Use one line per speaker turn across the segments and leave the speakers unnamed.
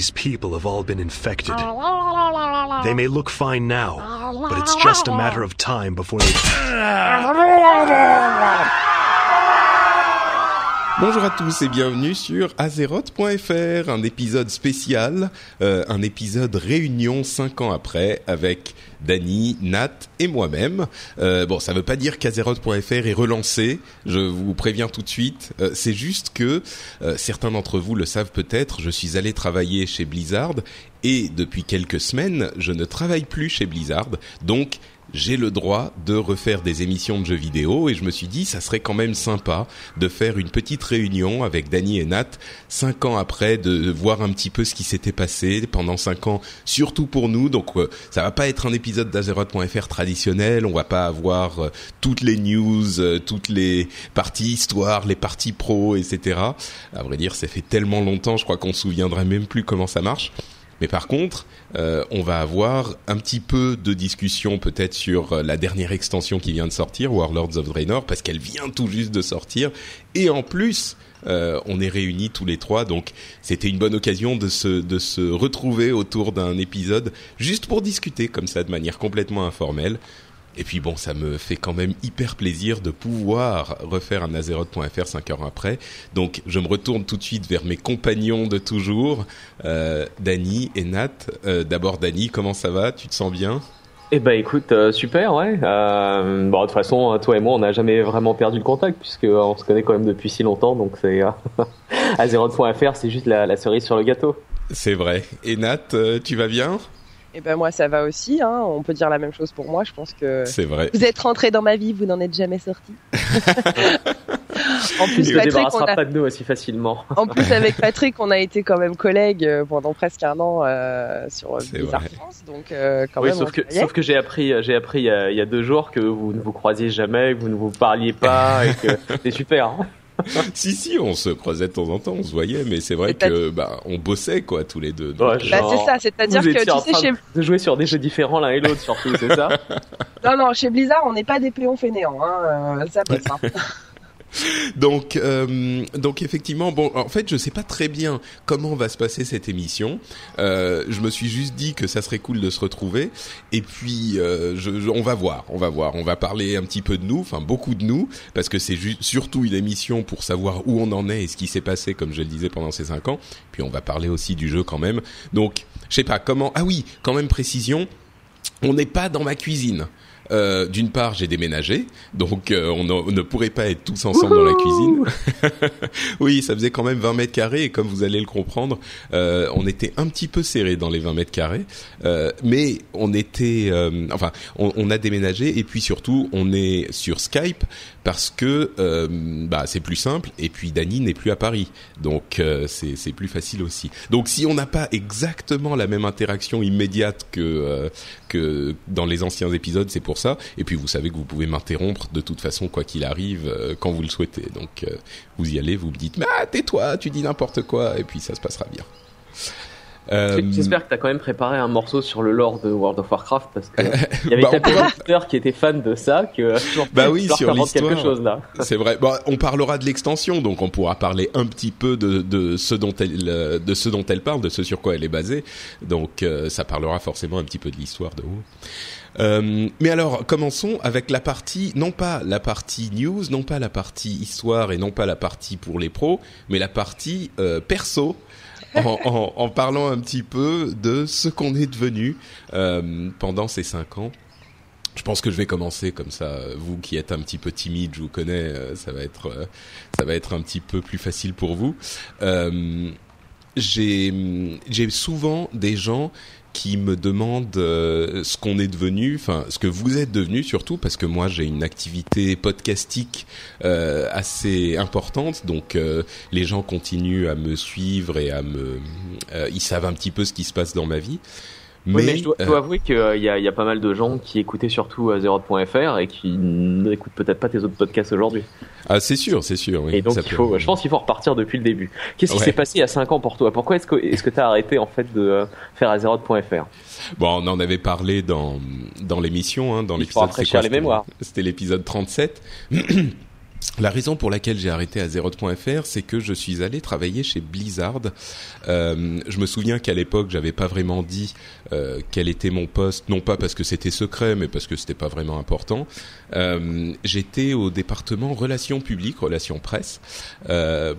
These people have all been infected. They may look fine now, but it's just a matter of time before they.
Bonjour à tous et bienvenue sur azeroth.fr, un épisode spécial, euh, un épisode réunion 5 ans après avec Dany, Nat et moi-même. Euh, bon, ça veut pas dire qu'azeroth.fr est relancé, je vous préviens tout de suite. Euh, c'est juste que euh, certains d'entre vous le savent peut-être, je suis allé travailler chez Blizzard et depuis quelques semaines, je ne travaille plus chez Blizzard. Donc j'ai le droit de refaire des émissions de jeux vidéo et je me suis dit ça serait quand même sympa de faire une petite réunion avec Dany et Nat cinq ans après de voir un petit peu ce qui s'était passé pendant cinq ans surtout pour nous. Donc euh, ça va pas être un épisode d'Azeroth.fr traditionnel. On va pas avoir euh, toutes les news euh, toutes les parties histoire les parties pro etc à vrai dire ça fait tellement longtemps je crois qu'on se souviendrait même plus comment ça marche mais par contre, euh, on va avoir un petit peu de discussion peut-être sur euh, la dernière extension qui vient de sortir, Warlords of Draenor, parce qu'elle vient tout juste de sortir. Et en plus, euh, on est réunis tous les trois, donc c'était une bonne occasion de se, de se retrouver autour d'un épisode, juste pour discuter comme ça de manière complètement informelle. Et puis bon, ça me fait quand même hyper plaisir de pouvoir refaire un Azeroth.fr 5 heures après. Donc je me retourne tout de suite vers mes compagnons de toujours, euh, Dany et Nat. Euh, D'abord Dany, comment ça va? Tu te sens bien?
Eh ben écoute, euh, super, ouais. Euh, bon, de toute façon, toi et moi, on n'a jamais vraiment perdu le contact puisque euh, on se connaît quand même depuis si longtemps, donc c'est euh, Azeroth.fr, c'est juste la, la cerise sur le gâteau.
C'est vrai. Et Nat, tu vas bien?
Et ben moi ça va aussi, hein. on peut dire la même chose pour moi, je pense que
C'est vrai.
vous êtes rentré dans ma vie, vous n'en êtes jamais sorti. en plus
se
Patrick, on
débarrassera
a...
pas de nous aussi facilement.
en plus avec Patrick, on a été quand même collègues euh, pendant presque un an euh, sur Blizzard
vrai.
France, donc euh, quand
Oui,
même.
sauf que, sauf que j'ai appris, j'ai appris il y, a, il y a deux jours que vous ne vous croisiez jamais, que vous ne vous parliez pas et que c'est super. hein.
si si, on se croisait de temps en temps, on se voyait, mais c'est vrai que bah on bossait quoi tous les deux.
Ouais,
Bah, c'est ça, c'est-à-dire que
en
tu sais
train
chez
de jouer sur des jeux différents l'un et l'autre surtout, c'est ça
non non chez Blizzard on n'est pas des péons fainéants, hein. euh, ça passe. hein.
Donc, euh, donc effectivement, bon, en fait, je sais pas très bien comment va se passer cette émission. Euh, je me suis juste dit que ça serait cool de se retrouver. Et puis, euh, je, je- on va voir, on va voir, on va parler un petit peu de nous, enfin beaucoup de nous, parce que c'est surtout une émission pour savoir où on en est et ce qui s'est passé, comme je le disais pendant ces cinq ans. Puis, on va parler aussi du jeu quand même. Donc, je sais pas comment. Ah oui, quand même précision. On n'est pas dans ma cuisine. Euh, D'une part, j'ai déménagé, donc euh, on, ne- on ne pourrait pas être tous ensemble dans la cuisine. oui, ça faisait quand même 20 mètres carrés, et comme vous allez le comprendre, euh, on était un petit peu serré dans les 20 mètres carrés, euh, mais on était, euh, enfin, on, on a déménagé, et puis surtout, on est sur Skype parce que euh, bah c'est plus simple, et puis Dany n'est plus à Paris, donc euh, c'est plus facile aussi. Donc si on n'a pas exactement la même interaction immédiate que euh, que dans les anciens épisodes, c'est pour ça. Et puis vous savez que vous pouvez m'interrompre de toute façon quoi qu'il arrive euh, quand vous le souhaitez. Donc euh, vous y allez, vous me dites ah tais-toi, tu dis n'importe quoi et puis ça se passera bien. Euh,
J'espère que t'as quand même préparé un morceau sur le lore de World of Warcraft parce que il y avait
Bah,
auditeur qui était fan de ça que je
Bah oui, sur
t'invente quelque
l'histoire.
chose là.
C'est vrai. Bon, on parlera de l'extension, donc on pourra parler un petit peu de, de ce dont elle euh, de ce dont elle parle, de ce sur quoi elle est basée. Donc euh, ça parlera forcément un petit peu de l'histoire de WoW. Euh, mais alors, commençons avec la partie, non pas la partie news, non pas la partie histoire et non pas la partie pour les pros, mais la partie euh, perso. En, en, en, parlant un petit peu de ce qu'on est devenu euh, pendant ces cinq ans. Je pense que je vais commencer comme ça. Vous qui êtes un petit peu timide, je vous connais, euh, ça va être, euh, ça va être un petit peu plus facile pour vous. Euh, j'ai, j'ai souvent des gens qui me demandent euh, ce qu'on est devenu, enfin ce que vous êtes devenu surtout, parce que moi j'ai une activité podcastique euh, assez importante, donc euh, les gens continuent à me suivre et à me, euh, ils savent un petit peu ce qui se passe dans ma vie.
Mais, oui, mais je dois, dois avouer qu'il y, y, a pas mal de gens qui écoutaient surtout Zeroth.fr et qui n'écoutent peut-être pas tes autres podcasts aujourd'hui.
Ah, c'est sûr, c'est sûr. Oui,
et donc, il faut, je pense qu'il faut repartir depuis le début. Qu'est-ce qui s'est passé il y a 5 ans pour toi? Pourquoi est-ce que est-ce que tu as arrêté en fait de faire Azeroth.fr
Bon, on en avait parlé dans dans l'émission, hein, dans l'épisode.
les mémoires.
C'était l'épisode 37. La raison pour laquelle j'ai arrêté Azeroth.fr, c'est que je suis allé travailler chez Blizzard. Euh, je me souviens qu'à l'époque, j'avais pas vraiment dit euh, quel était mon poste, non pas parce que c'était secret, mais parce que c'était pas vraiment important. Euh, J'étais au département relations publiques, relations presse,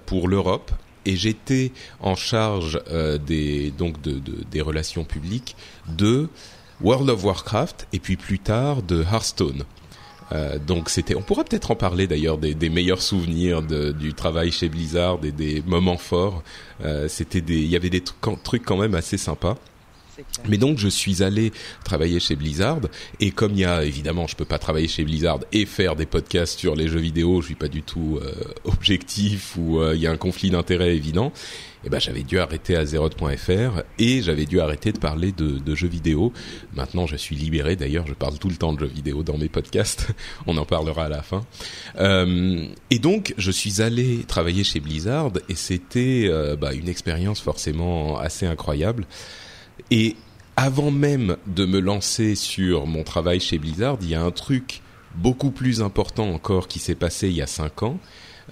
pour l'Europe et j'étais en charge des donc de, de, des relations publiques de World of Warcraft et puis plus tard de Hearthstone. Euh, donc c'était, on pourra peut-être en parler d'ailleurs des, meilleurs souvenirs de, du travail chez Blizzard et des moments forts. Euh, c'était des, il y avait des trucs quand même assez sympas. Mais donc je suis allé travailler chez Blizzard et comme il y a évidemment je peux pas travailler chez Blizzard et faire des podcasts sur les jeux vidéo, je suis pas du tout euh, objectif ou euh, il y a un conflit d'intérêts évident. Et ben j'avais dû arrêter à Zeroth.fr et j'avais dû arrêter de parler de, de, jeux vidéo. Maintenant je suis libéré d'ailleurs, je parle tout le temps de jeux vidéo dans mes podcasts. On en parlera à la fin. Euh, et donc je suis allé travailler chez Blizzard et c'était euh, bah, une expérience forcément assez incroyable. Et avant même de me lancer sur mon travail chez Blizzard, il y a un truc beaucoup plus important encore qui s'est passé il y a cinq ans.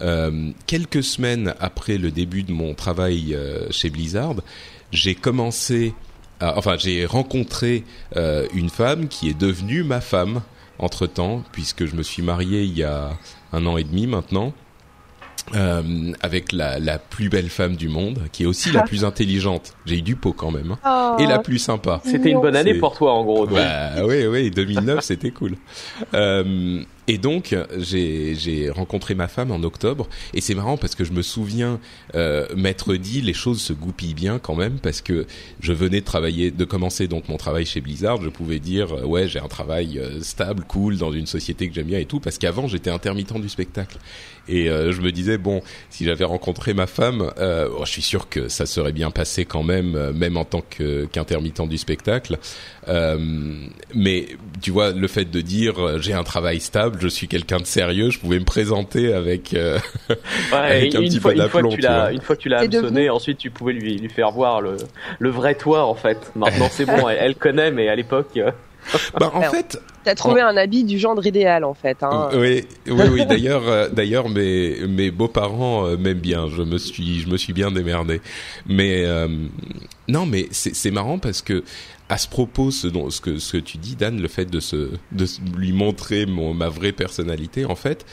Euh, quelques semaines après le début de mon travail euh, chez Blizzard, j'ai commencé, enfin j'ai rencontré euh, une femme qui est devenue ma femme entre temps, puisque je me suis marié il y a un an et demi maintenant. Euh, avec la, la, plus belle femme du monde, qui est aussi la plus intelligente. J'ai eu du pot quand même, hein. oh. et la plus sympa.
C'était une bonne année pour toi, en gros.
Bah oui, oui, 2009, c'était cool. Euh, et donc j'ai rencontré ma femme en octobre, et c'est marrant parce que je me souviens euh, m'être dit les choses se goupillent bien quand même parce que je venais de travailler, de commencer donc mon travail chez Blizzard, je pouvais dire euh, ouais j'ai un travail euh, stable, cool dans une société que j'aime bien et tout parce qu'avant j'étais intermittent du spectacle. Et euh, je me disais bon si j'avais rencontré ma femme euh, oh, je suis sûr que ça serait bien passé quand même euh, même en tant qu'intermittent du spectacle. Mais tu vois le fait de dire j'ai un travail stable je suis quelqu'un de sérieux je pouvais me présenter avec,
ouais, avec un petit fois, peu d'aplomb une fois que tu l'as hameçonné ensuite tu pouvais lui, lui faire voir le, le vrai toi en fait maintenant c'est bon elle, elle, connaît mais à l'époque
bah, en fait,
t'as trouvé en... un habit du gendre idéal en fait. Hein.
Oui, oui, oui. D'ailleurs, euh, d'ailleurs, mes mes beaux-parents euh, m'aiment bien. Je me suis, je me suis bien démerdé. Mais euh, non, mais c'est marrant parce que à ce propos, ce, dont, ce que ce que tu dis, Dan, le fait de se de lui montrer mon ma vraie personnalité, en fait.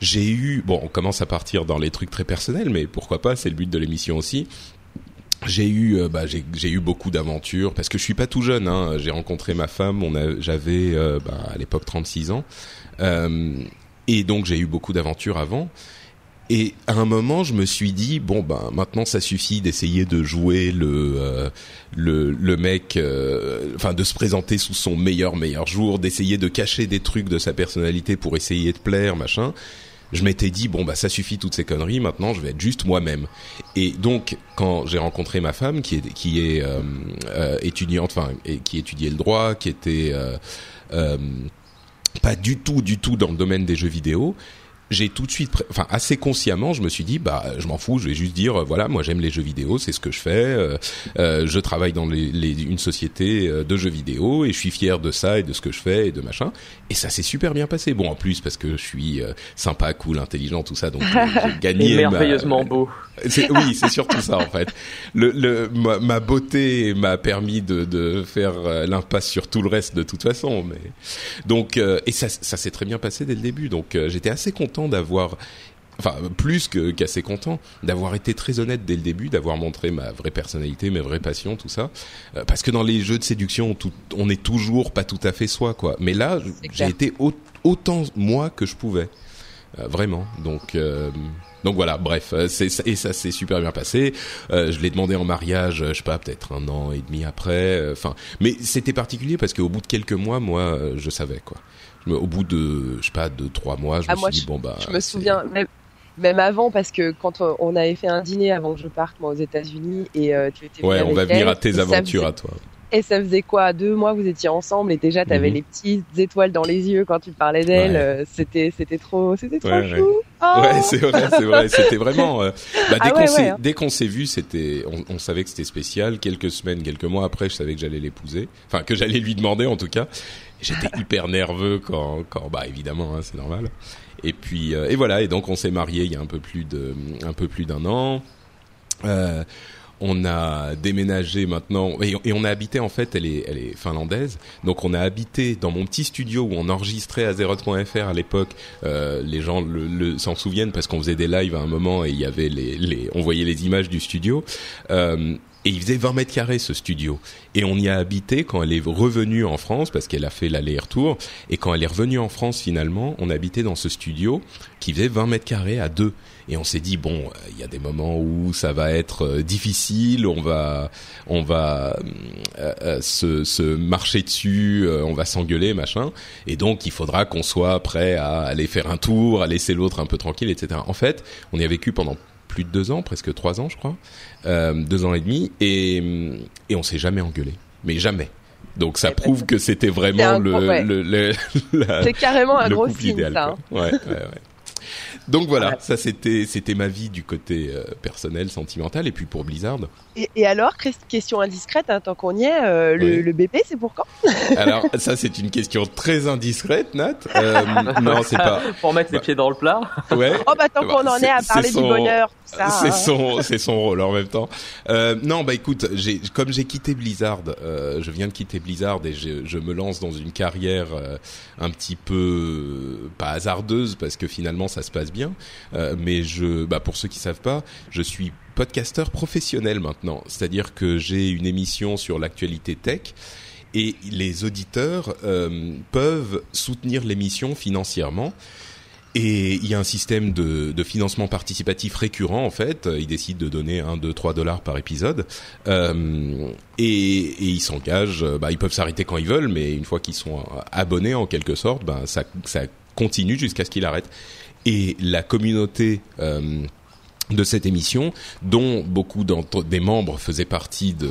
J'ai eu, bon, on commence à partir dans les trucs très personnels, mais pourquoi pas, c'est le but de l'émission aussi j'ai eu euh, bah, j'ai eu beaucoup d'aventures parce que je suis pas tout jeune hein. j'ai rencontré ma femme on a j'avais euh, bah, à l'époque 36 ans euh, et donc j'ai eu beaucoup d'aventures avant et à un moment je me suis dit bon ben maintenant ça suffit d'essayer de jouer le euh, le, le mec euh, enfin de se présenter sous son meilleur meilleur jour d'essayer de cacher des trucs de sa personnalité pour essayer de plaire machin. Je m'étais dit bon bah ça suffit toutes ces conneries maintenant je vais être juste moi-même. Et donc quand j'ai rencontré ma femme qui est qui est euh, euh, étudiante enfin qui étudiait le droit qui était euh, euh, pas du tout du tout dans le domaine des jeux vidéo j'ai tout de suite, enfin assez consciemment, je me suis dit bah je m'en fous, je vais juste dire voilà moi j'aime les jeux vidéo, c'est ce que je fais, euh, euh, je travaille dans les, les, une société euh, de jeux vidéo et je suis fier de ça et de ce que je fais et de machin. Et ça s'est super bien passé. Bon en plus parce que je suis sympa, cool, intelligent, tout ça, donc j'ai gagné.
merveilleusement beau.
Oui, c'est surtout ça en fait. Le, le ma, ma beauté m'a permis de, de faire l'impasse sur tout le reste de toute façon. Mais donc et ça ça s'est très bien passé dès le début. Donc j'étais assez content d'avoir enfin plus qu'assez content d'avoir été très honnête dès le début, d'avoir montré ma vraie personnalité, mes vraies passions, tout ça. Euh, parce que dans les jeux de séduction, on est toujours pas tout à fait soi, quoi. Mais là, j'ai été autant moi que je pouvais, euh, vraiment. Donc. Euh, donc voilà, bref, c'est, et ça s'est super bien passé. je l'ai demandé en mariage, je sais pas, peut-être un an et demi après. Enfin, mais c'était particulier parce qu'au bout de quelques mois, moi, je savais quoi au bout de, je sais pas, de trois mois, je
ah,
me suis dit bon bah.
Je me souviens même, même, avant parce que quand on avait fait un dîner avant que je parte moi aux États-Unis et euh, tu étais.
Ouais, on va venir à tes aventures à toi.
Et ça faisait quoi? Deux mois vous étiez ensemble et déjà tu avais mhm. les petites étoiles dans les yeux quand tu parlais d'elle. Euh, c'était c'était trop c'était trop chou.
Oh ouais, c'est vrai, c'est vrai. C'était vraiment. Euh, bah, dès ah qu'on s'est hein. dès qu'on s'est vu, c'était on, on, savait que c'était spécial. Quelques semaines, quelques mois après, je savais que j'allais l'épouser. Enfin, que j'allais lui demander en tout cas. J'étais hyper nerveux quand, quand bah évidemment, hein, c'est normal. Et puis euh, et voilà. Et donc on s'est marié il y a un peu plus de un peu plus d'un an. Euh, on a déménagé maintenant et, on a habité en fait elle est elle est finlandaise donc on a habité dans mon petit studio où on enregistrait à Zeroth.fr à l'époque euh, les gens le, s'en souviennent parce qu'on faisait des lives à un moment et il y avait les, les on voyait les images du studio euh, et il faisait 20 mètres carrés ce studio. Et on y a habité quand elle est revenue en France, parce qu'elle a fait l'aller-retour. Et quand elle est revenue en France finalement, on habitait dans ce studio qui faisait 20 mètres carrés à deux. Et on s'est dit bon, il y a des moments où ça va être euh, difficile, on va, on va euh, euh, se, se, marcher dessus, on va s'engueuler, machin. Et donc il faudra qu'on soit prêt à aller faire un tour, à laisser l'autre un peu tranquille, etc. En fait, on y a vécu pendant plus de deux ans, presque trois ans, je crois, euh, deux ans et demi, et, et on s'est jamais engueulé, mais jamais. Donc ça prouve que c'était vraiment le, le, le,
c'est carrément un gros signe, ça. Hein.
Ouais, ouais, ouais. Donc voilà, ça c'était c'était ma vie du côté euh, personnel, sentimental, et puis pour Blizzard.
Et, et alors, question indiscrète, hein, tant qu'on y est, euh, le, le, bébé, c'est pour quand?
Alors ça c'est une question très indiscrète, Nat. Euh, non, c'est pas.
pour mettre les pieds dans le plat.
Ouais.
Oh bah tant qu'on en est, à parler du bonheur.
C'est hein. son c'est son rôle en même temps. Euh, non bah écoute, j'ai comme j'ai quitté Blizzard, euh, je viens de quitter Blizzard et je, je me lance dans une carrière un petit peu pas hasardeuse parce que finalement ça se passe bien. Euh, mais je, bah pour ceux qui savent pas, je suis podcasteur professionnel maintenant. C'est-à-dire que j'ai une émission sur l'actualité tech et les auditeurs euh, peuvent soutenir l'émission financièrement. Et il y a un système de, financement participatif récurrent en fait. Ils décident de donner 1, 2, 3 dollars par épisode. Euh, et, et, ils s'engagent, bah, ils peuvent s'arrêter quand ils veulent, mais une fois qu'ils sont abonnés en quelque sorte, bah, ça, ça continue jusqu'à ce qu'ils arrêtent et la communauté euh, de cette émission, dont beaucoup des membres faisaient partie de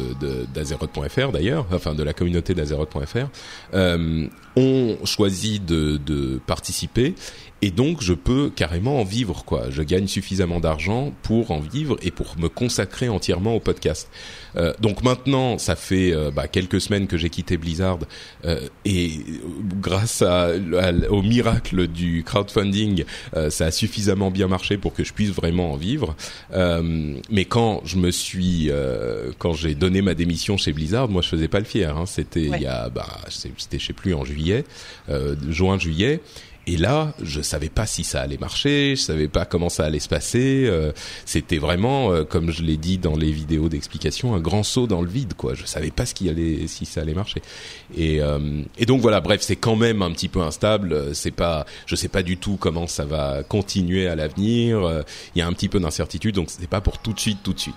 d'Azeroth.fr d'ailleurs, enfin de la communauté d'Azeroth.fr, euh, ont choisi de, de participer et donc je peux carrément en vivre quoi. Je gagne suffisamment d'argent pour en vivre et pour me consacrer entièrement au podcast. Euh, donc maintenant, ça fait euh, bah, quelques semaines que j'ai quitté Blizzard euh, et grâce à, au miracle du crowdfunding, euh, ça a suffisamment bien marché pour que je puisse vraiment en vivre. Euh, mais quand je me suis, quand j'ai donné ma démission chez Blizzard, moi je faisais pas le fier. Hein. C'était il y a, bah, c'était je sais plus en juillet, juin juillet. Et là, je savais pas si ça allait marcher, je savais pas comment ça allait se passer. Euh, c'était vraiment, euh, comme je l'ai dit dans les vidéos d'explication, un grand saut dans le vide, quoi. Je savais pas ce qui allait, si ça allait marcher. Et, euh, et donc voilà, bref, c'est quand même un petit peu instable. C'est pas, je sais pas du tout comment ça va continuer à l'avenir. Il y a un petit peu d'incertitude, donc c'est pas pour tout de suite, tout de suite.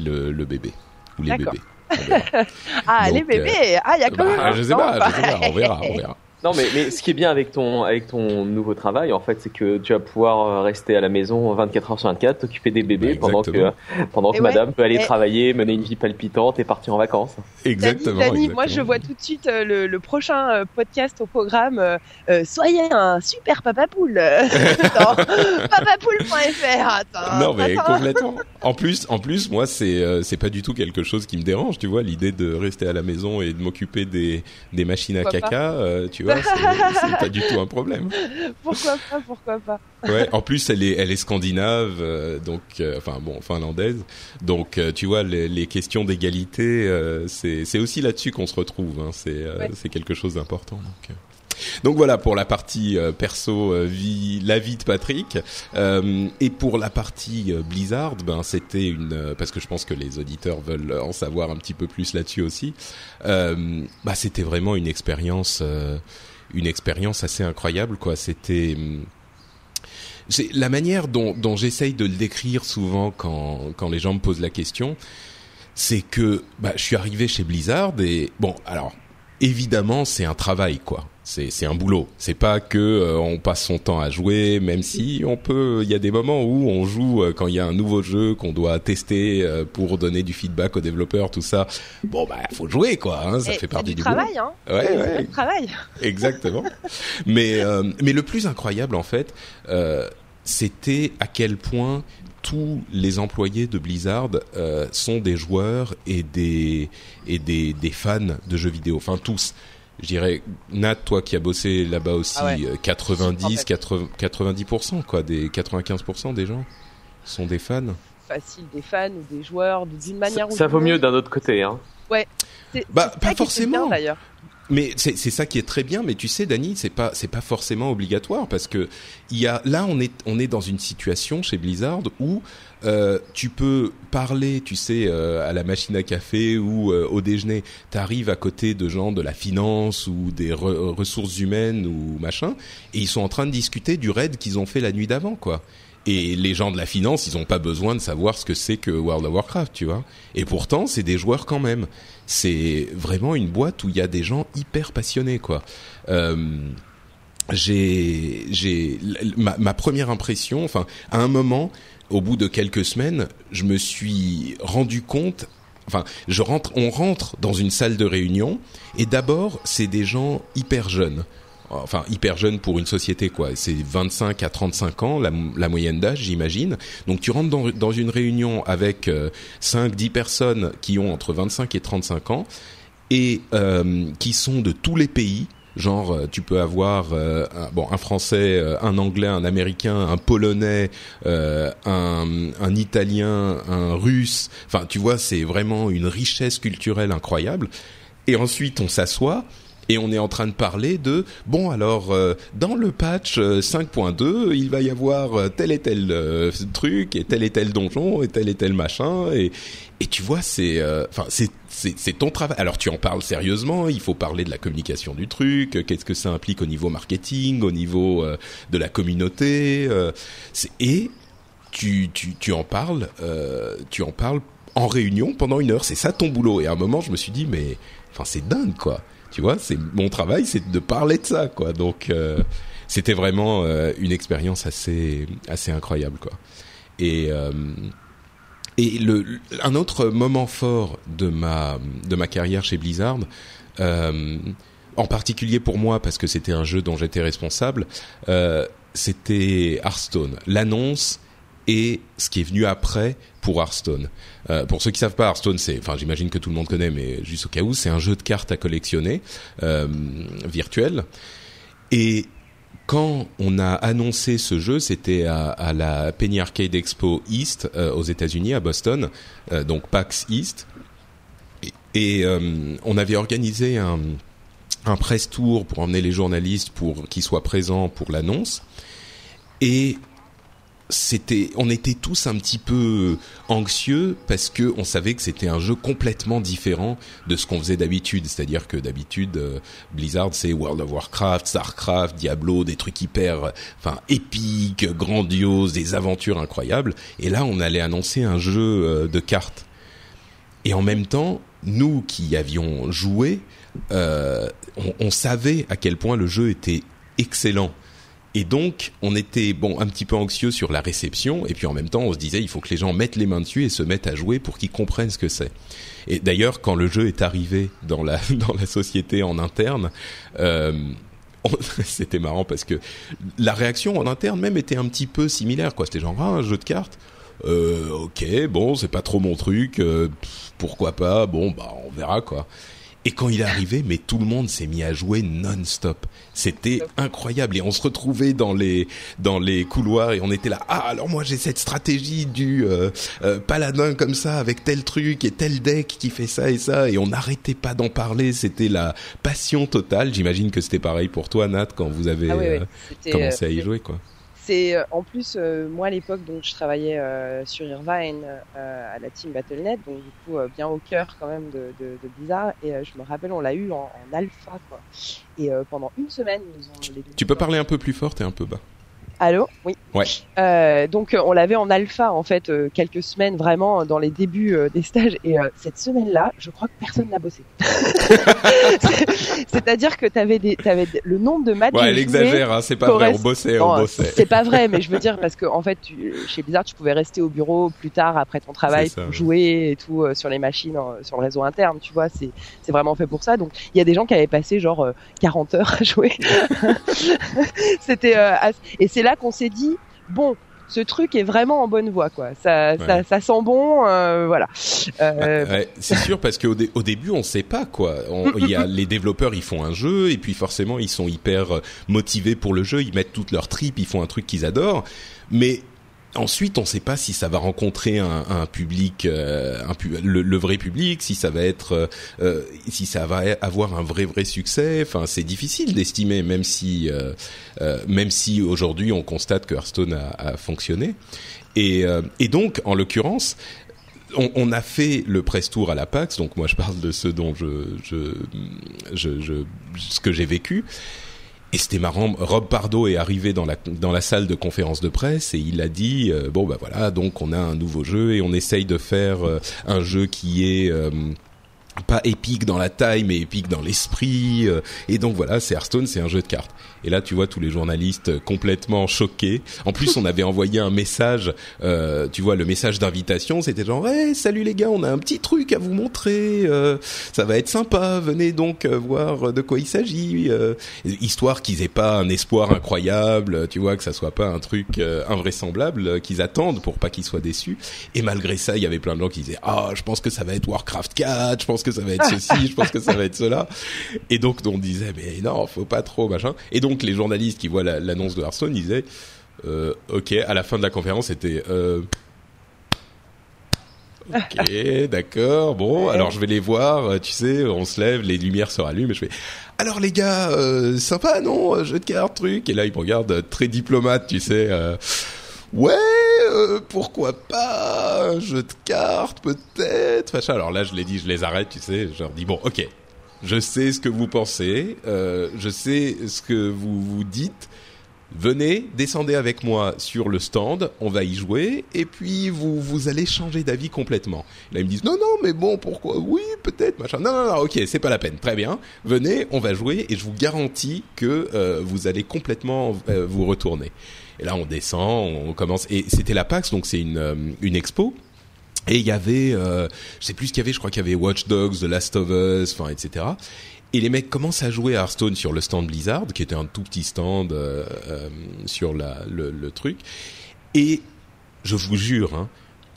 Le, le bébé ou les bébés.
ah, les bébés. ah, il y a quand bah, même.
Je sais pas, je sais pas, on verra, on verra.
Non, mais, mais ce qui est bien avec ton, avec ton nouveau travail, en fait, c'est que tu vas pouvoir euh, rester à la maison 24 heures sur 24, t'occuper des bébés
Bah,
pendant que, pendant que madame peut aller
et-
travailler, mener une vie palpitante et partir en vacances.
Exactement.
Dani, Dani, moi je vois tout de suite euh, le, le prochain euh, podcast au programme. euh, euh, soyez un super papa poule. Papapoule.fr. Attends.
Non mais
attends.
complètement. En plus, en plus, moi c'est euh, c'est pas du tout quelque chose qui me dérange, tu vois, l'idée de rester à la maison et de m'occuper des des machines à
Pourquoi
caca, euh, tu vois, c'est c'est pas du tout un problème.
Pourquoi pas, pourquoi pas.
Ouais. En plus, elle est elle est scandinave, euh, donc euh, enfin bon finlandaise, donc euh, tu vois les, les questions d'égalité, euh, c'est c'est aussi là-dessus qu'on se retrouve. Hein, c'est euh,
Ouais.
c'est quelque chose d'important. Donc. Donc voilà pour la partie euh, perso euh, vie la vie de Patrick Euh, et pour la partie euh, Blizzard ben c'était une parce que je pense que les auditeurs veulent en savoir un petit peu plus là-dessus aussi bah c'était vraiment une expérience une expérience assez incroyable quoi c'était hum, la manière dont, dont j'essaye de le décrire souvent quand, quand les gens me posent la question, c'est que bah, je suis arrivé chez Blizzard et bon, alors évidemment c'est un travail quoi. C'est c'est un boulot. C'est pas que euh, on passe son temps à jouer, même si on peut. Il y a des moments où on joue euh, quand il y a un nouveau jeu qu'on doit tester euh, pour donner du feedback aux développeurs, tout ça. Bon bah faut jouer quoi. Hein, ça
Et
fait partie
du
du,
travail, hein.
Ouais ouais.
du travail.
Exactement. mais euh, mais le plus incroyable en fait, euh, c'était à quel point tous les employés de Blizzard euh, sont des joueurs et des et des des fans de jeux vidéo. Enfin tous. Je dirais Nat, toi qui as bossé là-bas aussi,
Ah ouais.
euh, 90,
En fait.
80, 90% quoi, des 95% des gens sont des fans.
Facile des fans ou des joueurs d'une
Ça,
manière ou
ça vaut mieux d'un autre côté, hein.
C'est-
Bah, pas
ça
forcément.
bien, d'ailleurs.
Mais c'est c'est ça qui est très bien. Mais tu sais, Dani, c'est pas c'est pas forcément obligatoire parce que il y a là on est on est dans une situation chez Blizzard où euh, tu peux parler, tu sais, euh, à la machine à café ou euh, au déjeuner. T'arrives à côté de gens de la finance ou des re- ressources humaines ou machin, et ils sont en train de discuter du raid qu'ils ont fait la nuit d'avant, quoi. Et les gens de la finance, ils ont pas besoin de savoir ce que c'est que World of Warcraft, tu vois. Et pourtant, c'est des joueurs quand même. C'est vraiment une boîte où il y a des gens hyper passionnés, quoi. J'ai, j'ai, ma première impression, enfin, à un moment, au bout de quelques semaines, je me suis rendu compte. Enfin, je rentre, on rentre dans une salle de réunion et d'abord, c'est des gens hyper jeunes enfin hyper jeunes pour une société quoi. C'est 25 à 35 ans la, moyenne d'âge, j'imagine. Donc tu rentres dans, une réunion avec euh, 5 10 personnes qui ont entre 25 et 35 ans et euh, qui sont de tous les pays. Genre, euh, tu peux avoir euh, un, bon un français, euh, un anglais, un américain, un polonais, euh, un, un italien, un russe. Enfin, tu vois, c'est vraiment une richesse culturelle incroyable. Et ensuite, on s'assoit et on est en train de parler de bon alors euh, dans le patch euh, 5.2 il va y avoir euh, tel et tel euh, truc et tel et tel donjon et tel et tel machin et et tu vois c'est euh, enfin c'est c'est c'est ton travail. Alors tu en parles sérieusement il faut parler de la communication du truc euh, qu'est-ce que ça implique au niveau marketing au niveau euh, de la communauté euh, et tu tu tu en parles euh, tu en parles en réunion pendant une heure. C'est ça ton boulot. Et à un moment je me suis dit mais enfin c'est dingue quoi tu vois, c'est mon travail, c'est de parler de ça, quoi. Donc, euh, c'était vraiment euh, une expérience assez, assez incroyable, quoi. Et euh, et le, un autre moment fort de ma de ma carrière chez Blizzard, en particulier pour moi parce que c'était un jeu dont j'étais responsable, c'était Hearthstone. L'annonce et ce qui est venu après pour Hearthstone. Euh, pour ceux qui savent pas, Hearthstone, c'est, enfin, j'imagine que tout le monde connaît, mais juste au cas où, c'est un jeu de cartes à collectionner euh, virtuel. Et quand on a annoncé ce jeu, c'était à, la Penny Arcade Expo East euh, aux États-Unis, à Boston, donc PAX East. Et, on avait organisé un, un press tour pour emmener les journalistes pour qu'ils soient présents pour l'annonce. Et c'était, on était tous un petit peu anxieux parce que on savait que c'était un jeu complètement différent de ce qu'on faisait d'habitude. C'est-à-dire que d'habitude, euh, Blizzard c'est World of Warcraft, Starcraft, Diablo, des trucs hyper, enfin épiques, grandioses, des aventures incroyables. Et là, on allait annoncer un jeu euh, de cartes. Et en même temps, nous qui avions joué, euh, on savait à quel point le jeu était excellent. Et donc, on était bon un petit peu anxieux sur la réception, et puis en même temps, on se disait il faut que les gens mettent les mains dessus et se mettent à jouer pour qu'ils comprennent ce que c'est. Et d'ailleurs, quand le jeu est arrivé dans la dans la société en interne, euh, c'était marrant parce que la réaction en interne même était un petit peu similaire. Quoi, c'était genre ah, un jeu de cartes. Euh, ok, bon, c'est pas trop mon truc. euh, pourquoi pas Bon, bah, on verra quoi. Et quand il est arrivé, mais tout le monde s'est mis à jouer non-stop. C'était incroyable et on se retrouvait dans les dans les couloirs et on était là. Ah alors moi j'ai cette stratégie du euh, euh, paladin comme ça avec tel truc et tel deck qui fait ça et ça et on n'arrêtait pas d'en parler. C'était la passion totale. J'imagine que c'était pareil pour toi Nat quand vous avez
Ah oui, oui.
euh, commencé à y
euh,
jouer quoi.
C'est euh, en plus euh, moi à l'époque donc je travaillais euh, sur Irvine euh, à la team Battle.net donc du coup euh, bien au cœur quand même de, de, de Blizzard. Et euh, je me rappelle on l'a eu en, en alpha quoi. Et euh, pendant une semaine ils nous ont les
Tu peux parler un peu plus fort et un peu bas.
Allô oui
Ouais.
Euh, donc euh, on l'avait en alpha en fait euh, quelques semaines vraiment dans les débuts euh, des stages et euh, cette semaine là je crois que personne n'a bossé c'est-à-dire que t'avais des t'avais des- le nombre de matchs
Ouais, elle exagère. Hein, c'est pas vrai. On bossait,
non,
on bossait.
C'est pas vrai, mais je veux dire parce que en fait, tu, chez Blizzard, tu pouvais rester au bureau plus tard après ton travail
ça,
pour
ouais.
jouer et tout euh, sur les machines, euh, sur le réseau interne. Tu vois, c'est c'est vraiment fait pour ça. Donc il y a des gens qui avaient passé genre euh, 40 heures à jouer. C'était euh, et c'est là qu'on s'est dit bon. Ce truc est vraiment en bonne voie, quoi. Ça, ça,
Ouais.
ça sent bon, euh, voilà. Euh,
Ouais, c'est sûr parce qu'au dé- au début on sait pas quoi. On- Il y a les développeurs ils font un jeu et puis forcément ils sont hyper euh, motivés pour le jeu, ils mettent toute leur trip, ils font un truc qu'ils adorent, mais Ensuite, on ne sait pas si ça va rencontrer un, un public, euh, un pu- le, le vrai public, si ça va être, euh, euh, si ça va avoir un vrai vrai succès. Enfin, c'est difficile d'estimer, même si, euh, euh, même si aujourd'hui on constate que Hearthstone a, a fonctionné. Et, euh, et donc, en l'occurrence, on, on a fait le press tour à la PAX, donc moi je parle de ce dont je, je, je, je ce que j'ai vécu. Et c'était marrant. Rob Pardo est arrivé dans la dans la salle de conférence de presse et il a dit euh, bon bah voilà donc on a un nouveau jeu et on essaye de faire euh, un jeu qui est euh, pas épique dans la taille mais épique dans l'esprit euh, et donc voilà c'est Hearthstone c'est un jeu de cartes. Et là tu vois tous les journalistes euh, complètement choqués. En plus on avait envoyé un message euh, tu vois le message d'invitation c'était genre hey, salut les gars on a un petit truc à vous montrer euh, ça va être sympa venez donc euh, voir de quoi il s'agit euh, histoire qu'ils aient pas un espoir incroyable tu vois que ça soit pas un truc invraisemblable qu'ils attendent pour pas qu'ils soient déçus. Et malgré ça il y avait plein de gens qui disaient ah je pense que ça va être Warcraft 4 je pense que ça va être ceci je pense que ça va être cela et donc on disait mais non faut pas trop machin et donc les journalistes qui voient la- l'annonce de Hearthstone disaient euh, ok à la fin de la conférence c'était euh, Ok, d'accord. Bon, alors je vais les voir. euh, Tu sais, on se lève, les lumières se rallument. Et je fais. Alors les gars, euh, sympa, non Jeu de cartes, truc. Et là, ils me regardent très diplomate, tu sais. euh, ouais, euh, pourquoi pas un jeu de cartes, peut-être. Machin. Alors là, je les dis, je les arrête, tu sais. Je leur dis bon, ok. Je sais ce que vous pensez. euh, je sais ce que vous vous dites. Venez, descendez avec moi sur le stand, on va y jouer, et puis vous vous allez changer d'avis complètement. Là ils me disent non non mais bon pourquoi? Oui peut-être machin non non non ok c'est pas la peine très bien venez on va jouer et je vous garantis que euh, vous allez complètement euh, vous retourner. Et là on descend, on commence et c'était la PAX donc c'est une euh, une expo et il y avait, euh, je sais plus ce qu'il y avait, je crois qu'il y avait Watch Dogs, The Last of Us, enfin etc. Et les mecs commencent à jouer à Hearthstone sur le stand Blizzard, qui était un tout petit stand euh, euh, sur la, le, truc. Et je vous jure, hein,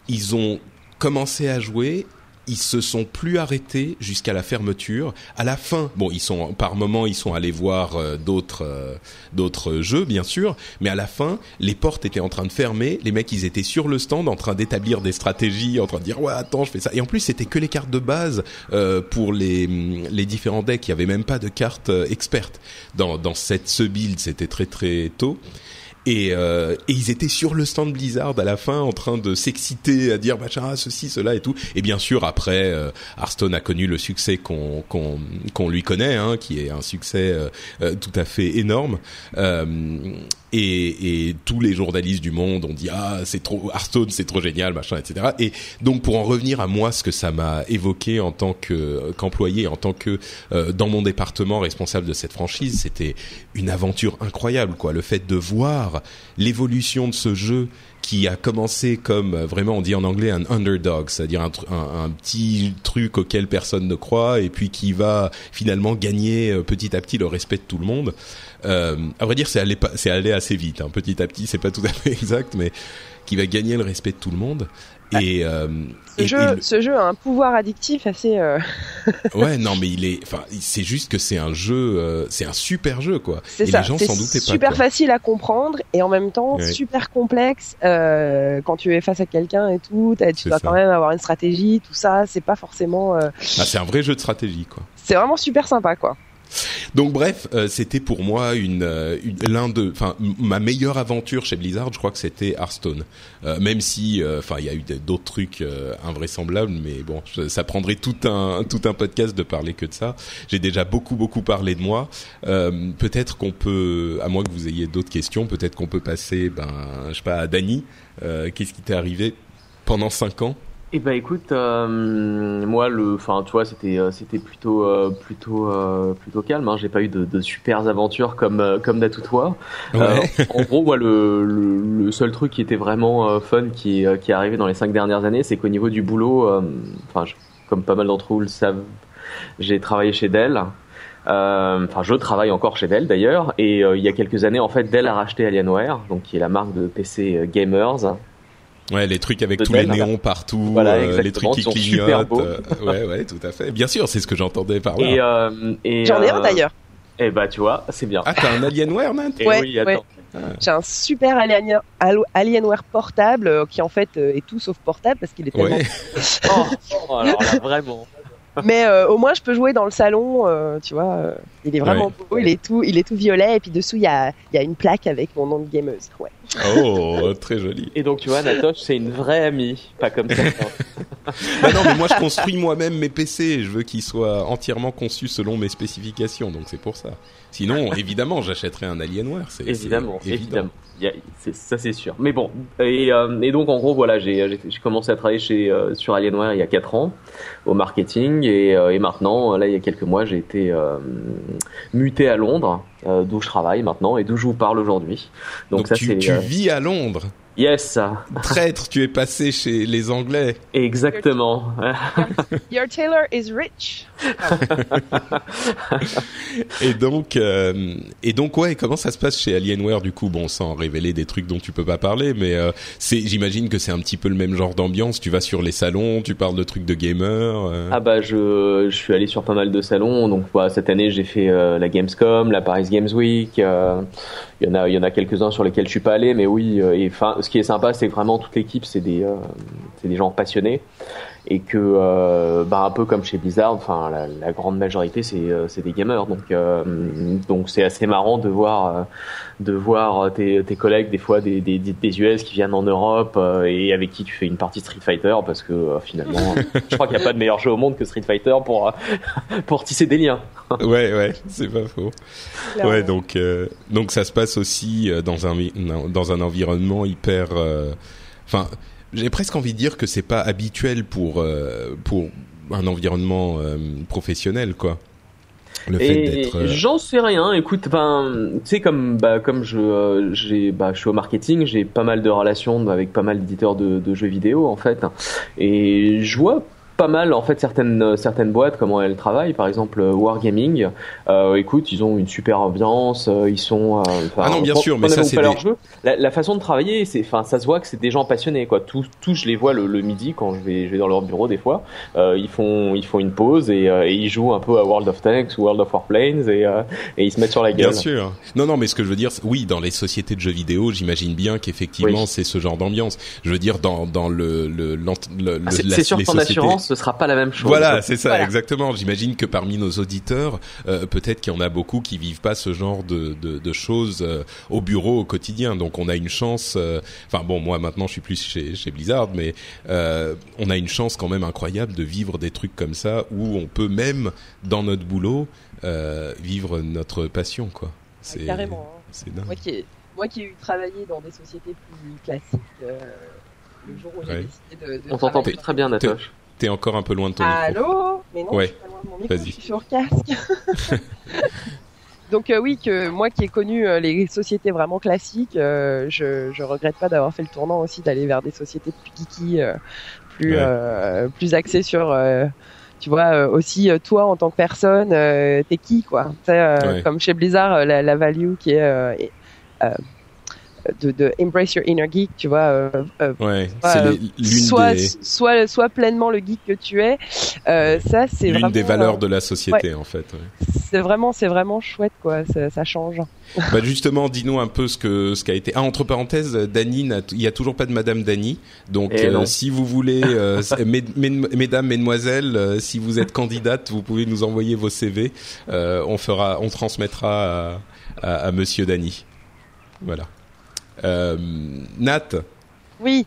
ils ont commencé à jouer, ils se sont plus arrêtés jusqu'à la fermeture. À la fin, bon, ils sont par moment, ils sont allés voir euh, d'autres euh, d'autres jeux, bien sûr, mais à la fin, les portes étaient en train de fermer. Les mecs, ils étaient sur le stand, en train d'établir des stratégies, en train de dire ouais, attends, je fais ça. Et en plus, c'était que les cartes de base euh, pour les les différents decks. Il y avait même pas de cartes euh, expertes dans dans cette ce build. C'était très très tôt. Et, euh, et ils étaient sur le stand Blizzard à la fin en train de s'exciter à dire machin ceci cela et tout. Et bien sûr après euh, Hearthstone a connu le succès qu'on lui connaît hein, qui est un succès euh, euh, tout à fait énorme et, et, tous les journalistes du monde ont dit ah c'est trop Hearthstone c'est trop génial machin etc et donc pour en revenir à moi ce que ça m'a évoqué en tant que qu'employé en tant que euh, dans mon département responsable de cette franchise c'était une aventure incroyable quoi le fait de voir l'évolution de ce jeu qui a commencé comme vraiment on dit en anglais un underdog, c'est-à-dire un, un, un, petit truc auquel personne ne croit et puis qui va finalement gagner euh, petit à petit le respect de tout le monde. Euh, à vrai dire, c'est allé, c'est allé assez vite. Hein. Petit à petit, c'est pas tout à fait exact, mais qui va gagner le respect de tout le monde. Et, euh,
ce,
et,
jeu,
et le-
ce jeu a un pouvoir addictif assez. euh,
ouais, non, mais il est, enfin, c'est juste que c'est un jeu, euh, c'est un super jeu, quoi.
C'est ça. C'est
pas.
super facile à comprendre et en même temps
Ouais.
super complexe quand tu es face à quelqu'un et tout. Tu dois
ça.
quand même avoir une stratégie, tout ça. C'est pas forcément.
Ah, c'est un vrai jeu de stratégie, quoi.
C'est vraiment super sympa, quoi.
Donc bref, euh, c'était pour moi une, euh, une- l'un de, enfin ma meilleure aventure chez Blizzard, je crois que c'était Hearthstone. Euh, même si, euh, enfin, il y a eu d'autres trucs euh, invraisemblables, mais bon, ça prendrait tout un tout un podcast de parler que de ça. J'ai déjà beaucoup beaucoup parlé de moi. Peut-être qu'on peut, à moins que vous ayez d'autres questions, peut-être qu'on peut passer, ben, je sais pas, à Dany. Qu'est-ce qui t'est arrivé pendant cinq ans?
Eh ben écoute, euh, moi le, enfin tu vois, c'était euh, c'était plutôt euh, plutôt euh, plutôt calme. Hein. J'ai pas eu de, de super aventures comme euh, comme Natoutois. Euh, en gros, moi le, le, le seul truc qui était vraiment euh, fun qui qui est arrivé dans les cinq dernières années, c'est qu'au niveau du boulot, enfin comme pas mal d'entre vous le savent, j'ai travaillé chez Dell. Euh, Enfin, je travaille encore chez Dell d'ailleurs, et euh, il y a quelques années, en fait, Dell a racheté Alienware, donc qui est la marque de PC gamers.
Ouais, les trucs avec tous les néons partout,
Voilà,
euh, les trucs qui clignotent.
super beaux.
euh, ouais, ouais, tout à fait. Bien sûr, c'est ce que j'entendais par là.
Et, euh, et
J'en ai un d'ailleurs.
Eh bah tu vois, c'est bien.
Ah, t'as un Alienware, Nat?
Et
ouais,
oui, attends.
J'ai un super Alienware portable qui en fait est tout sauf portable parce qu'il est tellement.
Ouais.
Oh, oh, alors là, vraiment.
Mais euh, au moins je peux jouer dans le salon, euh, tu vois. euh, il est vraiment
Ouais.
beau, il est tout, il est tout violet et puis dessous il y a, il y a une plaque avec mon nom de gameuse. Ouais.
Oh, très joli.
Et donc tu vois, Natoche, c'est une vraie amie, pas comme certains.
Bah non, mais moi je construis moi-même mes PC. Je veux qu'ils soient entièrement conçus selon mes spécifications, donc c'est pour ça. Sinon, évidemment, j'achèterais un Alienware. C'est
évidemment, c'est- ça c'est sûr. Mais bon, et, euh, et donc en gros voilà, j'ai j'ai- j'ai commencé à travailler chez euh, sur Alienware il y a 4 ans au marketing et, euh, et maintenant là il y a quelques mois j'ai été muté à Londres d'où je travaille maintenant et d'où je vous parle aujourd'hui. Donc,
Donc,
ça
tu,
c'est
tu vis à Londres?
Yes.
Traître, tu es passé chez les Anglais.
exactement.
Your tailor is rich.
Et donc, euh, et donc ouais, comment ça se passe chez Alienware du coup? Bon, sans révéler des trucs dont tu peux pas parler, mais euh, c'est, j'imagine que c'est un petit peu le même genre d'ambiance. Tu vas sur les salons, tu parles de trucs de gamers. euh.
Ah bah je, je suis allé sur pas mal de salons donc voilà, cette année j'ai fait euh, la Gamescom, la Paris Games Week. Il y en a il y en a quelques uns sur lesquels je suis pas allé mais oui euh, et enfin ce qui est sympa c'est vraiment toute l'équipe c'est des euh, c'est des gens passionnés et que euh, bah un peu comme chez Blizzard enfin la, la grande majorité c'est euh, c'est des gamers donc euh, donc c'est assez marrant de voir euh, de voir tes, tes collègues des fois des, des, des US qui viennent en Europe euh, et avec qui tu fais une partie Street Fighter parce que euh, finalement je crois qu'il n'y a pas de meilleur jeu au monde que Street Fighter pour pour tisser des liens.
Ouais, ouais, c'est pas faux.
Clairement.
Ouais, donc euh, donc ça se passe aussi euh, dans un dans un environnement hyper. euh, Enfin, j'ai presque envie de dire que c'est pas habituel pour euh, pour un environnement euh, professionnel, quoi. Le fait
Et
d'être. euh,
j'en sais rien. Écoute, ben, tu sais comme bah comme je euh, j'ai bah je suis au marketing, j'ai pas mal de relations avec pas mal d'éditeurs de, de jeux vidéo en fait, et je vois pas mal en fait certaines certaines boîtes comment elles travaillent par exemple euh, Wargaming euh, écoute ils ont une super ambiance euh, ils sont euh, enfin,
Ah non, bien sûr, mais ça, c'est des-
la, la façon de travailler c'est enfin ça se voit que c'est des gens passionnés quoi tous tous je les vois le, le midi quand je vais je vais dans leur bureau des fois euh, ils font ils font une pause et, euh, et ils jouent un peu à World of Tanks ou World of Warplanes et euh, et ils se mettent sur la gueule
Bien sûr. Non, non, mais ce que je veux dire, oui, dans les sociétés de jeux vidéo, j'imagine bien qu'effectivement,
Oui.
c'est ce genre d'ambiance. Je veux dire, dans dans le le, l'ent- le,
Ah,
le-
c'est
sociétés-
assurance ce sera pas la même chose
Voilà, c'est ça,
Voilà.
exactement. J'imagine que parmi nos auditeurs, euh, peut-être qu'il y en a beaucoup qui vivent pas ce genre de, de, de choses euh, au bureau au quotidien. Donc on a une chance. euh, Enfin bon, moi maintenant je suis plus chez, chez Blizzard, mais euh, on a une chance quand même incroyable de vivre des trucs comme ça où on peut même dans notre boulot euh, vivre notre passion, quoi. C'est
Carrément. hein.
c'est dingue.
Moi qui ai, moi qui ai eu travaillé dans des sociétés plus classiques, euh, le jour où j'ai
Ouais.
décidé de. de
On t'entend plus très bien, Natoche.
T'es encore un peu loin de ton micro.
Allô? Mais non,
Ouais.
je suis pas loin de mon micro,
Vas-y.
je suis sur casque. Donc euh, oui, que moi qui ai connu euh, les sociétés vraiment classiques, euh, je, je regrette pas d'avoir fait le tournant aussi d'aller vers des sociétés plus geeky, plus
Ouais.
plus axées sur, tu vois, aussi toi en tant que personne, t'es qui quoi
Ouais.
Comme chez Blizzard, la, la value qui est de, de embrace your inner geek, tu vois, euh, euh,
Ouais,
euh, soit,
des
soit, soit pleinement le geek que tu es. Euh, ça, c'est
l'une
vraiment.
des valeurs
euh,
de la société en fait. ouais.
C'est vraiment, c'est vraiment chouette, quoi. Ça, ça change.
Bah justement, dis-nous un peu ce que ce qu'a été. Ah, entre parenthèses, Dany, il y a toujours pas de Madame Dany. Donc,
Eh
euh, si vous voulez, euh, mes- mes- mesdames, mesdemoiselles, euh, si vous êtes candidate, vous pouvez nous envoyer vos CV. Euh, on fera, on transmettra à, à, à Monsieur Dany. Voilà. Euh, Nat,
Oui.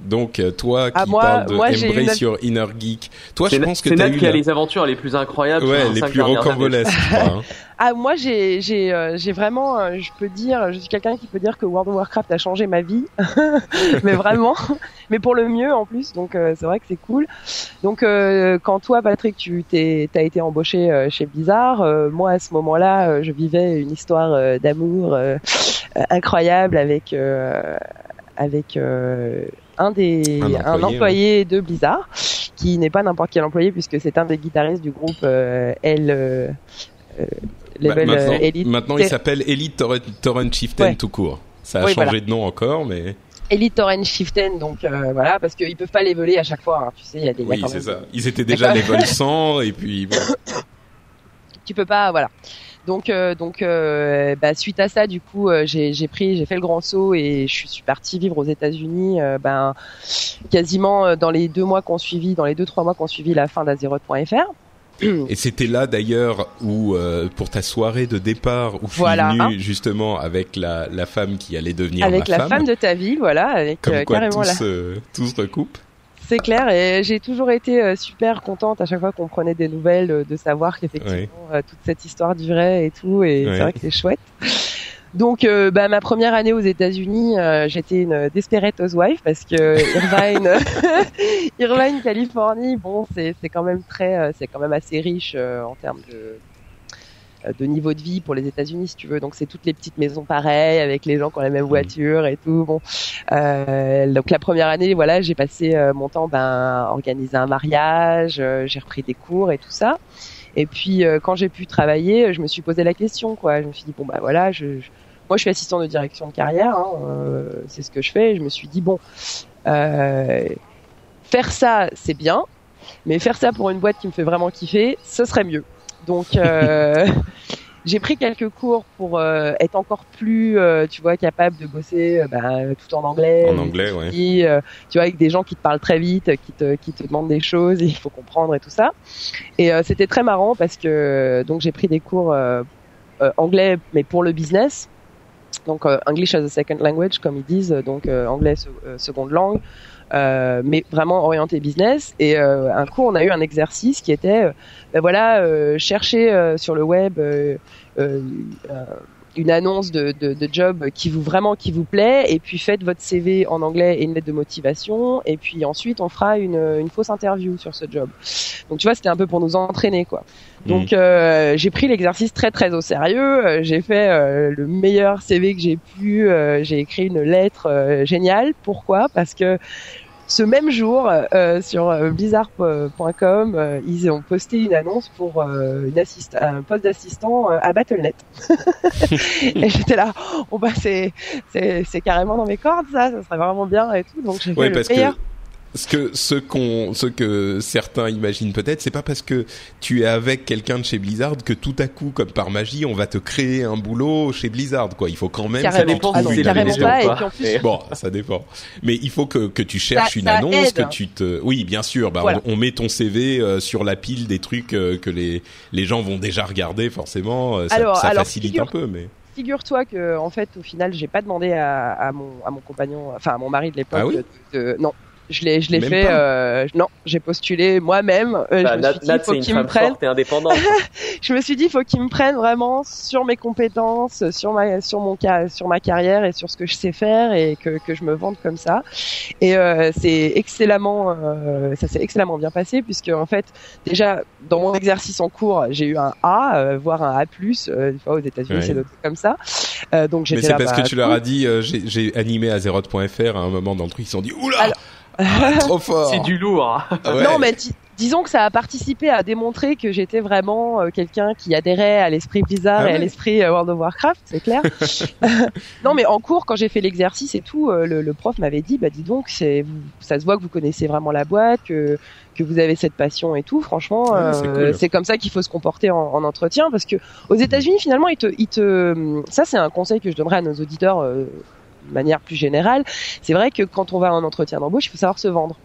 donc euh, toi qui
Ah, moi-
parles de
moi,
Embrace
une-
your inner geek. Toi, je pense que
c'est
t'as
Nat
eu
qui a les aventures les plus incroyables. sur
ouais,
les
plus rocambolesques. hein.
Ah, moi, j'ai, j'ai, euh, j'ai vraiment, euh, je peux dire, je suis quelqu'un qui peut dire que World of Warcraft a changé ma vie, mais vraiment, mais pour le mieux en plus. Donc, euh, c'est vrai que c'est cool. Donc, euh, quand toi, Patrick, tu t'es, t'as été embauché euh, chez Blizzard, euh, moi à ce moment-là, euh, je vivais une histoire euh, d'amour incroyable avec, euh, avec euh, un des,
Un
un
employé,
de Blizzard, qui n'est pas n'importe quel employé puisque c'est un des guitaristes du groupe euh, L. euh, euh,
Bah,
Level
maintenant,
euh, Elite.
maintenant, il s'appelle Elite Torrent, Torrent Chieftain
Ouais.
tout court. Ça a
Oui,
changé
voilà.
de nom encore, mais
Elite Torrent Chieftain, donc euh, voilà, parce qu'ils peuvent pas leveler à chaque fois. hein, tu sais, il y a des
oui, c'est
même-
ça. Ils étaient déjà level 100 et puis voilà.
Tu peux pas, voilà. Donc, euh, donc, euh, bah, suite à ça, du coup, euh, j'ai j'ai pris, j'ai fait le grand saut et je suis partie vivre aux États-Unis. euh, ben, quasiment euh, dans les deux mois qu'on suivi, dans les deux trois mois qu'on suivi la fin d'Azeroth.fr.
Et c'était là d'ailleurs où, euh, pour ta soirée de départ, où je suis
Voilà.
venu justement avec la, la femme qui allait devenir
avec
ma
la femme de ta vie, voilà, avec
Comme
euh,
quoi
carrément
tout,
la,
se, tout se recoupe.
C'est clair et j'ai toujours été euh, super contente à chaque fois qu'on prenait des nouvelles euh, de savoir qu'effectivement euh, toute cette histoire durait et tout et c'est vrai que c'est chouette. Donc euh, bah, ma première année aux États-Unis, euh, j'étais une desperate housewife parce que Irvine, Irvine, Californie, bon c'est c'est quand même très c'est quand même assez riche euh, en termes de de niveau de vie pour les États-Unis si tu veux. Donc c'est toutes les petites maisons pareilles avec les gens qui ont la même voiture et tout. Bon, euh, donc la première année, voilà, j'ai passé euh, mon temps ben à organiser un mariage, euh, j'ai repris des cours et tout ça. Et puis euh, quand j'ai pu travailler, je me suis posé la question quoi. Je me suis dit bon bah voilà, je, je- moi je suis assistant de direction de carrière, hein, euh, c'est ce que je fais. Et je me suis dit bon, euh, faire ça c'est bien, mais faire ça pour une boîte qui me fait vraiment kiffer, ce serait mieux. Donc euh, j'ai pris quelques cours pour euh, être encore plus, euh, tu vois, capable de bosser euh, bah, tout en anglais.
En anglais, ouais.
Euh, tu vois, avec des gens qui te parlent très vite, qui te, qui te demandent des choses, et il faut comprendre et tout ça. Et euh, c'était très marrant parce que donc j'ai pris des cours euh, euh, anglais, mais pour le business. Donc euh, English as a second language, comme ils disent, donc euh, anglais se- seconde langue, euh, mais vraiment orienté business. Et euh, un coup, on a eu un exercice qui était, euh, ben voilà, euh, chercher euh, sur le web une annonce de, de, de job qui vous vraiment qui vous plaît, et puis faites votre CV en anglais et une lettre de motivation, et puis ensuite on fera une, une fausse interview sur ce job. Donc tu vois, c'était un peu pour nous entraîner quoi. Donc euh, j'ai pris l'exercice très très au sérieux. J'ai fait euh, le meilleur CV que j'ai pu. Euh, j'ai écrit une lettre géniale. Pourquoi? Parce que ce même jour, euh, sur euh, Blizzard.com, euh, ils ont posté une annonce pour euh, une un poste d'assistant euh, à Battle.net. et j'étais là, oh bah c'est c'est carrément dans mes cordes ça, ça serait vraiment bien et tout. Donc j'ai fait
Ouais,
le
parce
meilleur.
que ce que ce qu'on ce que certains imaginent peut-être, c'est pas parce que tu es avec quelqu'un de chez Blizzard que tout à coup, comme par magie, on va te créer un boulot chez Blizzard. Quoi, il faut quand même
Carrément.
que tu
dépend
Ah non,
une
carrément
raison.
pas. Et
quoi.
puis en plus,
Et-
Bon, ça dépend. Mais il faut que, que tu cherches
Ça-
une
ça
annonce,
aide.
que tu te... Oui, bien sûr. Bah,
Voilà.
on, on met ton CV euh, sur la pile des trucs euh, que les, les gens vont déjà regarder, forcément. euh, Ça,
Alors-
ça
alors,
facilite
figure-
un peu, mais...
Figure-toi que en fait au final j'ai pas demandé à, à mon à mon compagnon enfin à mon mari de l'époque
Ah oui
de, de- non je l'ai, je l'ai fait. euh, non, j'ai postulé moi-même. euh,
Bah,
je me
Nat,
suis dit,
Nat,
faut
c'est
me
femme
prennent.
forte et indépendante.
Je me suis dit, faut qu'ils me prennent vraiment sur mes compétences, sur ma, sur mon ca- sur ma carrière et sur ce que je sais faire et que que je me vende comme ça. Et euh, c'est excellemment, euh, ça s'est excellemment bien passé puisque en fait, déjà dans mon exercice en cours, j'ai eu un A, euh, voire un A+. Euh, des fois aux États-Unis,
Ouais.
c'est noté comme ça. Euh, donc
Mais
j'étais
c'est
là,
parce
bah,
que tu leur as dit, euh, j'ai- j'ai animé Azeroth.fr à un moment dans le truc, ils se sont dit, oula,
Alors-
trop fort.
c'est du lourd.
Ah ouais.
Non, mais di- disons que ça a participé à démontrer que j'étais vraiment euh, quelqu'un qui adhérait à l'esprit Blizzard
Ah
et à l'esprit euh, World of Warcraft, c'est clair. non, mais en cours, quand j'ai fait l'exercice et tout, euh, le, le prof m'avait dit, bah dis donc, c'est, ça se voit que vous connaissez vraiment la boîte, que que vous avez cette passion et tout. Franchement,
c'est cool.
comme ça qu'il faut se comporter en, en entretien, parce que aux États-Unis, finalement, ils te, ils te, ça c'est un conseil que je donnerais à nos auditeurs. De manière plus générale, c'est vrai que quand on va à un entretien d'embauche, il faut savoir se vendre.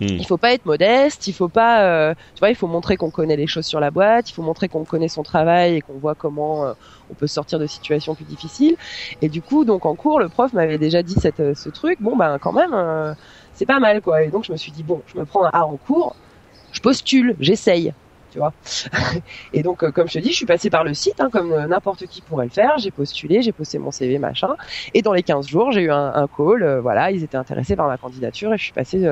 Hmm.
Il faut pas être modeste, il faut pas, euh, tu vois, il faut montrer qu'on connaît les choses sur la boîte, il faut montrer qu'on connaît son travail et qu'on voit comment euh, on peut sortir de situations plus difficiles. Et du coup, donc en cours, le prof m'avait déjà dit cette, euh, ce truc. Bon ben quand même, euh, c'est pas mal quoi. Et donc je me suis dit bon, je me prends un A en cours, je postule, j'essaye. Et donc, euh, comme je te dis, je suis passée par le site, hein, comme euh, n'importe qui pourrait le faire. J'ai postulé, j'ai posté mon CV, machin. Et dans les 15 jours, j'ai eu un, call. euh, voilà, ils étaient intéressés par ma candidature et je suis passée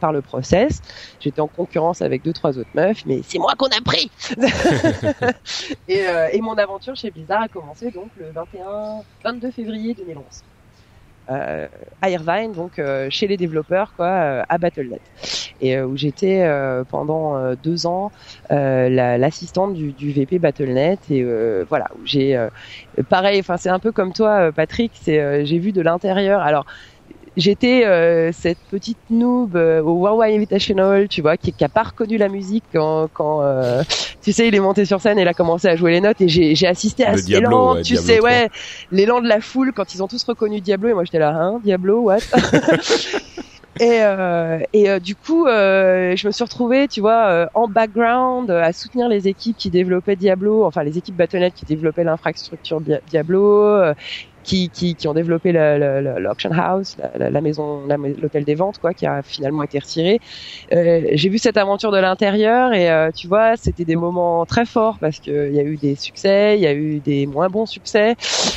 par le process. J'étais en concurrence avec deux, trois autres meufs, mais c'est moi qu'on a pris. et, et mon aventure chez Blizzard a commencé donc le 21, 22 février 2011. Euh, à Irvine, donc euh, chez les développeurs, quoi, euh, à Battle.net, et où j'étais pendant deux ans euh, la- l'assistante du, du VP Battle.net, et voilà, où j'ai pareil, enfin c'est un peu comme toi, Patrick, c'est j'ai vu de l'intérieur. Alors j'étais euh, cette petite noob euh, au Worldwide Invitational, tu vois, qui, qui a pas reconnu la musique quand, quand euh, tu sais, il est monté sur scène et il a commencé à jouer les notes et j'ai assisté à cet élan,
ouais,
tu
Diablo
sais,
3.
ouais, l'élan de la foule quand ils ont tous reconnu Diablo et moi j'étais là, hein, Diablo, what? Et, euh, et euh, du coup, euh, je me suis retrouvée, tu vois, euh, en background, euh, à soutenir les équipes qui développaient Diablo, enfin les équipes Battle.net qui développaient l'infrastructure Dia- Diablo, euh, qui, qui, qui ont développé l'auction house, la, la- maison, l'hôtel des ventes, quoi, qui a finalement été retiré. Euh, J'ai vu cette aventure de l'intérieur et euh, tu vois, c'était des moments très forts parce que il y a eu des succès, il y a eu des moins bons succès.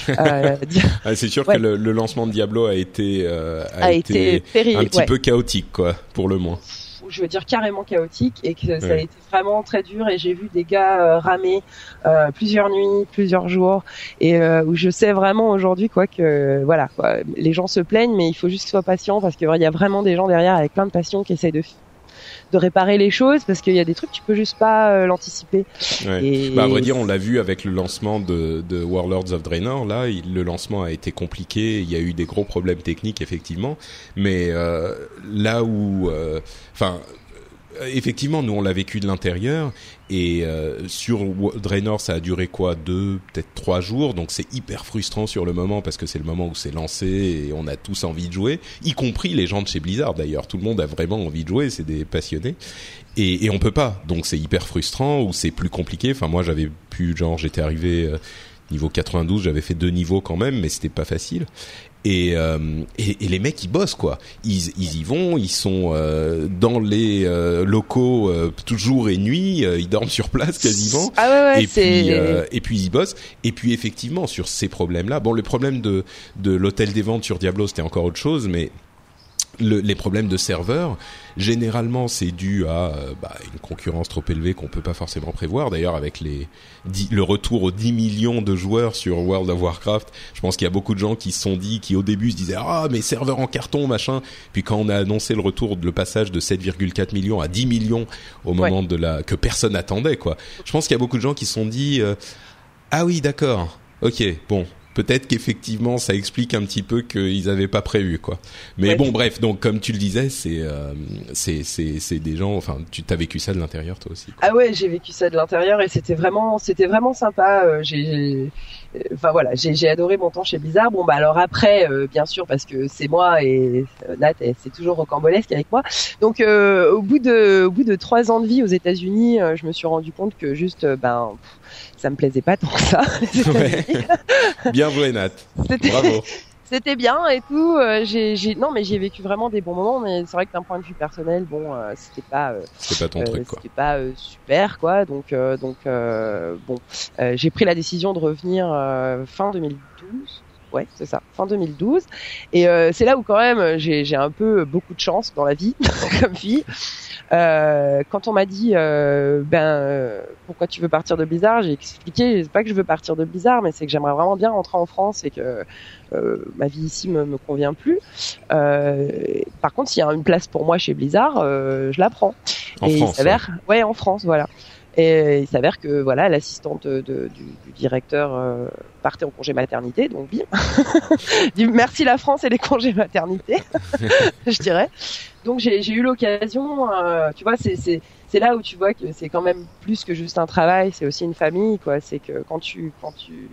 Euh,
Ah, c'est sûr
Ouais.
que le, le lancement de Diablo a été, euh, a,
a
été,
été péri-
un petit
ouais.
peu chaotique, quoi, pour le moins.
Je veux dire carrément chaotique et que ça a été vraiment très dur. Et j'ai vu des gars euh, ramer euh, plusieurs nuits, plusieurs jours. Et euh, où je sais vraiment aujourd'hui quoi que voilà quoi, les gens se plaignent mais il faut juste qu'ils soient patients parce que il y a vraiment des gens derrière avec plein de passion qui essayent de de réparer les choses parce qu'il y a des trucs tu peux juste pas euh, l'anticiper.
Ouais.
Et-
Bah, à vrai dire, on l'a vu avec le lancement de, de Warlords of Draenor. Là, il- le lancement a été compliqué. Il y a eu des gros problèmes techniques, effectivement. Mais euh, là où, euh, enfin. euh, Effectivement, nous on l'a vécu de l'intérieur. Et euh, sur Draenor ça a duré quoi? Deux peut-être trois jours. Donc c'est hyper frustrant sur le moment parce que c'est le moment où c'est lancé et on a tous envie de jouer. Y compris les gens de chez Blizzard d'ailleurs. Tout le monde a vraiment envie de jouer. C'est des passionnés. Et, et on peut pas. Donc c'est hyper frustrant ou c'est plus compliqué. Enfin moi j'avais pu genre j'étais arrivé euh, niveau 92 j'avais fait deux niveaux quand même mais c'était pas facile et, euh, et, et les mecs ils bossent quoi. Ils, ils y vont ils sont euh, dans les euh, locaux euh, tout jour et nuit euh, ils dorment sur place quasiment.
Ah ouais ouais
et puis euh, et puis ils bossent. Et puis effectivement sur ces problèmes là bon le problème de de l'hôtel des ventes sur Diablo c'était encore autre chose mais le, les problèmes de serveurs, généralement, c'est dû à euh, bah, une concurrence trop élevée qu'on peut pas forcément prévoir. D'ailleurs, avec les le retour aux 10 millions de joueurs sur World of Warcraft, je pense qu'il y a beaucoup de gens qui se sont dit, qui au début se disaient ah mais serveurs en carton machin. Puis quand on a annoncé le retour, le passage de 7,4 millions à 10 millions au moment de la que personne attendait quoi. Je pense qu'il y a beaucoup de gens qui se sont dit euh, ah oui d'accord, ok bon. Peut-être qu'effectivement ça explique un petit peu qu'ils avaient pas prévu quoi. Mais
Ouais.
bon bref donc comme tu le disais c'est euh, c'est c'est c'est des gens enfin tu t'as vécu ça de l'intérieur toi aussi. quoi.
Ah ouais, j'ai vécu ça de l'intérieur et c'était vraiment, c'était vraiment sympa. Euh, J'ai, euh, enfin voilà, j'ai, adoré mon temps chez Blizzard. Bon bah alors après, euh, bien sûr, parce que c'est moi et euh, Nat, c'est toujours rocambolesque avec moi. Donc euh, au bout de, au bout de trois ans de vie aux États-Unis, je me suis rendu compte que juste, ben, pff, ça me plaisait pas tant que ça.
Ouais. Bien joué Nat. Bravo.
c'était bien et tout. Euh, j'ai, non, mais j'ai vécu vraiment des bons moments. Mais c'est vrai que d'un point de vue personnel, bon, euh, c'était pas, euh,
c'était pas ton truc, quoi.
C'était pas super, quoi. Donc, donc, bon, j'ai pris la décision de revenir fin 2012 ouais, c'est ça, fin 2012. Et euh, c'est là où quand même j'ai un peu beaucoup de chance dans la vie, comme fille. Euh, quand on m'a dit euh, ben euh, pourquoi tu veux partir de Blizzard, j'ai expliqué c'est pas que je veux partir de Blizzard, mais c'est que j'aimerais vraiment bien rentrer en France et que euh, ma vie ici me, me convient plus. par contre, s'il y a une place pour moi chez Blizzard, je la prends.
En et France,
il s'avère, ouais. en France, voilà. Et il s'avère que voilà, l'assistante de, du, du, directeur euh, partait en congé maternité, donc bim. Merci la France et les congés maternité, je dirais. Donc j'ai eu l'occasion, euh, tu vois, c'est là où tu vois que c'est quand même plus que juste un travail, c'est aussi une famille, quoi. C'est que quand tu quand tu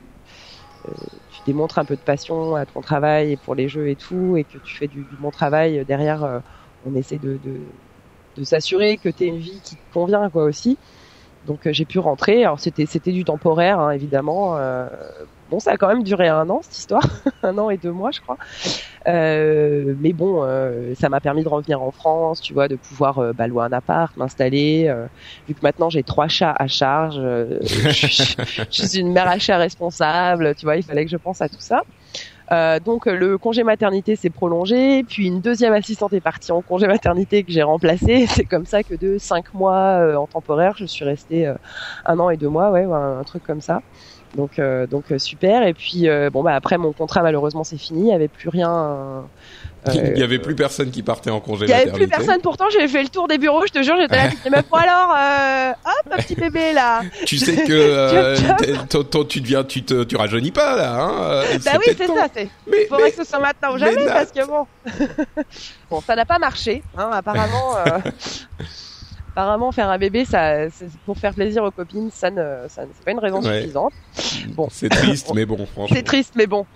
euh, tu démontres un peu de passion à ton travail et pour les jeux et tout, et que tu fais du, du bon travail derrière, on essaie de, de, de s'assurer que tu une vie qui te convient, quoi aussi. Donc euh, j'ai pu rentrer. Alors c'était c'était du temporaire hein, évidemment. Euh, bon, ça a quand même duré un an cette histoire, un an et deux mois je crois. Euh, mais bon, ça m'a permis de revenir en France, tu vois, de pouvoir bah, louer un appart, m'installer. vu que maintenant j'ai trois chats à charge, je, je, suis une mère à chat responsable, tu vois, il fallait que je pense à tout ça. Euh, donc le congé maternité s'est prolongé, puis une deuxième assistante est partie en congé maternité que j'ai remplacée. C'est comme ça que de cinq mois euh, en temporaire, je suis restée euh, un an et deux mois, ouais, un, un truc comme ça. Donc donc super. Et puis bon bah après mon contrat malheureusement c'est fini, il n'y avait plus rien
il n'y avait plus personne qui partait en congé
Il n'y
avait
plus personne. Pourtant, j'ai fait le tour des bureaux. Je te jure, j'étais là. mais pour alors, euh, hop, un petit bébé là.
Tu sais que euh, tu deviens, tu te, tu rajeunis pas là. Hein
euh, bah oui, c'est ça. Il faudrait que ce soit maintenant ou jamais parce que bon, bon, ça n'a pas marché. Hein, apparemment. Euh, apparemment faire un bébé ça pour faire plaisir aux copines ça ne ça c'est pas une raison suffisante
bon c'est triste mais bon franchement
c'est triste mais bon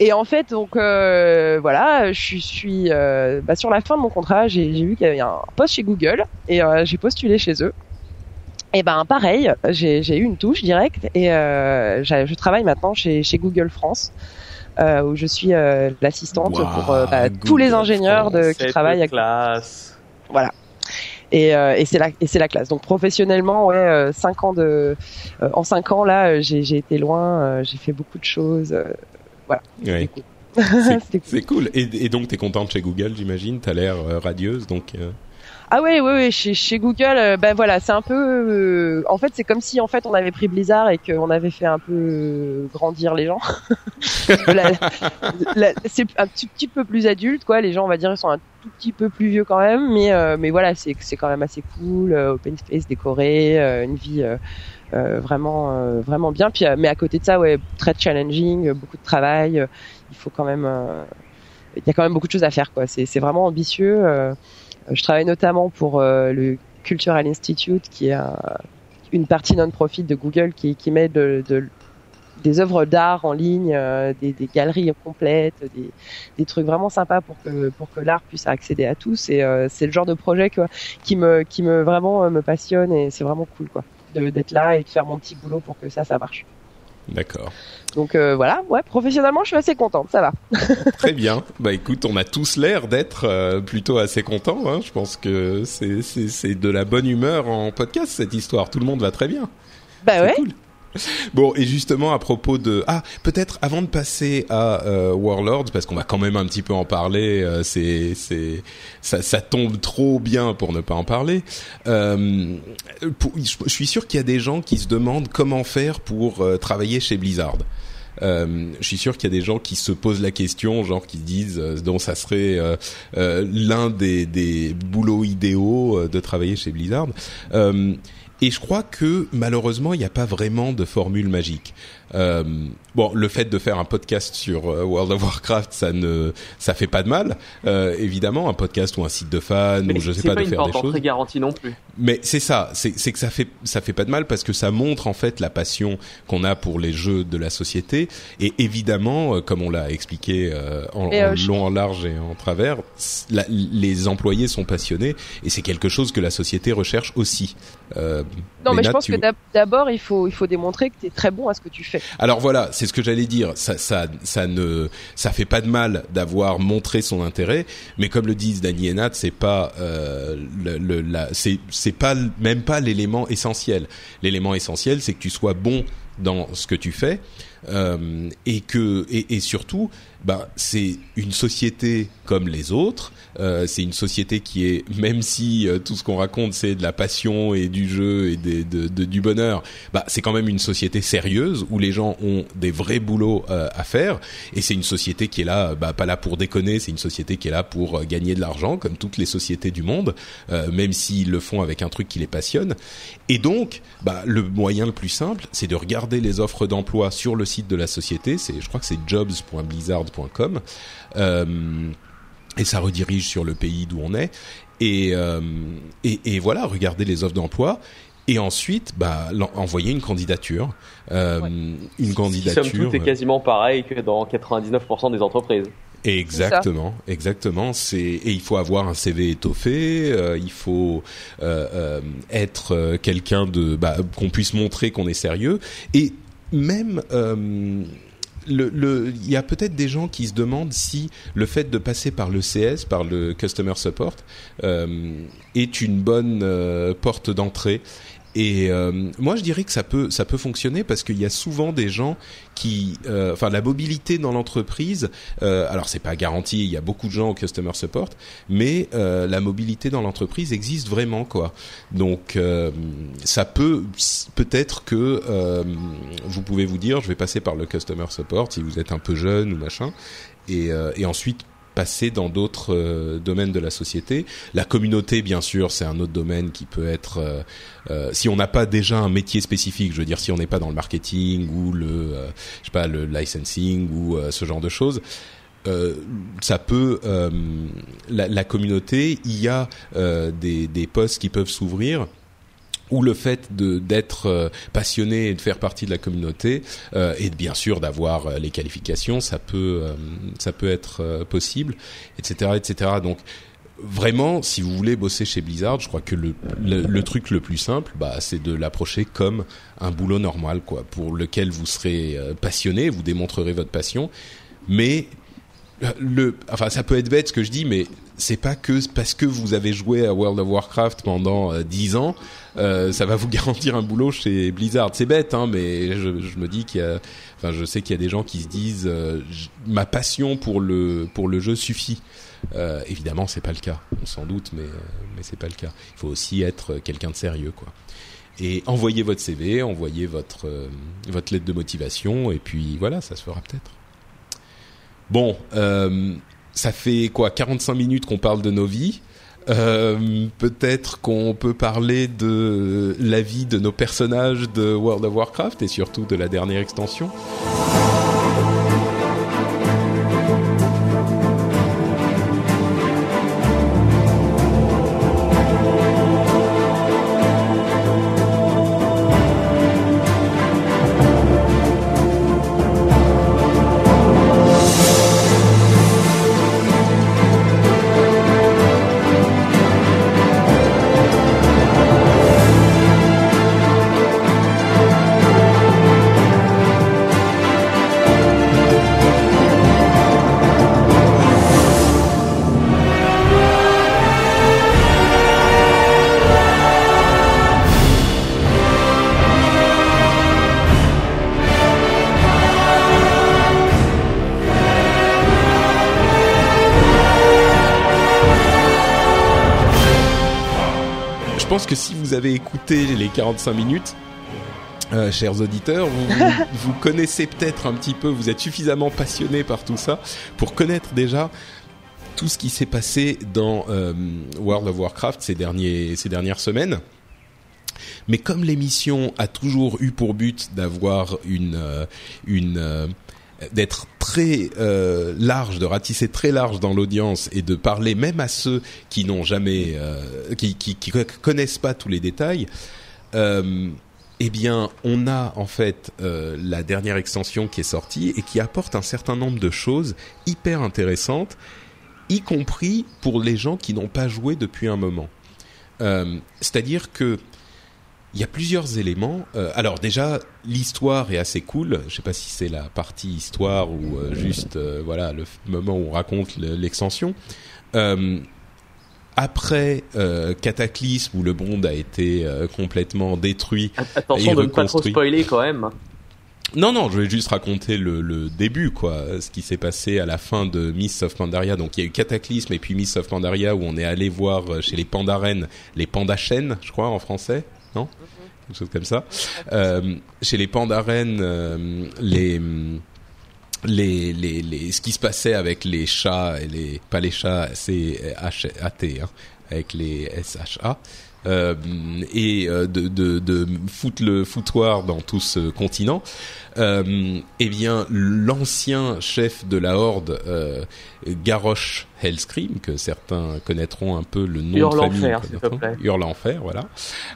et en fait, donc euh, voilà, je suis euh, bah, sur la fin de mon contrat, j'ai vu qu'il y avait un poste chez Google et euh, j'ai postulé chez eux. Et ben pareil, j'ai eu une touche directe et euh, je travaille maintenant chez, chez Google France. Euh, où je suis euh, l'assistante pour bah, tous les ingénieurs de, qui travaillent avec
classe.
Voilà. Et, et c'est la et c'est la classe. Donc professionnellement, ouais, cinq ans de en cinq ans là, j'ai été loin, j'ai fait beaucoup de choses. Voilà.
C'est cool. Et, donc, tu es contente chez Google, j'imagine? Tu as l'air euh, radieuse, donc... Euh.
Ah oui, oui, oui, chez, chez Google, euh, ben voilà, c'est un peu, en fait, c'est comme si en fait on avait pris Blizzard et qu'on avait fait un peu grandir les gens. c'est un petit, petit, peu plus adulte, quoi. Les gens, on va dire, ils sont un tout petit peu plus vieux quand même, mais mais voilà, c'est c'est quand même assez cool, open space décoré, une vie vraiment euh, vraiment bien. Puis, euh, mais à côté de ça, ouais, très challenging, beaucoup de travail. il faut quand même, il y a quand même beaucoup de choses à faire, quoi. C'est c'est vraiment ambitieux. je travaille notamment pour le Cultural Institute, qui est une partie non-profit de Google qui, qui met de, de des œuvres d'art en ligne, des, des, galeries complètes, des, des, trucs vraiment sympas pour que pour que l'art puisse accéder à tous. Et c'est le genre de projet qui me qui me vraiment me passionne et c'est vraiment cool quoi d'être là et de faire mon petit boulot pour que ça, ça marche.
D'accord.
Donc euh, voilà, ouais, professionnellement, je suis assez contente, ça va.
Très bien. Bah écoute, on a tous l'air d'être euh, plutôt assez contents. Hein. Je pense que c'est c'est de la bonne humeur en podcast cette histoire. Tout le monde va très bien.
Bah ouais.
Cool. Bon, et justement à propos de ah peut-être avant de passer à euh, Warlords parce qu'on va quand même un petit peu en parler, euh, c'est c'est ça, ça tombe trop bien pour ne pas en parler. Euh, je suis sûr qu'il y a des gens qui se demandent comment faire pour euh, travailler chez Blizzard. Euh, je suis sûr qu'il y a des gens qui se posent la question, genre qui disent euh, donc ça serait l'un des, des boulots idéaux de travailler chez Blizzard. Et je crois que malheureusement, il n'y a pas vraiment de formule magique. Euh, bon, le fait de faire un podcast sur euh, World of Warcraft, ça ne, ça fait pas de mal, euh, évidemment, un podcast ou un site de fans ou je sais pas,
pas
de faire des choses.
très garantie non plus.
Mais c'est ça, c'est que ça fait, ça fait pas de mal parce que ça montre en fait la passion qu'on a pour les jeux de la société. Et évidemment, euh, comme on l'a expliqué euh, en, en long, en large et en travers, la, les employés sont passionnés et c'est quelque chose que la société recherche aussi.
non, mais, je pense que d'abord il faut, il faut démontrer que tu es très bon à ce que tu fais
Alors voilà, c'est ce que j'allais dire. Ça, ça, ça ne, ça fait pas de mal d'avoir montré son intérêt, mais comme le disent Danny et Nat, c'est pas euh, le, le la, c'est, c'est pas même pas l'élément essentiel. L'élément essentiel, c'est que tu sois bon dans ce que tu fais euh, et que et, et surtout bah, c'est une société comme les autres. Euh, c'est une société qui est, même si euh, tout ce qu'on raconte c'est de la passion et du jeu et de, de, du bonheur, bah, c'est quand même une société sérieuse où les gens ont des vrais boulots euh, à faire. Et c'est une société qui est là, bah, pas là pour déconner, c'est une société qui est là pour euh, gagner de l'argent, comme toutes les sociétés du monde, euh, même s'ils le font avec un truc qui les passionne. Et donc, bah, le moyen le plus simple, c'est de regarder les offres d'emploi sur le site de la société. C'est, je crois que c'est jobs.blizzard et ça redirige sur le pays d'où on est et, voilà regarder les offres d'emploi et ensuite envoyer une candidature une candidature
Somme toute, est quasiment pareil que dans 99% des entreprises.
Exactement, exactement. Et il faut avoir un CV étoffé. il faut être quelqu'un de qu'on puisse montrer qu'on est sérieux. Et même le, le, il y a peut-être des gens qui se demandent si le fait de passer par le CS, par le Customer Support, euh, est une bonne euh, porte d'entrée. Et euh, moi, je dirais que ça peut ça peut fonctionner parce qu'il y a souvent des gens qui, euh, enfin, la mobilité dans l'entreprise. Euh, alors, c'est pas garanti. Il y a beaucoup de gens au customer support, mais euh, la mobilité dans l'entreprise existe vraiment, quoi. Donc, euh, ça peut peut-être que euh, vous pouvez vous dire, je vais passer par le customer support si vous êtes un peu jeune ou machin, et, euh, et ensuite passer dans d'autres euh, domaines de la société. La communauté, bien sûr, c'est un autre domaine qui peut être, euh, euh, si on n'a pas déjà un métier spécifique, je veux dire, si on n'est pas dans le marketing ou le, je sais pas, le licensing ou ce genre de choses. Ça peut la, communauté il y a des, des postes qui peuvent s'ouvrir ou le fait d'être euh, passionné et de faire partie de la communauté euh, et bien sûr d'avoir euh, les qualifications, ça peut ça peut être possible, etc., etc. Donc vraiment, si vous voulez bosser chez Blizzard, je crois que le, le, le truc le plus simple, bah, c'est de l'approcher comme un boulot normal, quoi, pour lequel vous serez passionné, vous démontrerez votre passion, mais le, enfin, ça peut être bête ce que je dis, mais c'est pas que parce que vous avez joué à World of Warcraft pendant 10 ans, euh, ça va vous garantir un boulot chez Blizzard. C'est bête, hein, mais je, me dis qu'il y a, enfin, je sais qu'il y a des gens qui se disent, euh, ma passion pour le pour le jeu suffit. Euh, évidemment, c'est pas le cas, on s'en doute, mais euh, mais c'est pas le cas. Il faut aussi être quelqu'un de sérieux, quoi. Et envoyez votre CV, envoyez votre votre lettre de motivation, et puis voilà, ça se fera peut-être. Bon, ça fait quoi 45 minutes qu'on parle de nos vies. Euh, peut-être qu'on peut parler de la vie de nos personnages de World of Warcraft et surtout de la dernière extension. Pense que si vous avez écouté les 45 minutes, euh, chers auditeurs, vous, vous, vous connaissez peut-être un petit peu, vous êtes suffisamment passionnés par tout ça pour connaître déjà tout ce qui s'est passé dans euh, World of Warcraft ces, derniers, ces dernières semaines. Mais comme l'émission a toujours eu pour but d'avoir une, euh, une d'être très euh, large, de ratisser très large dans l'audience et de parler même à ceux qui n'ont jamais, euh, qui, connaissent pas tous les détails. Euh, eh bien, on a en fait la dernière extension qui est sortie et qui apporte un certain nombre de choses hyper intéressantes, y compris pour les gens qui n'ont pas joué depuis un moment. C'est-à-dire que il y a plusieurs éléments. Euh, alors déjà, l'histoire est assez cool. Je sais pas si c'est la partie histoire ou euh, juste euh, voilà le moment où on raconte l'extension. après Cataclysme où le monde a été complètement détruit.
Attention de ne pas trop spoiler quand même.
Non, non, je vais juste raconter le, le début, quoi, ce qui s'est passé à la fin de Miss of Pandaria. Donc, il y a eu Cataclysme et puis Miss of Pandaria où on est allé voir chez les Pandaren, les Pandachènes, je crois, en français non Quelque chose comme ça. Euh, chez les pandarènes, euh, les les, les, les, ce qui se passait avec les chats et les pas les chats c'est H A T hein, avec les S H A euh, et euh, de, de, de foutre le foutoir dans tout ce continent. Euh, eh bien, l'ancien chef de la horde, euh, Garrosh Hellscream, que certains connaîtront un peu le nom de famille,
Hurle
l'enfer, voilà.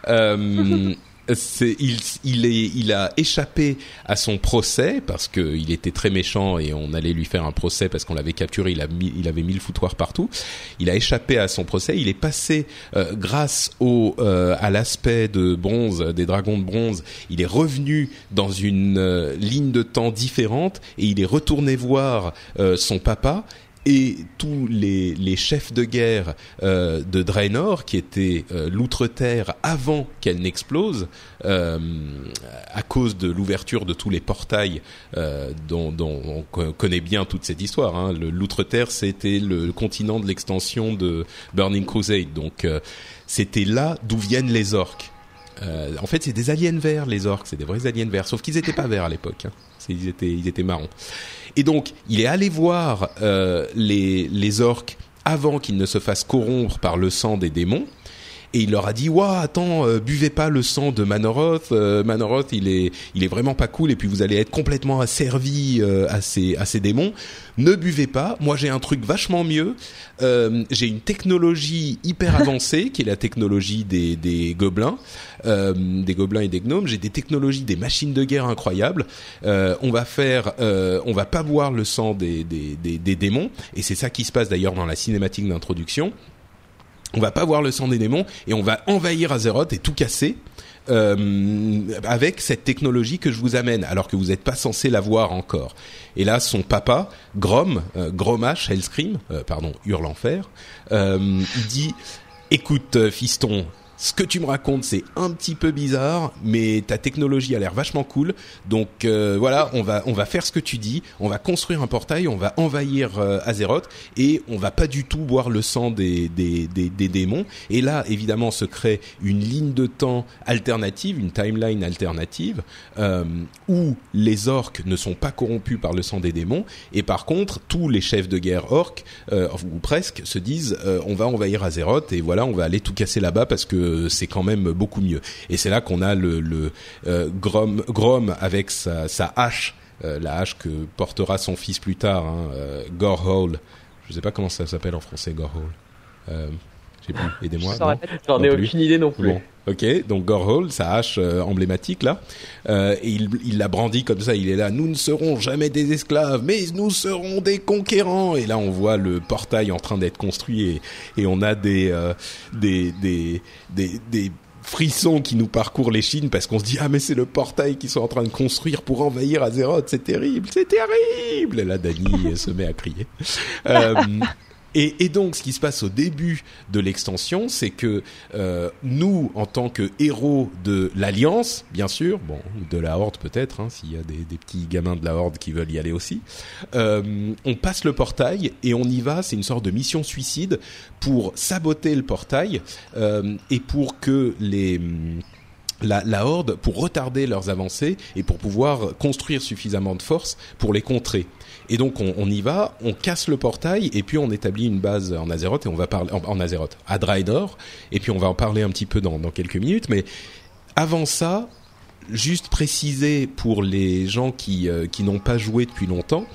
Il, a échappé à son procès parce qu'il était très méchant et on allait lui faire un procès parce qu'on l'avait capturé. Il avait mis le foutoir partout. Il a échappé à son procès. Il est passé euh, grâce au euh, à l'aspect de bronze des dragons de bronze. Il est revenu dans une euh, ligne de temps différente et il est retourné voir son papa et tous les, les, chefs de guerre euh, de Draenor, qui étaient euh, l'outre-terre avant qu'elle n'explose, euh, à cause de l'ouverture de tous les portails euh, dont, dont, on connaît bien toute cette histoire. Hein. L'outre-terre, c'était le continent de l'extension de Burning Crusade, donc euh, c'était là d'où viennent les orques. en fait, c'est des aliens verts, les orques, c'est des vrais aliens verts, sauf qu'ils n'étaient pas verts à l'époque. Hein. Ils étaient, ils étaient marrons. Et donc, il est allé voir euh, les, les orques avant qu'ils ne se fassent corrompre par le sang des démons et il leur a dit waouh attends euh, buvez pas le sang de Manoroth euh, Manoroth il est il est vraiment pas cool. Et puis vous allez être complètement asservi euh, à ces à ces démons. Ne buvez pas. Moi j'ai un truc vachement mieux. Euh, j'ai une technologie hyper avancée qui est la technologie des des gobelins. Des gobelins et des gnomes. J'ai des technologies des machines de guerre incroyables. On va faire on va pas boire le sang des des, des, des démons. Et c'est ça qui se passe d'ailleurs dans la cinématique d'introduction on va pas voir le sang des démons et on va envahir Azeroth et tout casser. Euh, avec cette technologie que je vous amène, alors que vous n'êtes pas censé la voir encore. Et là, son papa, Grom, euh, Gromash, Hellscream, euh, pardon, Hurle Enfer, euh, il dit, écoute, fiston, ce que tu me racontes, c'est un petit peu bizarre, mais ta technologie a l'air vachement cool. Donc euh, voilà, on va on va faire ce que tu dis. On va construire un portail, on va envahir euh, Azeroth et on va pas du tout boire le sang des des, des, démons. Et là, évidemment, se crée une ligne de temps alternative, une timeline alternative euh, où les orques ne sont pas corrompus par le sang des démons et par contre, tous les chefs de guerre orques ou presque se disent on va envahir Azeroth et voilà, on va aller tout casser là-bas parce que c'est quand même beaucoup mieux. Et c'est là qu'on a le, euh, Grom, Grom avec sa, hache, euh, la hache que portera son fils plus tard, hein, euh, Gorhole. Je sais pas comment ça s'appelle en français, Gorhole. Euh, j'ai plus. Aidez-moi.
J'en ai aucune idée non plus.
Ok, donc Gorhole, sa hache euh, emblématique là, euh, et il, il la brandit comme ça. Il est là. Nous ne serons jamais des esclaves, mais nous serons des conquérants. Et là, on voit le portail en train d'être construit et, et on a des, euh, des, des, des, des frissons qui nous parcourent les chines parce qu'on se dit ah mais c'est le portail qu'ils sont en train de construire pour envahir Azeroth, c'est terrible, c'est terrible. Et là Dany se met à crier. Euh, et, et, donc, ce qui se passe au début de l'extension, c'est que euh, nous, en tant que héros de l'Alliance, bien sûr, bon, de la Horde peut-être, hein, s'il y a des, des, petits gamins de la Horde qui veulent y aller aussi, euh, on passe le portail et on y va. C'est une sorte de mission suicide pour saboter le portail euh, et pour que les la, la, horde pour retarder leurs avancées et pour pouvoir construire suffisamment de force pour les contrer. Et donc on, on, y va, on casse le portail et puis on établit une base en Azeroth et on va parler en, en Azeroth à Draenor et puis on va en parler un petit peu dans, dans quelques minutes. Mais avant ça, juste préciser pour les gens qui euh, qui n'ont pas joué depuis longtemps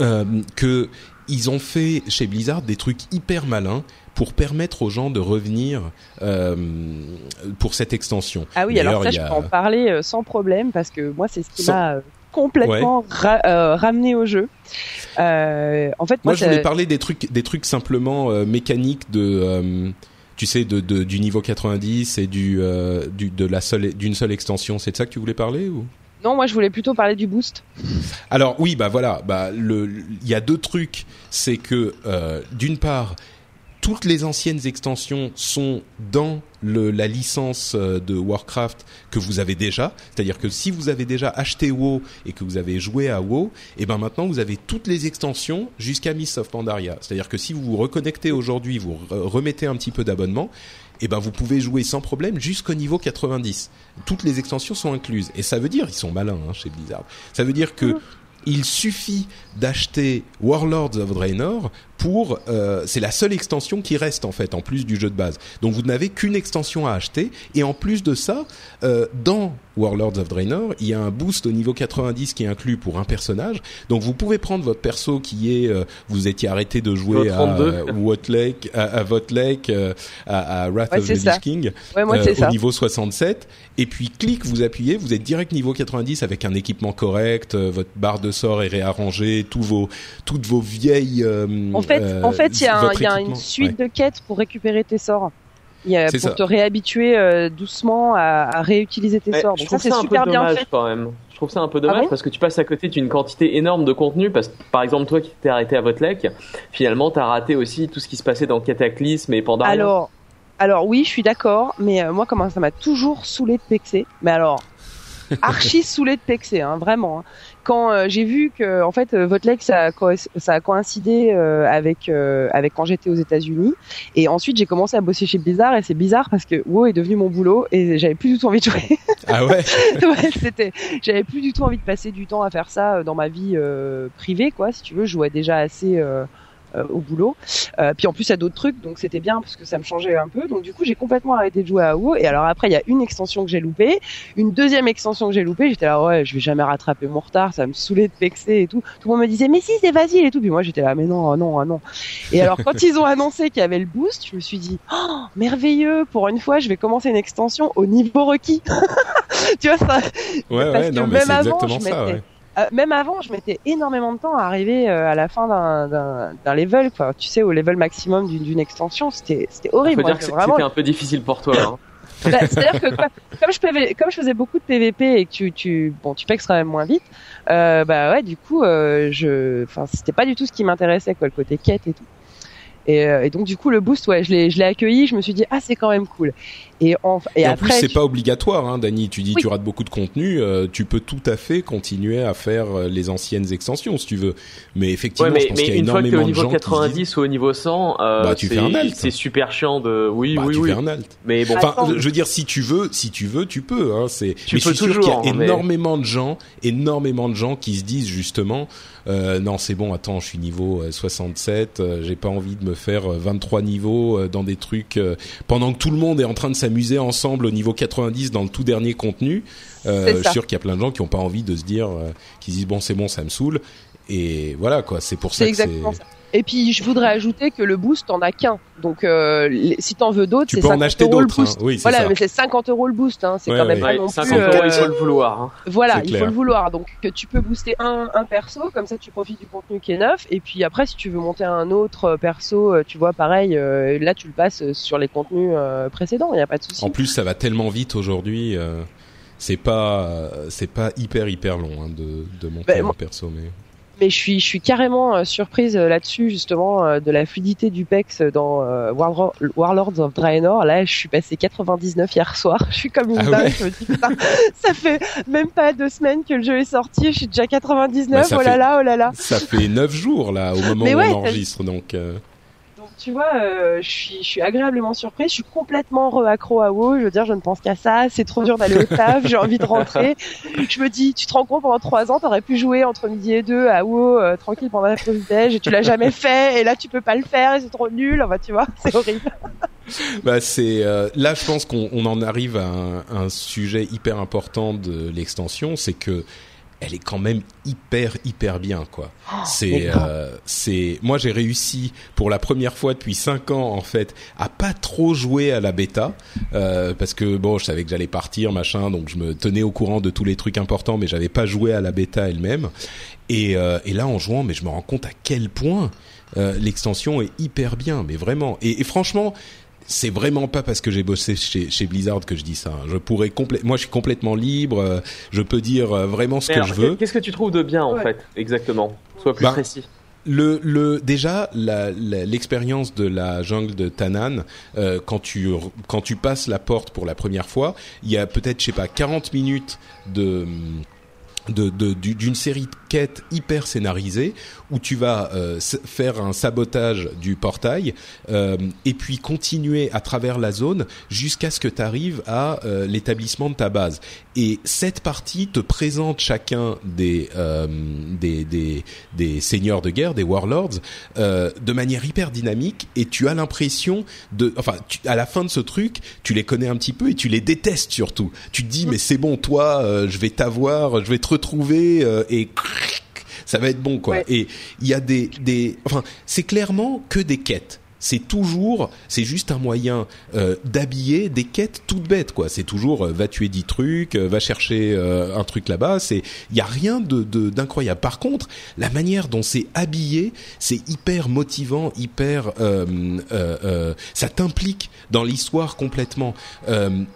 euh, que ils ont fait chez Blizzard des trucs hyper malins pour permettre aux gens de revenir euh, pour cette extension.
Ah oui, alors ça, je peux en parler euh, sans problème parce que moi, c'est ce qui m'a complètement ouais. ra euh, ramené au jeu. Euh, en fait,
moi, moi je voulais parler des trucs, des trucs simplement euh, mécaniques de tu sais, de, de, du niveau 90 et du, du de la seule d'une seule extension. C'est de ça que tu voulais parler ou?
Non, moi je voulais plutôt parler du boost.
Alors oui, bah voilà, bah le, il y a deux trucs, c'est que d'une part, toutes les anciennes extensions sont dans le, la licence euh, de Warcraft que vous avez déjà. C'est-à-dire que si vous avez déjà acheté WoW et que vous avez joué à WoW, et eh ben maintenant vous avez toutes les extensions jusqu'à Mists of Pandaria. C'est-à-dire que si vous vous reconnectez aujourd'hui, vous remettez un petit peu d'abonnement, et eh ben vous pouvez jouer sans problème jusqu'au niveau 90. Toutes les extensions sont incluses. Et ça veut dire, ils sont malins hein, chez Blizzard. Ça veut dire que mmh. il suffit d'acheter Warlords of Draenor pour euh, c'est la seule extension qui reste en fait en plus du jeu de base. Donc vous n'avez qu'une extension à acheter et en plus de ça, euh, dans Warlords of Draenor, il y a un boost au niveau 90 qui est inclus pour un personnage. Donc vous pouvez prendre votre perso qui est euh, vous étiez arrêté de jouer à Wotlake, à, à Votlake, euh, à, à, Wrath of the Lich King
ouais, moi,
au
ça.
niveau 67 et puis clic vous appuyez, vous êtes direct niveau 90 avec un équipement correct, votre barre de sort est réarrangée, tous vos toutes vos vieilles
fait, euh, en fait, il y a, y a une suite de quêtes pour récupérer tes sorts. Y a, pour ça. te réhabituer euh, doucement à, à, réutiliser tes sorts.
Donc ça, c'est super
peu
bien
dommage, fait.
Quand même. Je trouve ça un peu dommage ah parce que tu passes à côté d'une quantité énorme de contenu. Parce que, par exemple, toi qui t'es arrêté à Votlek, finalement, t'as raté aussi tout ce qui se passait dans Cataclysme et Pandaria.
Alors, alors oui, je suis d'accord, mais euh, moi, comment ça m'a toujours saoulé de pexer. Mais alors, archi saoulé de pexer, hein, vraiment. Hein quand euh, j'ai vu que en fait euh, votre ça a, ça a coïncidé euh, avec euh, avec quand j'étais aux États-Unis et ensuite j'ai commencé à bosser chez Blizzard et c'est bizarre parce que WoW est devenu mon boulot et j'avais plus du tout envie de jouer.
Ah ouais?
ouais c'était j'avais plus du tout envie de passer du temps à faire ça dans ma vie privée quoi si tu veux je jouais déjà assez au boulot. Euh, puis en plus il y a d'autres trucs, donc c'était bien parce que ça me changeait un peu. Donc du coup j'ai complètement arrêté de jouer à WoW. Et alors après il y a une extension que j'ai loupée, une deuxième extension que j'ai loupée. J'étais là ouais je vais jamais rattraper mon retard, ça me saoulait de vexer et tout. Tout le monde me disait mais si c'est facile et tout. Puis moi j'étais là mais non non non. Et alors quand ils ont annoncé qu'il y avait le boost, je me suis dit oh, merveilleux pour une fois je vais commencer une extension au niveau requis. tu vois ça.
Ouais ouais non mais c'est exactement ça. Ouais
euh, même avant, je mettais énormément de temps à arriver euh, à la fin d'un level, quoi. Tu sais, au level maximum d'une extension, c'était horrible.
Faut dire que c'était un peu difficile pour toi. Hein.
bah, C'est-à-dire que comme je, PV, comme je faisais beaucoup de PVP et que tu, tu bon, tu pexes quand même moins vite, euh, bah ouais, du coup, euh, je, enfin, c'était pas du tout ce qui m'intéressait, quoi, le côté quête et tout. Et, euh, et, donc du coup le boost, ouais, je l'ai, je l'ai accueilli. Je me suis dit ah c'est quand même cool.
Et, en, et, et en après, plus c'est pas obligatoire, hein, Dani. Tu dis oui. tu rates beaucoup de contenu, euh, tu peux tout à fait continuer à faire euh, les anciennes extensions si tu veux. Mais effectivement,
ouais, mais,
je pense qu'il y a énormément
de gens. Une fois que au niveau 90
disent...
ou au niveau 100, euh,
bah, tu
c'est,
fais un alt.
c'est super chiant de. Oui,
bah,
oui,
tu
oui.
fais un alt.
Mais bon,
enfin, je veux dire si tu veux, si tu veux, tu peux. Hein, c'est.
Tu
mais
peux
je suis
toujours,
sûr qu'il y a
mais...
énormément de gens, énormément de gens qui se disent justement, euh, non c'est bon, attends, je suis niveau 67, euh, j'ai pas envie de me faire 23 niveaux euh, dans des trucs pendant que tout le monde est en train de s'amuser ensemble au niveau 90 dans le tout dernier contenu. Euh, je suis sûr qu'il y a plein de gens qui ont pas envie de se dire, euh, qui se disent bon c'est bon ça me saoule. Et voilà quoi, c'est pour ça que
exactement ça. Et puis je voudrais ajouter que le boost t'en as qu'un. Donc euh, les, si t'en veux d'autres,
tu
c'est
peux
50
en acheter
euros le.
Hein. Oui,
voilà,
ça.
mais c'est 50 euros le boost. Hein. C'est
Ouais,
quand même
ouais.
pas
Ouais,
non
50
plus.
euros, il
euh,
faut le vouloir. Hein.
Voilà, il faut le vouloir. Donc que tu peux booster un, un perso, comme ça tu profites du contenu qui est neuf. Et puis après, si tu veux monter un autre euh, perso, euh, tu vois, pareil, euh, là tu le passes sur les contenus euh, précédents. Il y a pas de souci.
En plus, ça va tellement vite aujourd'hui. euh, c'est pas, euh, c'est pas hyper hyper long hein, de, de monter
Ben,
un perso, mais.
Mais je suis, je suis carrément euh, surprise euh, là-dessus justement euh, de la fluidité du PEX dans euh, Warlord- Warlords of Draenor. Là, je suis passé 99 hier soir. Je suis comme une
Ah
dingue.
ouais
Je me dis putain, ça fait même pas deux semaines que le jeu est sorti. Je suis déjà 99.
Bah,
oh là
fait-
là, oh là là.
Ça fait neuf jours là au moment
Mais
où
ouais,
on enregistre, donc. euh,
Donc tu vois, euh, je suis, je suis agréablement surprise. Je suis complètement re-accro à WoW. Je veux dire, je ne pense qu'à ça. C'est trop dur d'aller au taf. J'ai envie de rentrer. Je me dis, tu te rends compte pendant trois ans, t'aurais pu jouer entre midi et deux à WoW euh, tranquille pendant la pause déj et tu l'as jamais fait. Et là, tu peux pas le faire et c'est trop nul. Enfin, tu vois, c'est horrible.
Bah c'est euh, là je pense qu'on on en arrive à un, un sujet hyper important de l'extension, c'est que elle est quand même hyper hyper bien quoi. C'est
mais grave.
euh, c'est moi j'ai réussi pour la première fois depuis cinq ans en fait à pas trop jouer à la bêta euh, parce que bon je savais que j'allais partir machin donc je me tenais au courant de tous les trucs importants mais j'avais pas joué à la bêta elle-même et, euh, et là en jouant mais je me rends compte à quel point euh, l'extension est hyper bien mais vraiment et, et franchement c'est vraiment pas parce que j'ai bossé chez, chez Blizzard que je dis ça. Je pourrais moi je suis complètement libre, euh, je peux dire euh, vraiment ce que je veux.
Qu'est-ce que tu trouves de bien en fait, exactement? Sois plus bah, précis.
Le, le, déjà l'expérience de la jungle de Tanan euh, quand tu quand tu passes la porte pour la première fois, il y a peut-être je sais pas 40 minutes de d'une de, série de quêtes hyper scénarisées où tu vas euh, faire un sabotage du portail euh, et puis continuer à travers la zone jusqu'à ce que tu arrives à euh, l'établissement de ta base. Et cette partie te présente chacun des euh, des, des, des seigneurs de guerre, des warlords, de manière hyper dynamique et tu as l'impression de, enfin, à la fin de ce truc, tu les connais un petit peu et tu les détestes surtout. Tu te dis mais c'est bon, toi, je vais t'avoir, je vais te retrouver et ça va être bon quoi. Et il y a des des enfin c'est clairement que des quêtes c'est toujours, c'est juste un moyen euh, d'habiller des quêtes toutes bêtes, quoi. C'est toujours euh, va tuer dix trucs, euh, va chercher un truc là-bas. C'est, il y a rien de, d'incroyable. Par contre, la manière dont c'est habillé, c'est hyper motivant, hyper, ça t'implique dans l'histoire complètement.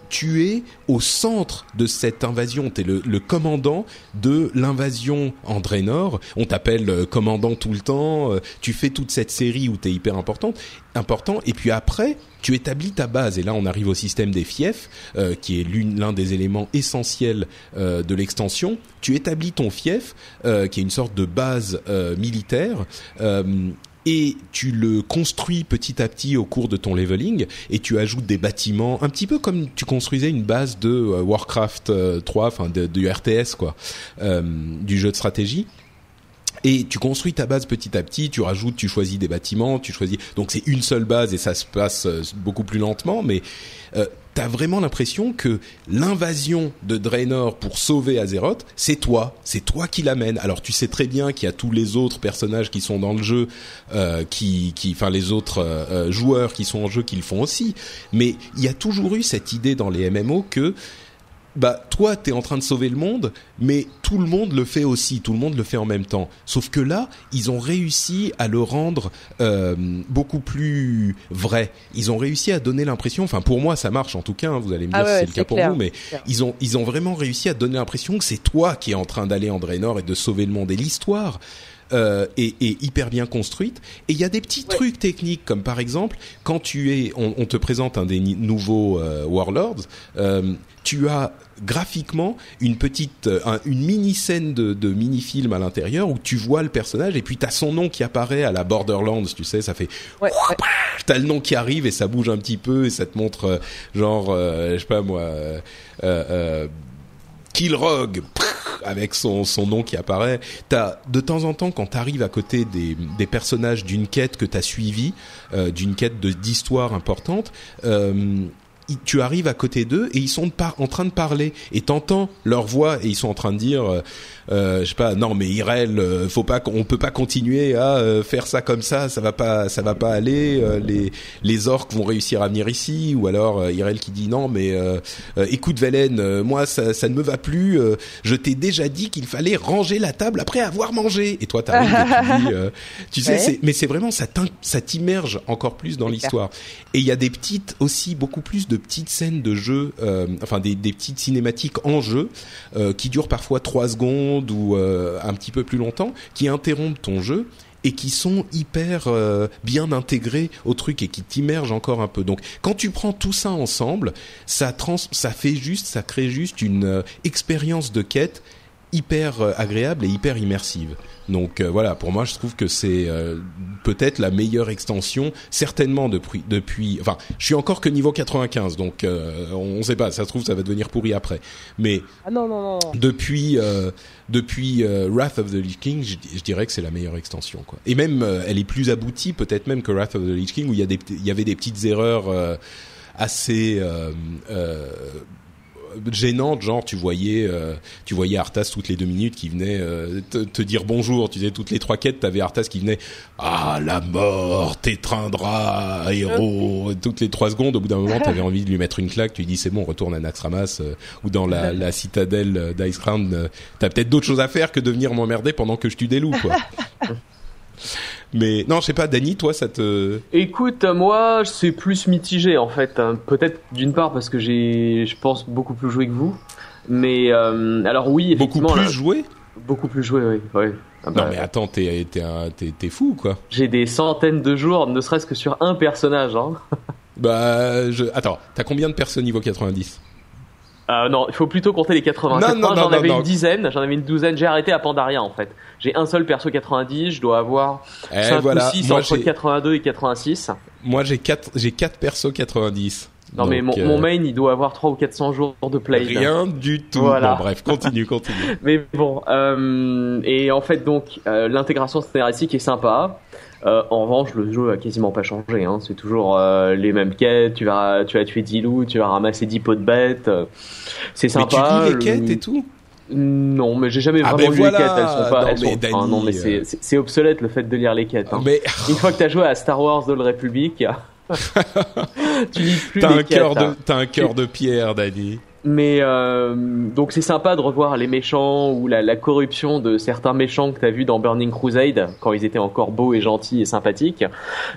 tu es au centre de cette invasion. T'es le, le commandant de l'invasion en Draenor. On t'appelle commandant tout le temps. tu fais toute cette série où t'es hyper importante important. Et puis après, tu établis ta base. Et là, on arrive au système des fiefs, euh, qui est l'un des éléments essentiels euh, de l'extension. Tu établis ton fief, euh, qui est une sorte de base militaire. et tu le construis petit à petit au cours de ton leveling et tu ajoutes des bâtiments un petit peu comme tu construisais une base de Warcraft 3 enfin du RTS quoi du jeu de stratégie et tu construis ta base petit à petit, tu rajoutes, tu choisis des bâtiments, tu choisis. Donc c'est une seule base et ça se passe euh, beaucoup plus lentement, mais euh, t'as vraiment l'impression que l'invasion de Draenor pour sauver Azeroth, c'est toi, c'est toi qui l'amène. Alors tu sais très bien qu'il y a tous les autres personnages qui sont dans le jeu, euh, qui, qui, enfin les autres euh, joueurs qui sont en jeu qui le font aussi, mais il y a toujours eu cette idée dans les MMO que bah toi t'es en train de sauver le monde, mais tout le monde le fait aussi, tout le monde le fait en même temps. Sauf que là, ils ont réussi à le rendre euh, beaucoup plus vrai. Ils ont réussi à donner l'impression, enfin pour moi ça marche en tout cas. Hein, vous allez me ah dire si c'est le cas pour vous, mais ils ont ils ont vraiment réussi à donner l'impression que c'est toi qui es en train d'aller en Draenor et de sauver le monde. Et l'histoire euh, est, est, hyper bien construite. Et il y a des petits trucs techniques, comme par exemple, quand tu es, on, on te présente un des nouveaux euh, Warlords, euh, tu as graphiquement une petite, euh, une mini scène de, de mini film à l'intérieur où tu vois le personnage et puis t'as son nom qui apparaît à la Borderlands, tu sais, ça fait, ouais, t'as le nom qui arrive et ça bouge un petit peu et ça te montre euh, genre, je sais pas moi. Euh, Killrog avec son, son nom qui apparaît. T'as de temps en temps quand t'arrives à côté des, des personnages d'une quête que t'as suivi, euh, d'une quête d'histoire importante, euh, tu arrives à côté d'eux et ils sont en train de parler. Et t'entends leur voix et ils sont en train de dire euh, je sais pas non mais Irel euh, faut pas on peut pas continuer à euh, faire ça comme ça. Ça va pas ça va pas aller. Les les orques vont réussir à venir ici. Ou alors Irel qui dit non mais écoute Velen moi ça, ça ne me va plus. Je t'ai déjà dit qu'il fallait ranger la table après avoir mangé. Et toi t'arrives et tu dis tu sais mais c'est vraiment ça t'immerge encore plus dans l'histoire. Et il y a des petites aussi beaucoup plus de petites scènes de jeu enfin des, des petites cinématiques en jeu qui durent parfois trois secondes ou euh, un petit peu plus longtemps qui interrompent ton jeu et qui sont hyper euh, bien intégrés au truc et qui t'immergent encore un peu. Donc quand tu prends tout ça ensemble, ça trans ça fait juste, ça crée juste une euh, expérience de quête hyper agréable et hyper immersive. Donc voilà, pour moi, je trouve que c'est peut-être la meilleure extension, certainement depuis depuis. Enfin, je suis encore que niveau 95, donc on ne sait pas. Ça se trouve, ça va devenir pourri après. Mais
ah non, non, non.
depuis depuis Wrath of the Lich King, je, dirais que c'est la meilleure extension, quoi. Et même, elle est plus aboutie, peut-être même que Wrath of the Lich King, où il y il y avait des petites erreurs assez gênante, genre tu voyais, euh, tu voyais Arthas toutes les deux minutes qui venait euh, te, dire bonjour. Tu sais, toutes les trois quêtes, t'avais Arthas qui venait ah la mort t'étreindra héros. toutes les trois secondes, au bout d'un moment, t'avais envie de lui mettre une claque. Tu lui dis c'est bon, retourne à Naxxramas euh, ou dans la, la citadelle d'Icecrown. T'as peut-être d'autres choses à faire que de venir m'emmerder pendant que je tue des loups, quoi. Mais non, je sais pas, Dany, toi, ça te.
Écoute, moi, c'est plus mitigé en fait. Hein. Peut-être d'une part parce que j'ai, je pense, beaucoup plus joué que vous. Mais euh, alors oui,
Beaucoup plus joué?
Beaucoup plus joué, oui. oui.
Ah bah, non mais attends, t'es t'es fou quoi.
J'ai des centaines de jours, ne serait-ce que sur un personnage. Hein.
bah, je... attends, t'as combien de personnes niveau 90
euh, non, il faut plutôt compter les 80. j'en avais une dizaine, j'en avais une douzaine. J'ai arrêté à Pandaria en fait. J'ai un seul perso 90, je dois avoir eh, 5 ou 6 entre 82 et 86.
Moi j'ai 4 j'ai 4 persos 90.
Non mais mon, mon, euh, main il doit avoir 3 ou 400 jours de play.
Rien du tout. Voilà. bref, continue, continue.
mais bon, euh, et en fait donc euh, l'intégration scénaristique est sympa. Euh, en revanche, le jeu a quasiment pas changé. Hein. C'est toujours euh, les mêmes quêtes. Tu vas, tu vas tuer 10 loups, tu vas ramasser 10 pots de bêtes. C'est sympa.
Mais tu lis les quêtes et tout?
Non, mais j'ai jamais ah, vraiment lu les quêtes. Elles sont pas. Non, elles mais, sont... non, mais c'est, obsolète le fait de lire les quêtes. Hein. Mais... Une fois que t'as joué à Star Wars The Republic, tu lis plus
t'as
les
un
quêtes. Cœur
de, hein. T'as un cœur de pierre, Danny.
Mais euh, donc c'est sympa de revoir les méchants ou la, la corruption de certains méchants que t'as vu dans Burning Crusade quand ils étaient encore beaux et gentils et sympathiques.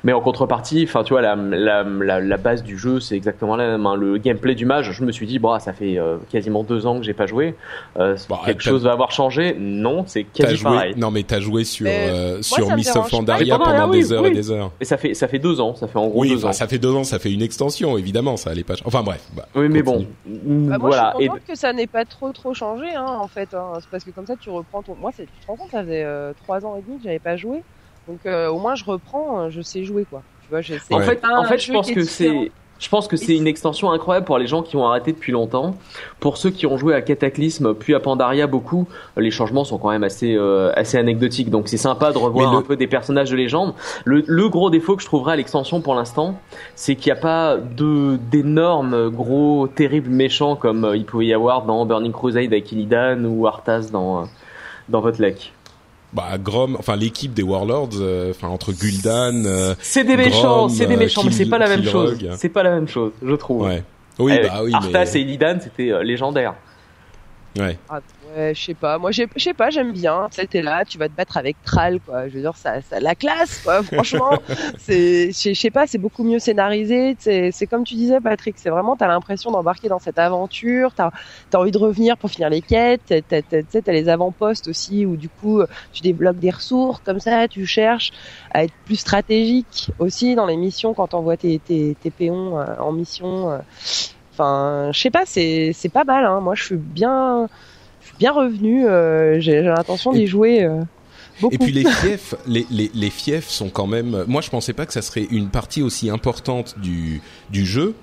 Mais en contrepartie, enfin tu vois la, la, la, la, base du jeu c'est exactement la même. Hein. Le gameplay du mage, je me suis dit bon ça fait euh, quasiment deux ans que j'ai pas joué. Euh, bah, quelque chose va avoir changé Non, c'est quasi
joué,
pareil.
Non mais t'as joué sur euh, sur Miss of Pandaria pendant des heures et des heures.
Et ça fait ça fait deux ans, ça fait en gros deux ans.
Ça fait deux ans, ça fait une extension évidemment, ça allait pas. Enfin bref.
Bah, oui mais bon
bah, moi, voilà. Je suis contente que ça n'ait pas trop trop changé, hein, en fait. Hein. C'est parce que comme ça, tu reprends ton. Moi, tu te rends compte, ça faisait euh, trois ans et demi que j'avais pas joué. Donc euh, au moins, je reprends, euh, je sais jouer, quoi. Tu vois,
En fait, en fait, je pense que c'est je pense que c'est une extension incroyable pour les gens qui ont arrêté depuis longtemps. Pour ceux qui ont joué à Cataclysme puis à Pandaria beaucoup, les changements sont quand même assez euh, assez anecdotiques. Donc c'est sympa de revoir un peu des personnages de légende. Le, le gros défaut que je trouverais à l'extension pour l'instant, c'est qu'il n'y a pas de d'énormes gros terribles méchants comme euh, il pouvait y avoir dans Burning Crusade avec Illidan ou Arthas dans euh, dans votre Lake
bah Grom, enfin l'équipe des Warlords, euh, enfin entre Gul'dan, euh,
c'est des méchants, c'est des méchants, mais c'est pas la même chose. C'est pas la même chose, je trouve.
Ouais. Oui,
eh,
bah oui.
Arthas et Illidan, c'était euh, légendaire.
Ouais.
Ah, je sais pas. Moi, je sais pas, j'aime bien. C'était là, tu vas te battre avec Thrall, quoi. Je veux dire, ça, ça la classe, quoi. Franchement, c'est, je sais pas, c'est beaucoup mieux scénarisé. C'est comme tu disais, Patrick. C'est vraiment, t'as l'impression d'embarquer dans cette aventure. T'as as envie de revenir pour finir les quêtes. Tu sais, t'as les avant-postes aussi où du coup, tu débloques des ressources comme ça. Tu cherches à être plus stratégique aussi dans les missions quand t'envoies tes, tes, tes péons euh, en mission. Euh. Enfin, je sais pas, c'est pas mal. Hein. Moi, je suis bien, bien revenu. Euh, J'ai l'intention d'y jouer. Euh, beaucoup.
Et puis les fiefs, les, les, les fiefs sont quand même. Moi, je pensais pas que ça serait une partie aussi importante du du jeu.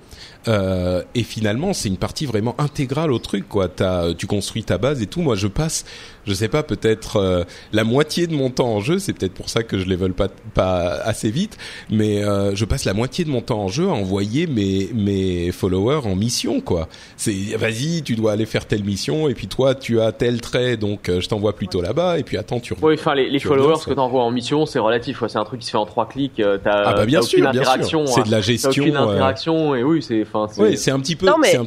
Euh, et finalement, c'est une partie vraiment intégrale au truc, quoi. As, tu construis ta base et tout. Moi, je passe, je sais pas, peut-être euh, la moitié de mon temps en jeu. C'est peut-être pour ça que je les vole pas pas assez vite, mais euh, je passe la moitié de mon temps en jeu à envoyer mes mes followers en mission, quoi. C'est vas-y, tu dois aller faire telle mission et puis toi, tu as tel trait, donc euh, je t'envoie plutôt là-bas et puis attends, tu.
Oui, enfin les, les followers que t'envoies en mission, c'est relatif. C'est un truc qui se fait en trois clics. T'as
ah bah bien sûr, interaction. C'est de la gestion.
Aucune interaction et oui, c'est
oui, c'est un petit peu.
Non, mais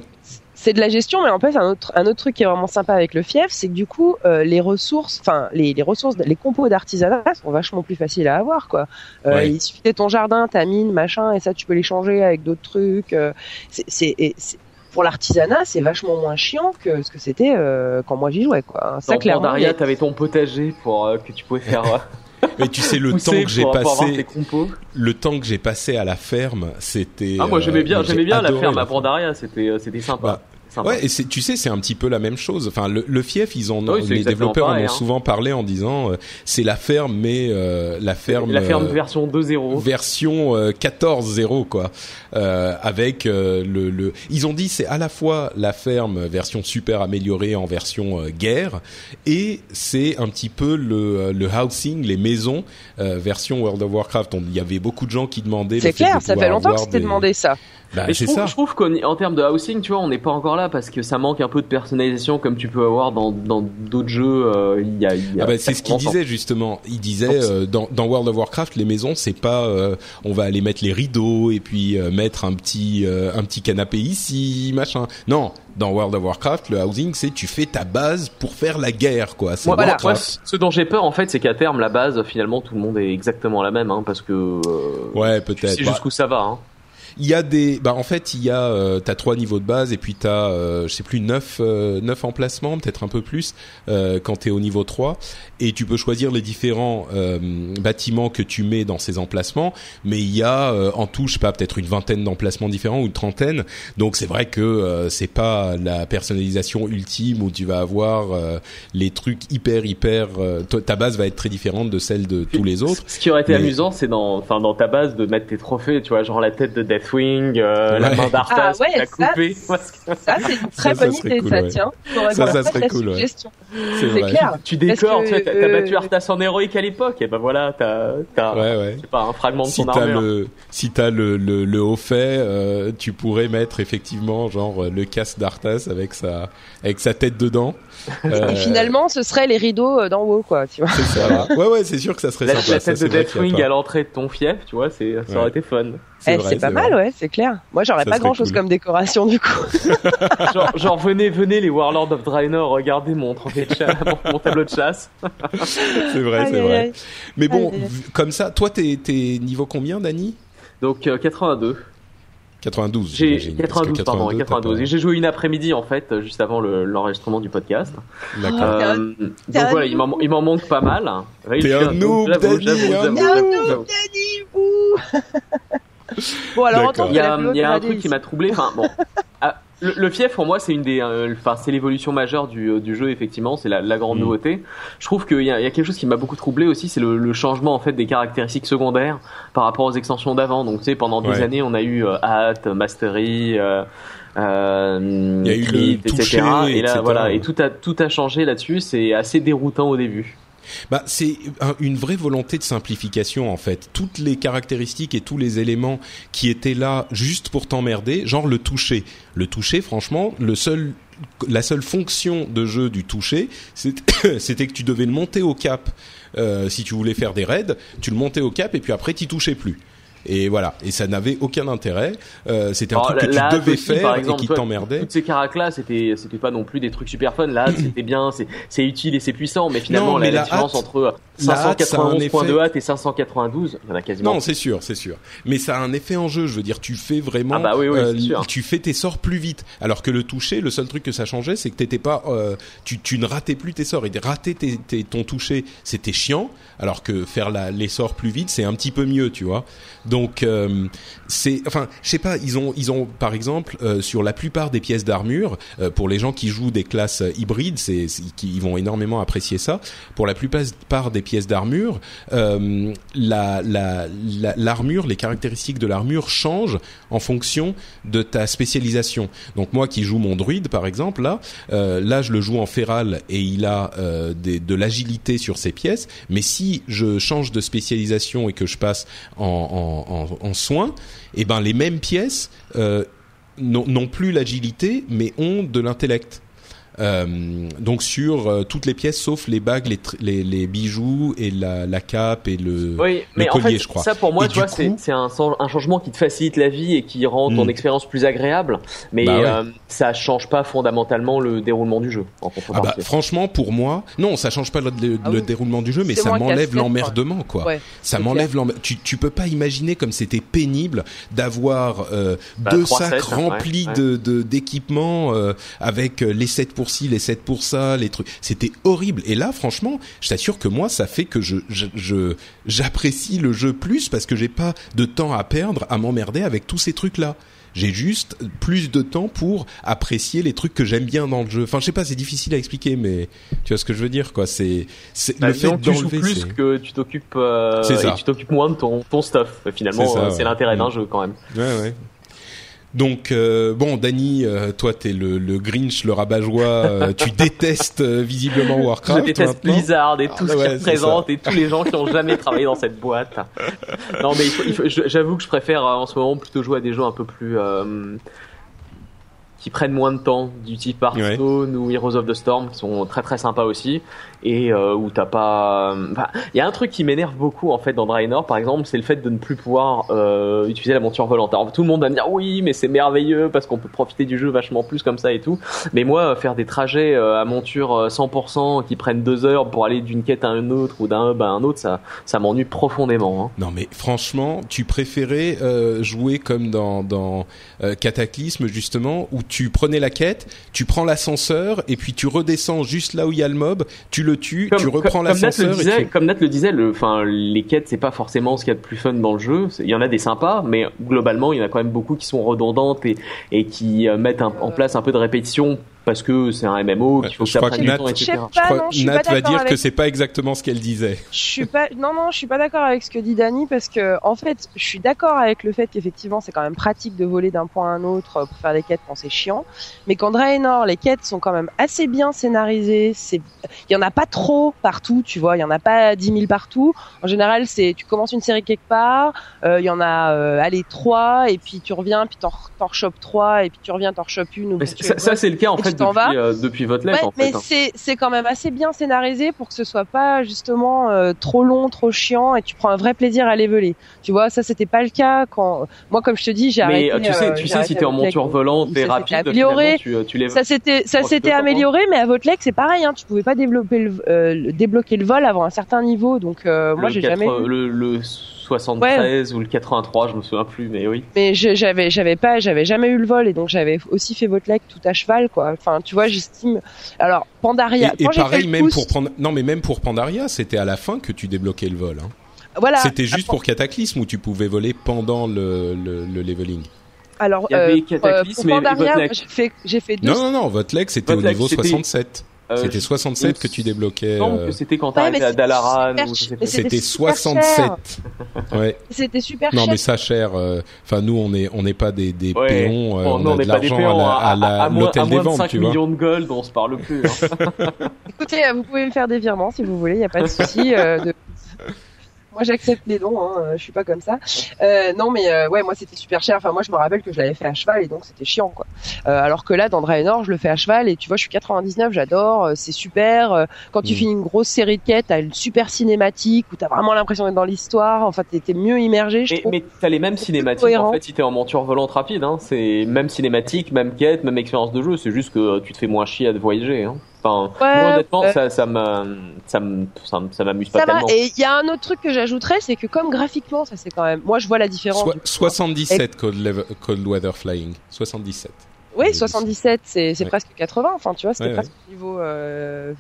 c'est de la gestion, mais en fait, un autre, un autre truc qui est vraiment sympa avec le fief, c'est que du coup, euh, les ressources, enfin, les, les, ressources, les compos d'artisanat sont vachement plus faciles à avoir, quoi. Euh, Il suffit de ton jardin, ta mine, machin, et ça, tu peux les changer avec d'autres trucs. Euh, c'est pour l'artisanat, c'est vachement moins chiant que ce que c'était euh, quand moi j'y jouais, quoi.
Ça, Dans clairement. Daria, t'avais ton potager pour que tu pouvais faire.
Mais tu sais le temps que j'ai passé, le temps que j'ai passé à la ferme, c'était.
Ah moi j'aimais bien, euh, j'aimais bien la ferme à Pandaria, c'était c'était sympa. Bah,
Ouais, et tu sais, c'est un petit peu la même chose. Enfin, le, le fief, ils ont, les développeurs en ont hein. souvent parlé en disant, euh, c'est la ferme, mais euh, la ferme,
la ferme version 2.0,
version 14.0 quoi, euh, avec le, le, ils ont dit c'est à la fois la ferme version super améliorée en version guerre, et c'est un petit peu le, le housing, les maisons version World of Warcraft. Il y avait beaucoup de gens qui demandaient.
C'est clair, ça fait longtemps que c'était demandé ça.
Bah, je, trouve, je trouve qu'en termes de housing, tu vois, on n'est pas encore là parce que ça manque un peu de personnalisation comme tu peux avoir dans dans d'autres jeux. euh, Il y a, il y a
Ah bah, c'est ce qu'il
40 ans.
disait justement. Il disait euh, dans, dans World of Warcraft, les maisons, c'est pas euh, on va aller mettre les rideaux et puis euh, mettre un petit euh, un petit canapé ici, machin. Non, dans World of Warcraft, le housing, c'est tu fais ta base pour faire la guerre, quoi. C'est
Moi,
Voilà.
moi,
Warcraft.
ce dont j'ai peur en fait, c'est qu'à terme la base, finalement, tout le monde est exactement la même, hein, parce que euh,
Ouais,
tu
peut-être. Bah,
jusqu'où ça va. Hein.
Il y a des, bah en fait il y a, euh, t'as trois niveaux de base et puis t'as, euh, je sais plus neuf, euh, neuf emplacements, peut-être un peu plus euh, quand t'es au niveau 3 et tu peux choisir les différents euh, bâtiments que tu mets dans ces emplacements. Mais il y a euh, en tout, je sais pas, peut-être une vingtaine d'emplacements différents ou une trentaine. Donc c'est vrai que euh, c'est pas la personnalisation ultime où tu vas avoir euh, les trucs hyper hyper. euh, ta base va être très différente de celle de tous les autres.
Ce qui aurait été
Mais-
amusant, c'est dans, enfin, dans ta base de mettre tes trophées, tu vois, genre la tête de Deathwing, euh, la main d'Arthas,
Ah ouais,
l'a
ça,
que
Ça, c'est une très bonne idée,
cool,
ça,
ouais.
tiens.
Ça, ça serait
la
cool, ouais. C'est
clair.
tu décores, tu sais,
que,
t'as
euh,
battu Arthas en héroïque à l'époque, et ben voilà, t'as,
Ouais
pas, un fragment de
si
son
t'as
armure.
le si t'as le, le le haut fait, euh, tu pourrais mettre effectivement genre le casque d'Arthas avec sa avec sa tête dedans. Euh,
Et finalement, ce serait les rideaux euh, d'en haut, quoi, tu vois.
c'est ça. Ouais ouais, c'est sûr que ça serait
La,
sympa.
la
ça,
tête
c'est
de Deathwing
pas.
à l'entrée de ton fief, tu vois, c'est, ça aurait été fun.
Eh,
vrai,
c'est pas
vrai.
mal, ouais, c'est clair. Moi, j'aurais
Ça
pas grand chose
cool.
comme décoration, du coup.
genre, genre, venez, venez les Warlords of Draenor, regardez mon, trophée de chasse, mon, mon tableau de chasse.
C'est vrai,
Aïe,
c'est
aïe,
vrai.
aïe.
Mais bon,
Aïe, aïe.
v- comme ça, toi t'es t'es niveau combien, Dani?
Donc, euh, 82.
92.
J'ai
j'imagine, parce que
92, pardon,
82, t'as
92.
pas-
Et j'ai joué une après-midi en fait, juste avant le- l'enregistrement du podcast.
D'accord.
Euh, donc
un
voilà, il m'en il m'en manque pas mal.
T'es un noob,
j'avoue,
Danny,
j'avoue,
un
j'avoue,
noob.
j'avoue.
Bon, alors,
Il y a, y a un truc qui m'a troublé. Enfin bon, le, le fief pour moi c'est une des, euh, enfin c'est l'évolution majeure du, euh, du jeu effectivement, c'est la, la grande
Mm.
nouveauté. Je trouve qu'il y a, il y a quelque chose qui m'a beaucoup troublé aussi, c'est le, le changement en fait des caractéristiques secondaires par rapport aux extensions d'avant. Donc tu sais pendant des
Ouais.
années on a eu euh, Hat, Mastery. Euh, euh,
Il y a eu le
Crit, etc. Et là
etc.
voilà, et tout a tout a changé là-dessus. C'est assez déroutant au début.
Bah, c'est un- une vraie volonté de simplification en fait. Toutes les caractéristiques et tous les éléments qui étaient là juste pour t'emmerder, genre le toucher. Le toucher, franchement, le la seule fonction de jeu du toucher, c'était que tu devais le monter au cap. Euh, si tu voulais faire des raids, tu le montais au cap et puis après t'y touchais plus. Et voilà, et ça n'avait aucun intérêt. Euh, c'était un
Alors,
truc que
la-
tu devais
aussi,
faire
par exemple,
et qui
toi,
t'emmerdait.
Toutes ces caracs là, c'était c'était pas non plus des trucs super fun. Là, c'était bien, c'est c'est utile et c'est puissant, mais finalement
Non, mais
la, la
la
différence
hâte-
entre
la hâte, ça a un
591 points de
effet-
hâte et 592, il y en a quasiment.
Non, c'est sûr, c'est sûr. Mais ça a un effet en jeu. Je veux dire, tu fais vraiment,
Ah bah oui, oui, c'est sûr.
tu fais tes sorts plus vite. Alors que le toucher, le seul truc que ça changeait, c'est que t'étais pas, euh, tu, tu ne ratais plus tes sorts. Et rater tes, tes- ton toucher, c'était chiant. Alors que faire la, les sorts plus vite, c'est un petit peu mieux, tu vois. Donc, euh, c'est, enfin, je sais pas. Ils ont, ils ont, par exemple, euh, sur la plupart des pièces d'armure, euh, pour les gens qui jouent des classes euh, hybrides, c'est, ils vont énormément apprécier ça. Pour la plupart des pièces d'armure, euh, la, la, la- l'armure, les caractéristiques de l'armure changent en fonction de ta spécialisation. Donc moi qui joue mon druide par exemple, là, euh, là je le joue en féral et il a euh, de l'agilité sur ses pièces. Mais si je change de spécialisation et que je passe en, en, en, soins, et ben les mêmes pièces euh, n'ont plus l'agilité mais ont de l'intellect. Euh, donc sur euh, toutes les pièces sauf les bagues, les, tr- les, les bijoux et la, la cape et le,
Oui, mais
collier,
fait,
je crois.
ça pour moi,
Et
tu
du
vois,
coup-
c'est un, changement qui te facilite la vie et qui rend ton
Mm.
expérience plus agréable, mais
Bah ouais.
euh, ça change pas fondamentalement le déroulement du jeu. En
Ah bah franchement pour moi non ça change pas le, le-
Ah
le déroulement du jeu mais ça m'enlève l'emmerdement quoi.
Ouais,
ça m'enlève l'emmerdement. Tu tu peux pas imaginer comme c'était pénible d'avoir euh,
Bah,
deux sacs
sets,
remplis
ouais,
de de d'équipements euh, avec les 7 pour ci les 7 pour ça les trucs c'était horrible et là franchement je t'assure que moi ça fait que je je je- j'apprécie le jeu plus parce que j'ai pas de temps à perdre à m'emmerder avec tous ces trucs là j'ai juste plus de temps pour apprécier les trucs que j'aime bien dans le jeu. Enfin, je sais pas, c'est difficile à expliquer, mais tu vois ce que je veux dire, quoi. C'est, c'est
Bah,
le fait
tu joues plus
c'est-
que tu t'occupes euh, tu t'occupes moins de ton, ton stuff. Finalement,
C'est
euh,
ouais.
l'intérêt d'un jeu quand même.
Ouais, ouais. Donc euh, bon, Dany, euh, toi t'es le, le Grinch, le rabat-joie. euh, tu détestes visiblement Warcraft.
je déteste. Blizzard et tout
Ah,
ce
ouais,
qu'il
c'est
représente et tous les gens qui ont jamais travaillé dans cette boîte. Non, mais j'avoue que je préfère en ce moment plutôt jouer à des jeux un peu plus qui prennent moins de temps, du type Hearthstone ou Heroes of the Storm, qui sont très très sympas aussi, et euh, où t'as pas. Il y a un truc qui m'énerve beaucoup en fait dans Draenor, par exemple, c'est le fait de ne plus pouvoir euh, utiliser la monture volante. Alors tout le monde va me dire oui, mais c'est merveilleux parce qu'on peut profiter du jeu vachement plus comme ça et tout. Mais moi, faire des trajets euh, à monture 100% euh, qui prennent deux heures pour aller d'une quête à une autre ou d'un hub à un autre, ça, ça m'ennuie profondément. Hein.
Non, mais franchement, tu préférais euh, jouer comme dans, dans Cataclysme justement, où tu prenais la quête, tu prends l'ascenseur et puis tu redescends juste là où il y a le mob, tu le tues, tu reprends l'ascenseur.
Comme Nat le disait, le, les quêtes c'est pas forcément ce qu'il y a de plus fun dans le jeu. Il y en a des sympas, mais globalement il y en a quand même beaucoup qui sont redondantes et, et qui mettent en place un peu de répétition parce que c'est un MMO qu'il faut que ça prenne du temps, etc.
Je crois que Nat va dire que c'est pas exactement ce qu'elle disait.
Je suis pas, non non, je suis pas d'accord avec ce que dit Dani parce que en fait, je suis d'accord avec le fait qu'effectivement c'est quand même pratique de voler d'un point à un autre pour faire des quêtes quand c'est chiant, mais quand Draenor, les quêtes sont quand même assez bien scénarisées. C'est, il y en a pas trop partout, tu vois, il y en a pas 10 000 partout. En général, c'est tu commences une série quelque part, euh, il y en a euh, allez trois et puis tu reviens puis t'en, t'en rechopes trois et puis tu reviens t'en rechopes une. Ou
ça, ça c'est le cas en fait depuis, euh, depuis votre lettre. en
fait, mais hein. c'est c'est quand même assez bien scénarisé pour que ce soit pas justement euh, trop long, trop chiant et tu prends un vrai plaisir à leveler. Tu vois, ça c'était pas le cas quand moi comme je te dis j'ai arrêté.
Mais tu sais, euh, tu sais si t'es en monture volante et rapide, amélioré. Tu, tu
ça s'était ça s'était amélioré, mais à votre c'est pareil. Hein, tu pouvais pas développer le, débloquer le vol avant un certain niveau. Donc moi j'ai jamais.
Le, le 73 ou le 83, je me souviens plus, mais oui.
Mais j'avais, j'avais pas, j'avais jamais eu le vol et donc j'avais aussi fait votre leg tout à cheval, quoi. Enfin, tu vois, j'estime. Alors, Pandaria.
Et, pareil, même pour prendre, non, mais même pour Pandaria, c'était à la fin que tu débloquais le vol. Hein.
Voilà.
C'était juste pour Cataclysme où tu pouvais voler pendant le, le, le leveling.
Alors,
il y avait euh, Cataclysme
pour Pandaria, j'ai fait, j'ai fait deux.
Non, non, non, votre leg c'était au niveau 67. Euh, c'était 67 que tu débloquais.
Non, que c'était quand t'arrivais à Dalaran.
C'était 67. ouais.
C'était super
cher. Non, mais ça cher. Euh, enfin, nous, on est, on n'est pas des, des péons. Euh, on, a de l'argent à, la, à, l'hôtel des ventes, tu vois.
millions de gold, on se parle plus. Hein.
Écoutez, vous pouvez me faire des virements si vous voulez. Il n'y a pas de souci. de moi, j'accepte les dons. Hein, je suis pas comme ça. Euh, non, mais euh, ouais, moi, c'était super cher. Enfin, moi, je me rappelle que je l'avais fait à cheval et donc c'était chiant, quoi. Euh, alors que là, dans Draenor, je le fais à cheval et tu vois, je suis 99, j'adore. Euh, c'est super. Euh, quand tu mm. finis une grosse série de quêtes, t'as une super cinématique où t'as vraiment l'impression d'être dans l'histoire. Enfin, t'es mieux immergé. Je
mais, mais t'as les mêmes cinématiques en fait si t'es en monture volante rapide. Hein, c'est même cinématique, même quête, même expérience de jeu. C'est juste que tu te fais moins chier à te voyager. Hein. Enfin, honnêtement, ça, ça ça ça m'amuse pas tellement.
Et il y a un autre truc que j'ajouterais, c'est que comme graphiquement, ça c'est quand même, moi je vois la différence.
77 Cold, Weather Flying, 77.
Oui, 77, c'est c'est presque 80. Enfin, tu vois, c'était presque niveau euh,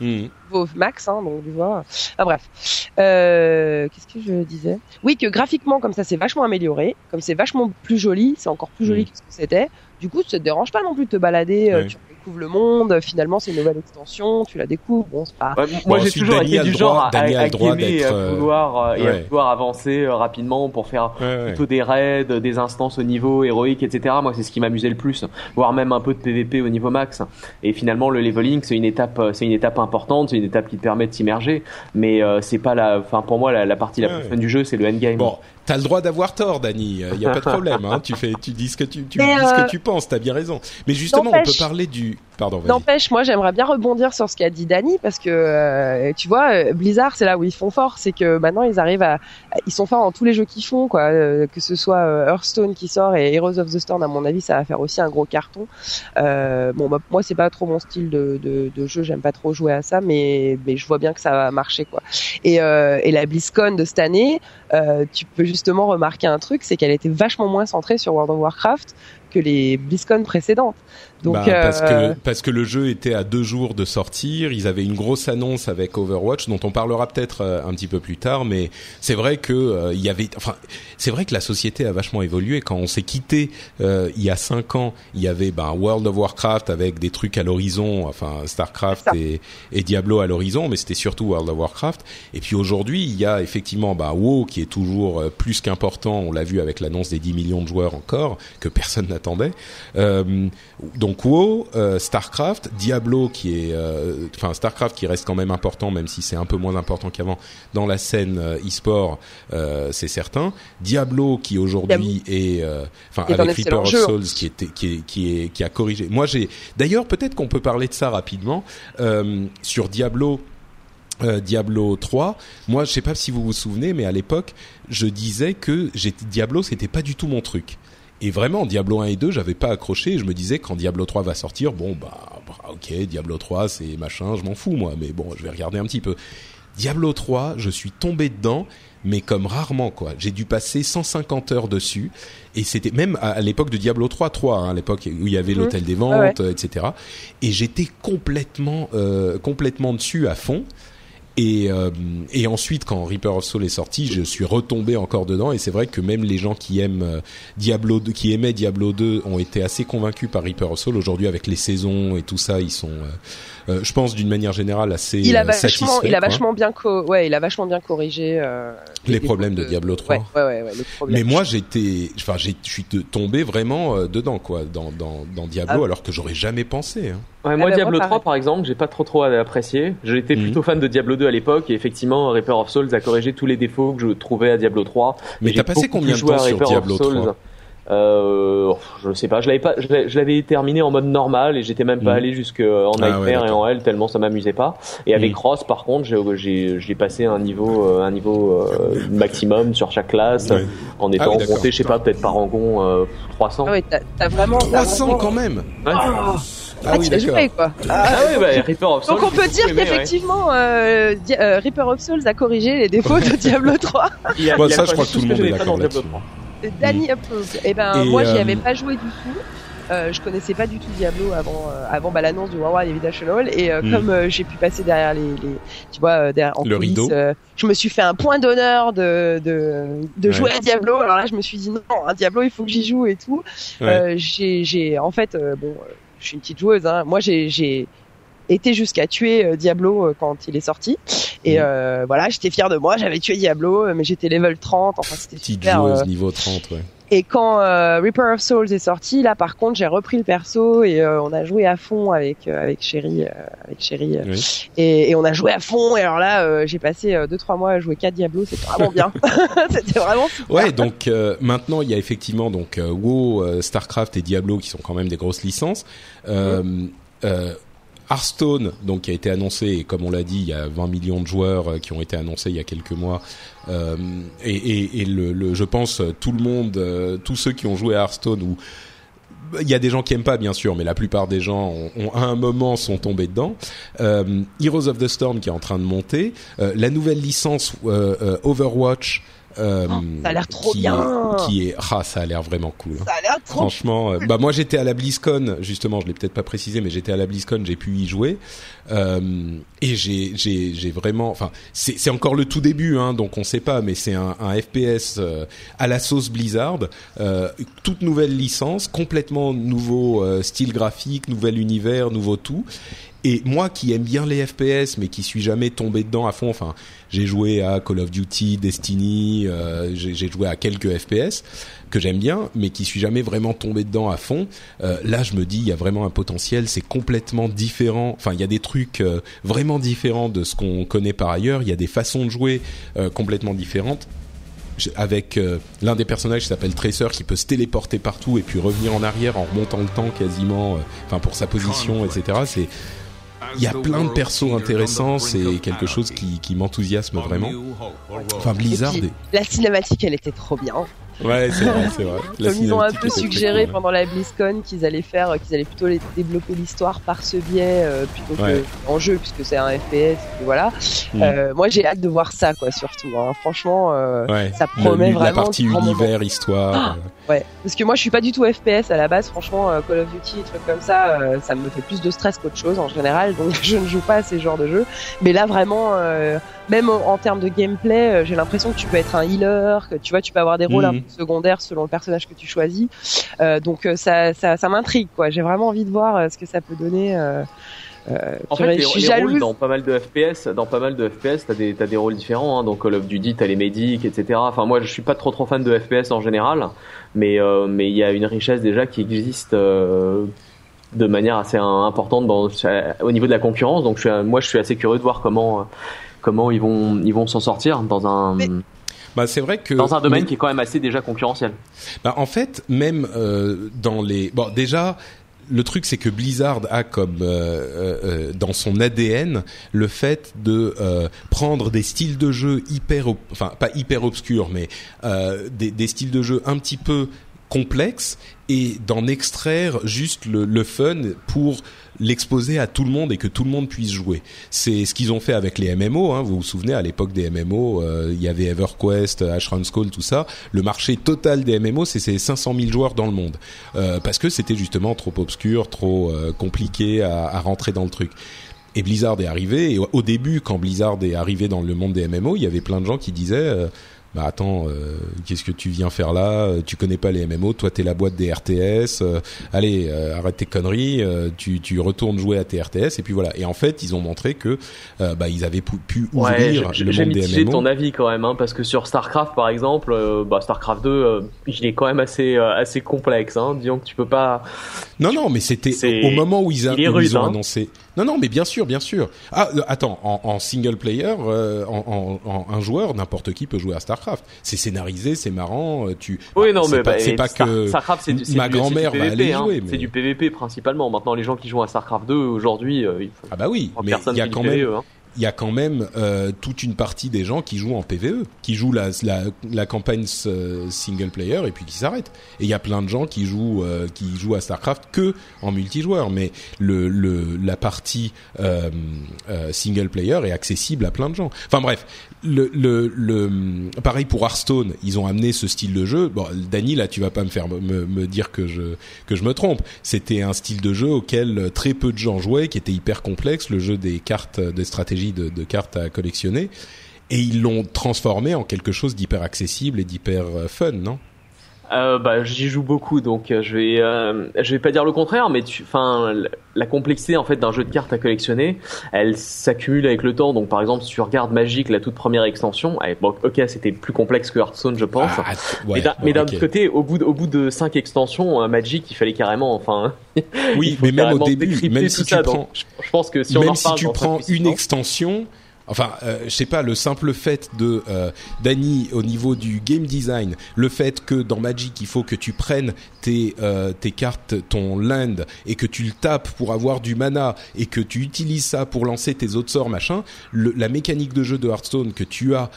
mmh. max, hein, donc tu vois. Enfin bref. Euh, Qu'est-ce que je disais? Oui, que graphiquement, comme ça, c'est vachement amélioré, comme c'est vachement plus joli, c'est encore plus joli mmh. que ce que c'était. Du coup, ça te dérange pas non plus de te balader. Euh, le monde. Finalement, c'est une nouvelle extension. Tu la découvres. Bon, c'est pas.
moi, j'ai toujours été du genre à, à, à, et à euh, vouloir, et à vouloir avancer euh, rapidement pour faire plutôt des raids, des instances au niveau héroïque, etc. Moi, c'est ce qui m'amusait le plus, voire même un peu de PVP au niveau max. Et finalement, le leveling, c'est une étape, c'est une étape importante, c'est une étape qui te permet de s'immerger. Mais euh, c'est pas la, enfin pour moi, la, la partie la plus fun du jeu, c'est le endgame.
Bon, T'as le droit d'avoir tort, Dani. Il y a pas de problème. Hein. Tu fais, tu dis ce que tu, tu dis ce que tu penses. T'as bien raison. Mais justement, on peut parler du Pardon.
N'empêche, moi j'aimerais bien rebondir sur ce qu'a dit Dani parce que euh, tu vois, euh, Blizzard c'est là où ils font fort, c'est que maintenant ils arrivent à, ils sont forts dans tous les jeux qu'ils font, quoi. Euh, que ce soit Hearthstone qui sort et Heroes of the Storm, à mon avis, ça va faire aussi un gros carton. bon, bah, moi c'est pas trop mon style de, de, de jeu, j'aime pas trop jouer à ça, mais mais je vois bien que ça va marcher, quoi. Et, et la BlizzCon de cette année, tu peux justement remarquer un truc, c'est qu'elle était vachement moins centrée sur World of Warcraft que les BlizzCon précédentes. Donc, bah,
parce que parce que le jeu était à deux jours de sortir, ils avaient une grosse annonce avec Overwatch dont on parlera peut-être euh, un petit peu plus tard, mais c'est vrai que euh, il y avait, enfin, c'est vrai que la société a vachement évolué. Quand on s'est quitté euh, il y a cinq ans, il y avait ben, World of Warcraft avec des trucs à l'horizon, enfin Starcraft et, et Diablo à l'horizon, mais c'était surtout World of Warcraft. Et puis aujourd'hui, il y a effectivement ben, WoW qui qui est toujours plus qu'important. On l'a vu avec l'annonce des 10 millions de joueurs encore que personne n'attendait. donc WoW, Starcraft, Diablo qui est, enfin Starcraft qui reste quand même important, même si c'est un peu moins important qu'avant dans la scène e-sport, c'est certain. Diablo qui aujourd'hui est, enfin avec Reaper of Souls qui était, qui est, qui est, qui a corrigé. Moi j'ai, d'ailleurs peut-être qu'on peut parler de ça rapidement sur Diablo euh, Diablo 3, moi je sais pas si vous vous souvenez, mais à l'époque je disais que Diablo c'était pas du tout mon truc. Et vraiment Diablo 1 et 2 j'avais pas accroché. je me disais quand Diablo 3 va sortir, bon bah, bah ok Diablo 3 c'est machin, je m'en fous moi, mais bon je vais regarder un petit peu. Diablo 3, je suis tombé dedans, mais comme rarement quoi. J'ai dû passer 150 heures dessus et c'était même à, l'époque de Diablo 3 3 hein, à l'époque où il y avait mhm. l'hôtel des ventes, etc. Et j'étais complètement euh, complètement dessus à fond. Et, euh, et ensuite, quand Reaper of Soul est sorti, je suis retombé encore dedans. Et c'est vrai que même les gens qui aiment euh, Diablo 2, qui aimaient Diablo 2, ont été assez convaincus par Reaper of Soul. Aujourd'hui, avec les saisons et tout ça, ils sont euh, je pense d'une manière générale assez
il a
euh,
vachement, il a vachement bien ouais, il a vachement bien corrigé euh,
les, problèmes de, Diablo 3.
Ouais, ouais, ouais,
Mais moi j'étais, enfin je suis tombé vraiment dedans quoi, dans dans, dans Diablo, ah. alors que j'aurais jamais pensé. Hein.
Ouais, moi, ah, Diablo 3, par exemple, j'ai pas trop trop apprécié. J'étais mhm. plutôt fan de Diablo 2 à l'époque, et effectivement, Reaper of Souls a corrigé tous les défauts que je trouvais à Diablo 3.
Mais t'as passé combien de temps sur Diablo 3
euh, je sais pas, je l'avais pas, je l'avais terminé en mode normal et j'étais même pas mm. allé jusque en ah Nightmare et en Hell tellement ça m'amusait pas. Et avec Cross, mm. par contre, j'ai j'ai passé un niveau euh, un niveau euh, maximum sur chaque classe en étant ah monté, je sais pas, peut-être par rangon 300.
Ah oui, t'as vraiment
300 quand même.
Ouais. Ah, ah, oui, joué, quoi.
Ah, oui, bah, Reaper of Souls.
Donc on peut dire qu'effectivement, euh, euh, Reaper of Souls a corrigé les défauts de Diablo 3.
Il a, bon, ça, je crois que tout le monde est d'accord là-dessus.
Danny Approved. Et eh ben moi j'y avais euh, pas joué du tout. Euh, je connaissais pas du tout Diablo avant euh, avant bah, l'annonce du World Invitational et euh, hmm. comme euh, j'ai pu passer derrière les, les tu vois derrière en
le
rideau. je me suis fait un point d'honneur de de, de jouer à Diablo alors là je me suis dit non un Diablo il faut que j'y joue et tout j'ai j'ai en fait bon je suis une petite joueuse hein. moi j'ai j'ai été jusqu'à tuer Diablo quand il est sorti et euh, voilà, j'étais fier de moi, j'avais tué Diablo, euh, mais j'étais level 30, enfin c'était super.
Joueuse, euh... niveau 30, ouais.
Et quand euh, Reaper of Souls est sorti, là par contre, j'ai repris le perso et euh, on a joué à fond avec euh, avec Chéri, avec Chéri, et, et, on a joué à fond. Et alors là, j'ai passé deux trois mois à jouer 4 Diablo, c'était vraiment bien. c'était vraiment super.
Ouais, donc maintenant il y a effectivement donc WoW, Starcraft et Diablo qui sont quand même des grosses licences. Euh, Hearthstone, donc qui a été annoncé, et comme on l'a dit, il y a 20 millions de joueurs euh, qui ont été annoncés il y a quelques mois. Euh, et, je pense tout le monde, euh, tous ceux qui ont joué à Hearthstone ou il y a des gens qui aiment pas bien sûr, mais la plupart des gens ont, à un moment sont tombés dedans. Euh, Heroes of the Storm qui est en train de monter, euh, la nouvelle licence Overwatch
euh, oh, ça a l'air trop
qui
bien.
Est, qui est, ah, ça a l'air vraiment cool.
Ça a l'air trop.
Franchement, euh, bah moi j'étais à la BlizzCon justement, je l'ai peut-être pas précisé, mais j'étais à la BlizzCon, j'ai pu y jouer euh, et j'ai j'ai j'ai vraiment, enfin c'est c'est encore le tout début, hein, donc on sait pas, mais c'est un, un FPS euh, à la sauce Blizzard, euh, toute nouvelle licence, complètement nouveau style graphique, nouvel univers, nouveau tout. Et moi qui aime bien les FPS mais qui suis jamais tombé dedans à fond, enfin j'ai joué à Call of Duty, Destiny, euh, j'ai joué à quelques FPS que j'aime bien mais qui suis jamais vraiment tombé dedans à fond. Euh, là je me dis il y a vraiment un potentiel, c'est complètement différent. Enfin il y a des trucs euh, vraiment différents de ce qu'on connaît par ailleurs. Il y a des façons de jouer euh, complètement différentes avec euh, l'un des personnages qui s'appelle Tracer qui peut se téléporter partout et puis revenir en arrière en remontant le temps quasiment enfin pour sa position etc c'est il y a plein de persos intéressants, c'est quelque chose qui, qui m'enthousiasme vraiment. Enfin, Blizzard.
La cinématique, elle était trop bien.
Ouais, c'est vrai, c'est vrai.
Comme ils ont un peu suggéré pendant la BlizzCon qu'ils allaient faire, qu'ils allaient plutôt développer l'histoire par ce biais euh, plutôt que en jeu, puisque c'est un FPS. Et voilà. Mm. Euh, moi, j'ai hâte de voir ça, quoi, surtout. Hein. Franchement, euh, ça promet vraiment. La
partie univers, histoire. Ah,
ouais, parce que moi, je suis pas du tout FPS à la base. Franchement, euh, Call of Duty, trucs comme ça, euh, ça me fait plus de stress qu'autre chose en général. Donc, je ne joue pas à ces genres de jeux. Mais là, vraiment même en, termes de gameplay, j'ai l'impression que tu peux être un healer, que tu vois, tu peux avoir des rôles un mm. peu secondaires selon le personnage que tu choisis. Euh, donc ça, ça, ça m'intrigue, quoi. J'ai vraiment envie de voir ce que ça peut donner. Euh,
en fait, les, les rôles dans pas mal de FPS, dans pas mal de FPS, t'as des t'as des rôles différents. Hein, dans Call of Duty, t'as les médics, etc. Enfin, moi, je suis pas trop trop fan de FPS en général, mais euh, mais il y a une richesse déjà qui existe euh, de manière assez importante dans, au niveau de la concurrence. Donc, je suis, moi, je suis assez curieux de voir comment comment ils vont ils vont s'en sortir dans un
bah, c'est vrai que
dans un domaine qui est quand même assez déjà concurrentiel.
Bah, en fait, même euh, dans les bon, déjà. Le truc, c'est que Blizzard a comme euh, euh, dans son ADN le fait de euh, prendre des styles de jeu hyper, enfin pas hyper obscurs, mais euh, des, des, styles de jeu un petit peu complexes et d'en extraire juste le, le fun pour l'exposer à tout le monde et que tout le monde puisse jouer. C'est ce qu'ils ont fait avec les MMO. Hein. Vous vous souvenez à l'époque des MMO, euh, il y avait EverQuest, Ashram Call, tout ça. Le marché total des MMO, c'est ces 500 000 joueurs dans le monde euh, parce que c'était justement trop obscur, trop euh, compliqué à, à, rentrer dans le truc. Et Blizzard est arrivé. Et au début, quand Blizzard est arrivé dans le monde des MMO, il y avait plein de gens qui disaient bah attends, euh, qu'est-ce que tu viens faire là? Tu connais pas les MMO, toi t'es la boîte des RTS. Euh, allez, euh, arrête tes conneries, tu, tu retournes jouer à tes RTS et puis voilà. Et en fait, ils ont montré que bah ils avaient pu, pu ouvrir
ouais,
le monde des MMO.
ton avis quand même, hein, parce que sur Starcraft par exemple, bah Starcraft 2, il est quand même assez assez complexe. Hein, disons que tu peux pas.
Non non, mais c'était au moment où ils, a, où ils ont hein. annoncé. Non, non, mais bien sûr, bien sûr. Ah, attends, en, en single player, euh, en, en, un joueur, n'importe qui peut jouer à Starcraft. C'est scénarisé, c'est marrant. Euh, tu.
Oui, non, mais
c'est pas,
Star,
que
Starcraft, c'est
ma grand-mère va aller
hein.
jouer.
C'est du PVP principalement. Maintenant, les gens qui jouent à Starcraft 2 aujourd'hui, euh,
ah bah oui, mais il y a quand même. Hein il y a quand même euh, toute une partie des gens qui jouent en PVE, qui jouent la, la, campagne euh, single player et puis qui s'arrêtent. Et il y a plein de gens qui jouent euh, qui jouent à Starcraft que en multijoueur, mais le, le la partie single player est accessible à plein de gens. Enfin bref, le, le, le pareil pour Hearthstone, ils ont amené ce style de jeu. Bon, Dany, là, tu vas pas me faire me, me dire que je que je me trompe. C'était un style de jeu auquel très peu de gens jouaient, qui était hyper complexe, le jeu des cartes de stratégie de, de cartes à collectionner. Et ils l'ont transformé en quelque chose d'hyper accessible et d'hyper euh, fun, non?
Euh, bah, j'y joue beaucoup, donc euh, je vais, euh, je vais pas dire le contraire, mais enfin, la complexité en fait d'un jeu de cartes à collectionner, elle s'accumule avec le temps. Donc, par exemple, si tu regardes Magic, la toute première extension, eh, bon, ok, c'était plus complexe que Hearthstone, je pense. Ah, ouais, mais d'un okay. côté, au bout de, au bout de cinq extensions, Magic, il fallait carrément, enfin.
oui, mais même au début, même si tu
ça,
prends,
donc, je pense que si on
même
en
si tu prends une extension Enfin, euh, je sais pas, le simple fait de euh, au niveau du game design, le fait que dans Magic il faut que tu prennes tes euh, tes cartes, ton land et que tu le tapes pour avoir du mana et que tu utilises ça pour lancer tes autres sorts machin, le, la mécanique de jeu de Hearthstone que tu as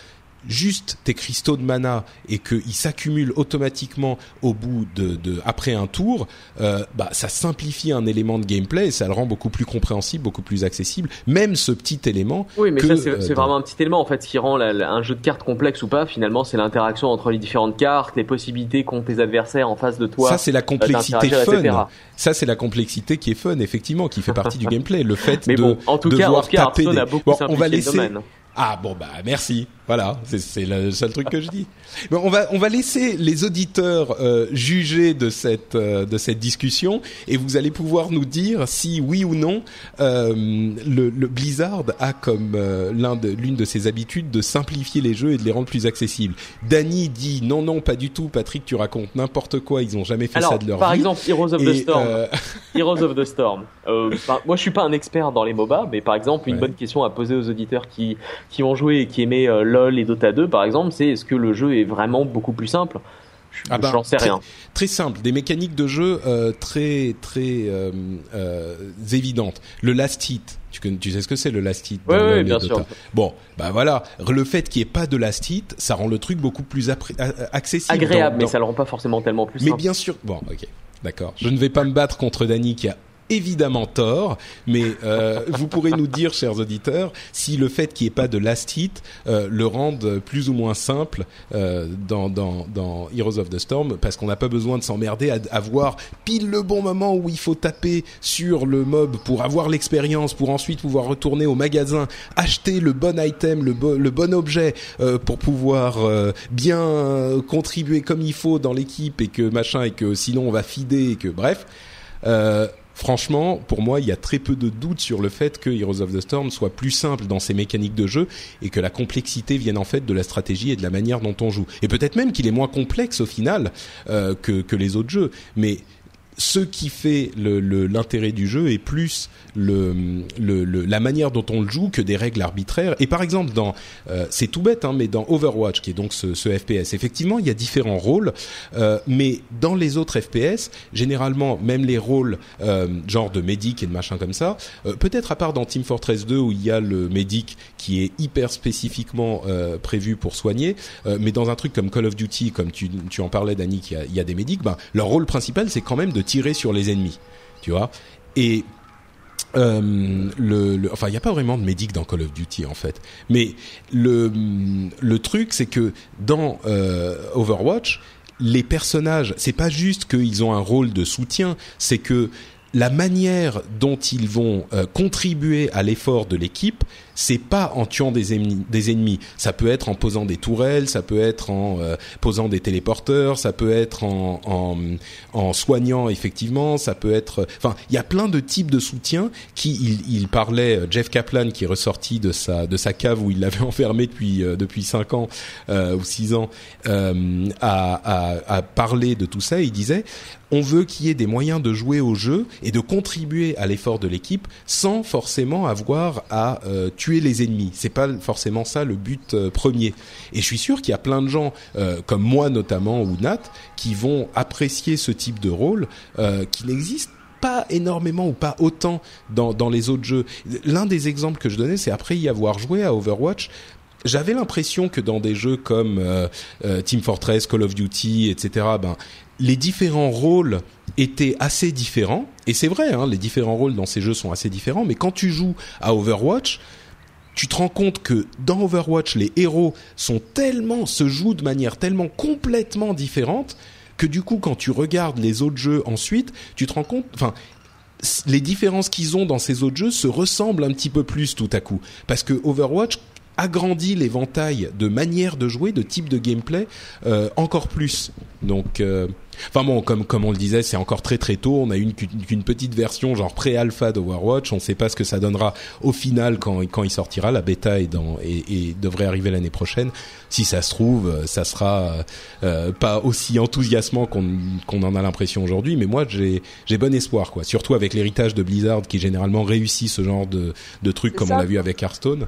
juste tes cristaux de mana et qu'ils s'accumulent automatiquement au bout de, de après un tour, euh, bah ça simplifie un élément de gameplay et ça le rend beaucoup plus compréhensible, beaucoup plus accessible. Même ce petit élément.
Oui, mais
que,
ça c'est
euh,
vraiment un petit élément en fait. Ce qui rend la, la, un jeu de cartes complexe ou pas, finalement, c'est l'interaction entre les différentes cartes, les possibilités qu'ont tes adversaires en face de toi.
Ça c'est la complexité fun. Ça c'est la complexité qui est fun, effectivement, qui fait partie du gameplay. Le fait
mais
de
bon, en tout
devoir taper
des...
des...
a beaucoup
bon, on va laisser.
le domaine.
Ah bon bah merci. Voilà, c'est le seul truc que je dis. Mais on va on va laisser les auditeurs euh, juger de cette euh, de cette discussion et vous allez pouvoir nous dire si oui ou non euh, le, le, Blizzard a comme l'un de l'une de ses habitudes de simplifier les jeux et de les rendre plus accessibles. Danny dit non non pas du tout. Patrick tu racontes n'importe quoi. Ils ont jamais fait
Alors,
ça de leur
par
vie.
exemple Heroes of
Et,
the Storm. Heroes of the Storm. Moi je suis pas un expert dans les MOBA, mais par exemple une
Ouais.
bonne question à poser aux auditeurs qui qui ont joué et qui aimaient LoL et Dota 2 par exemple, c'est est-ce que le jeu est vraiment beaucoup plus simple? Je
Ah bah,
j'en sais rien.
Très simple, des mécaniques de jeu euh, très très euh, euh, évidentes. Le last hit, tu, sais ce que c'est le last hit et
bien
Dota.
sûr.
Bon, bah voilà, le fait qu'il n'y ait pas de last hit, ça rend le truc beaucoup plus accessible.
Agréable,
dans-
mais ça le rend pas forcément tellement plus
Mais
simple.
bien sûr, bon, ok, d'accord. Je ne vais pas me battre contre Dany qui a évidemment tort, mais euh, vous pourrez nous dire, chers auditeurs, si le fait qu'il n'y ait pas de last hit euh, le rende plus ou moins simple euh, dans, dans, dans Heroes of the Storm, parce qu'on n'a pas besoin de s'emmerder à, à voir pile le bon moment où il faut taper sur le mob pour avoir l'expérience, pour ensuite pouvoir retourner au magasin, acheter le bon item, le, bo- le bon objet, euh, pour pouvoir euh, bien contribuer comme il faut dans l'équipe et que machin et que sinon on va fider et que bref. Euh, franchement, pour moi, il y a très peu de doutes sur le fait que Heroes of the Storm soit plus simple dans ses mécaniques de jeu et que la complexité vienne en fait de la stratégie et de la manière dont on joue. Et peut-être même qu'il est moins complexe au final euh, que, que les autres jeux. Mais ce qui fait l'intérêt le, du jeu est plus le, la manière dont on le joue que des règles arbitraires. Et par exemple, dans euh, c'est tout bête, hein, mais dans Overwatch, qui est donc ce, ce FPS, effectivement, il y a différents rôles, euh, mais dans les autres FPS, généralement, même les rôles euh, genre de médic et de machin comme ça, euh, peut-être à part dans Team Fortress 2 où il y a le médic qui est hyper spécifiquement euh, prévu pour soigner, mais dans un truc comme Call of Duty, comme tu, tu en parlais, Dani, qu'il y, y, a des médics, ben, leur rôle principal, c'est quand même de tirer sur les ennemis, tu vois. Et euh, le, enfin, il n'y a pas vraiment de médic dans Call of Duty en fait. Mais le, le truc, c'est que dans euh, Overwatch, les personnages, c'est pas juste qu'ils ont un rôle de soutien, c'est que la manière dont ils vont euh, contribuer à l'effort de l'équipe, c'est pas en tuant des ennemis. Ça peut être en posant des tourelles, ça peut être en euh, posant des téléporteurs, ça peut être en, en, soignant effectivement, ça peut être. Enfin, il y a plein de types de soutien qui. Il, parlait euh, Jeff Kaplan qui est ressorti de sa de sa cave où il l'avait enfermé depuis euh, depuis cinq ans euh, ou six ans à, à parler de tout ça. Il disait on veut qu'il y ait des moyens de jouer au jeu et de contribuer à l'effort de l'équipe sans forcément avoir à euh, tuer les ennemis. C'est pas forcément ça le but euh, premier. Et je suis sûr qu'il y a plein de gens, euh, comme moi notamment ou Nat, qui vont apprécier ce type de rôle qui n'existe pas énormément ou pas autant dans, dans les autres jeux. L'un des exemples que je donnais, c'est après y avoir joué à Overwatch, j'avais l'impression que dans des jeux comme euh, euh, Team Fortress, Call of Duty, etc., ben les différents rôles étaient assez différents. Et c'est vrai, hein, les différents rôles dans ces jeux sont assez différents. Mais quand tu joues à Overwatch, tu te rends compte que dans Overwatch, les héros sont tellement se jouent de manière tellement complètement différente que du coup, quand tu regardes les autres jeux ensuite, tu te rends compte, enfin, les différences qu'ils ont dans ces autres jeux se ressemblent un petit peu plus tout à coup. Parce que Overwatch agrandit l'éventail de manières de jouer, de type de gameplay euh, encore plus. Donc, euh, enfin bon, comme comme on le disait, c'est encore très très tôt. On a une qu'une petite version genre pré-alpha d'Overwatch. On ne sait pas ce que ça donnera au final quand quand il sortira. La bêta est dans et, et devrait arriver l'année prochaine. Si ça se trouve, ça sera euh, pas aussi enthousiasmant qu'on qu'on en a l'impression aujourd'hui. Mais moi, j'ai j'ai bon espoir quoi. Surtout avec l'héritage de Blizzard qui généralement réussit ce genre de de trucs comme ça. on l'a vu avec Hearthstone.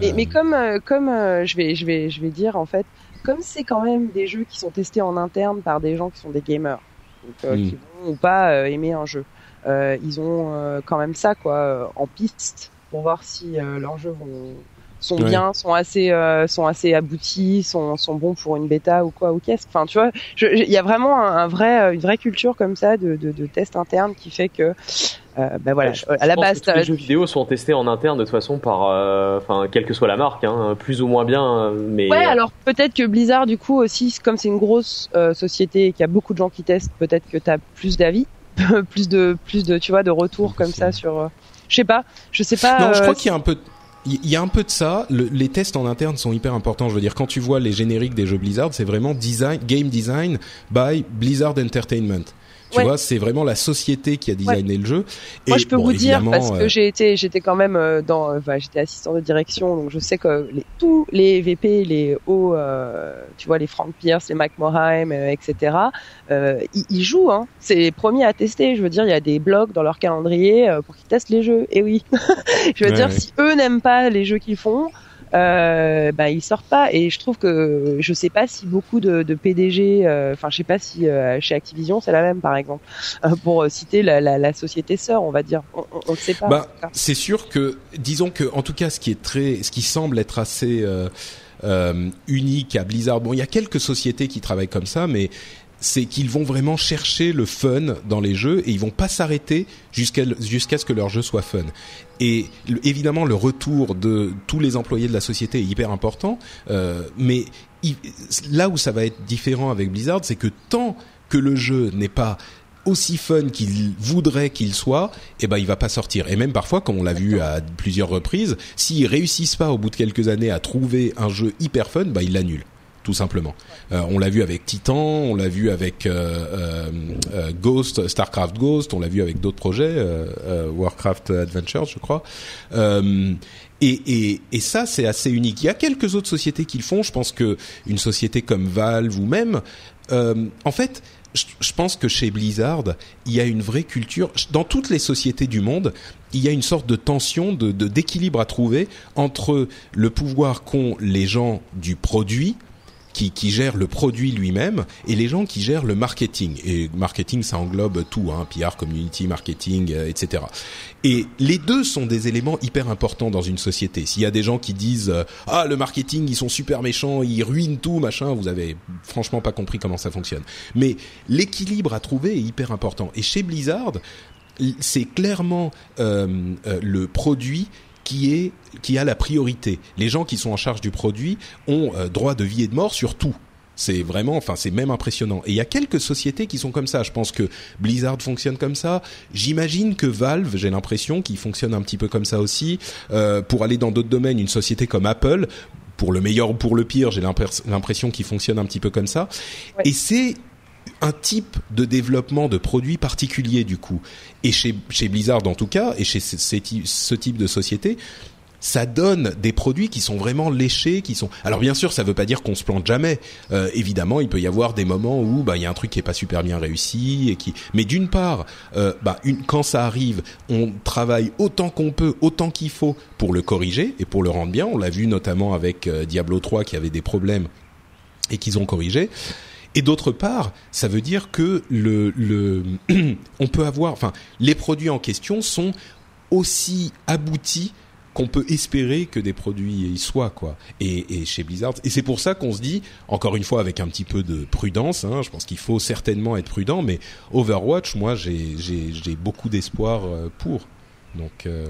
Mais, mais comme euh, comme euh, je vais je vais je vais dire en fait comme c'est quand même des jeux qui sont testés en interne par des gens qui sont des gamers donc, euh, mm. qui vont ou pas euh, aimer un jeu euh, ils ont euh, quand même ça quoi en piste pour voir si leurs jeux vont sont ouais. bien, sont assez, euh, sont assez aboutis, sont, sont bons pour une bêta ou quoi ou qu'est-ce. Enfin, tu vois, il y a vraiment un, un, vrai, une vraie culture comme ça de, de, de test interne qui fait que, euh, ben voilà,
je,
à la base,
que tous les jeux vidéo sont testés en interne de toute façon par, enfin, euh, quelle que soit la marque, hein, plus ou moins bien, mais.
Ouais, alors peut-être que Blizzard, du coup aussi, comme c'est une grosse euh, société et qu'il y a beaucoup de gens qui testent, peut-être que t'as plus d'avis, plus de, plus de, tu vois, de retours comme ça sur. Euh, je sais pas, je sais pas.
Non, je crois qu'il y a un peu il y a un peu de ça. Le, les tests en interne sont hyper importants. Je veux dire, quand tu vois les génériques des jeux Blizzard, c'est vraiment design, game design by Blizzard Entertainment. Tu ouais. vois, c'est vraiment la société qui a designé
ouais.
le jeu.
Et Moi, je peux bon, vous dire parce que euh... j'ai été, j'étais quand même euh, dans, enfin, j'étais assistant de direction, donc je sais que les, tous les VP, les hauts, euh, tu vois, les Frank Pierce, les Mike Morheim, euh, etc. ils, ils, jouent. Hein. C'est les premiers à tester. Je veux dire, il y a des blogs dans leur calendrier euh, pour qu'ils testent les jeux. Et oui, je veux ouais, dire, si eux n'aiment pas les jeux qu'ils font euh, bah, ils sortent pas. Et je trouve que je sais pas si beaucoup de, de PDG, enfin euh, je sais pas si euh, chez Activision c'est la même par exemple, euh, pour citer la, la, la, société sœur, on va dire. On ne sait pas.
Bah, c'est sûr que, disons que, en tout cas, ce qui est très, ce qui semble être assez unique à Blizzard. Bon, il y a quelques sociétés qui travaillent comme ça, mais c'est qu'ils vont vraiment chercher le fun dans les jeux et ils vont pas s'arrêter jusqu'à jusqu'à ce que leur jeu soit fun. Et évidemment, le retour de tous les employés de la société est hyper important, euh, mais là où ça va être différent avec Blizzard, c'est que tant que le jeu n'est pas aussi fun qu'il voudrait qu'il soit, eh ben il va pas sortir. Et même parfois, comme on l'a vu à plusieurs reprises, s'ils réussissent pas au bout de quelques années à trouver un jeu hyper fun, bah ils l'annulent tout simplement. Euh, on l'a vu avec Titan, on l'a vu avec euh, euh, Ghost, Starcraft Ghost, on l'a vu avec d'autres projets, Warcraft Adventures, je crois. Et, et, ça, c'est assez unique. Il y a quelques autres sociétés qui le font. Je pense que une société comme Valve ou même, en fait, je pense que chez Blizzard, il y a une vraie culture. Dans toutes les sociétés du monde, il y a une sorte de tension, de d'équilibre à trouver entre le pouvoir qu'ont les gens du produit qui, qui gère le produit lui-même et les gens qui gèrent le marketing. Et marketing, ça englobe tout, hein, PR, community, marketing, euh, etc. Et les deux sont des éléments hyper importants dans une société. S'il y a des gens qui disent euh, ah le marketing ils sont super méchants, ils ruinent tout machin, vous avez franchement pas compris comment ça fonctionne. Mais l'équilibre à trouver est hyper important. Et chez Blizzard, c'est clairement euh, euh, le produit qui est qui a la priorité. Les gens qui sont en charge du produit ont euh, droit de vie et de mort sur tout. C'est vraiment, enfin, c'est même impressionnant. Et il y a quelques sociétés qui sont comme ça. Je pense que Blizzard fonctionne comme ça. J'imagine que Valve, j'ai l'impression qu'il fonctionne un petit peu comme ça aussi. Euh, pour aller dans d'autres domaines, une société comme Apple, pour le meilleur ou pour le pire, j'ai l'impression qu'il fonctionne un petit peu comme ça. Et c'est un type de développement de produits particulier du coup. Et chez, chez Blizzard en tout cas, et chez ce, type de société, ça donne des produits qui sont vraiment léchés, qui sont. Alors bien sûr, ça veut pas dire qu'on se plante jamais. Euh, évidemment, il peut y avoir des moments où bah il y a un truc qui est pas super bien réussi et qui. Mais d'une part, euh, bah une, quand ça arrive, on travaille autant qu'on peut, autant qu'il faut pour le corriger et pour le rendre bien. On l'a vu notamment avec euh, Diablo 3 qui avait des problèmes et qu'ils ont corrigé. Et d'autre part, ça veut dire que le, le on peut avoir, enfin, les produits en question sont aussi aboutis qu'on peut espérer que des produits y soient quoi. Et, et chez Blizzard, et c'est pour ça qu'on se dit, encore une fois avec un petit peu de prudence, hein, je pense qu'il faut certainement être prudent, mais Overwatch, moi j'ai beaucoup d'espoir euh, pour. Donc euh...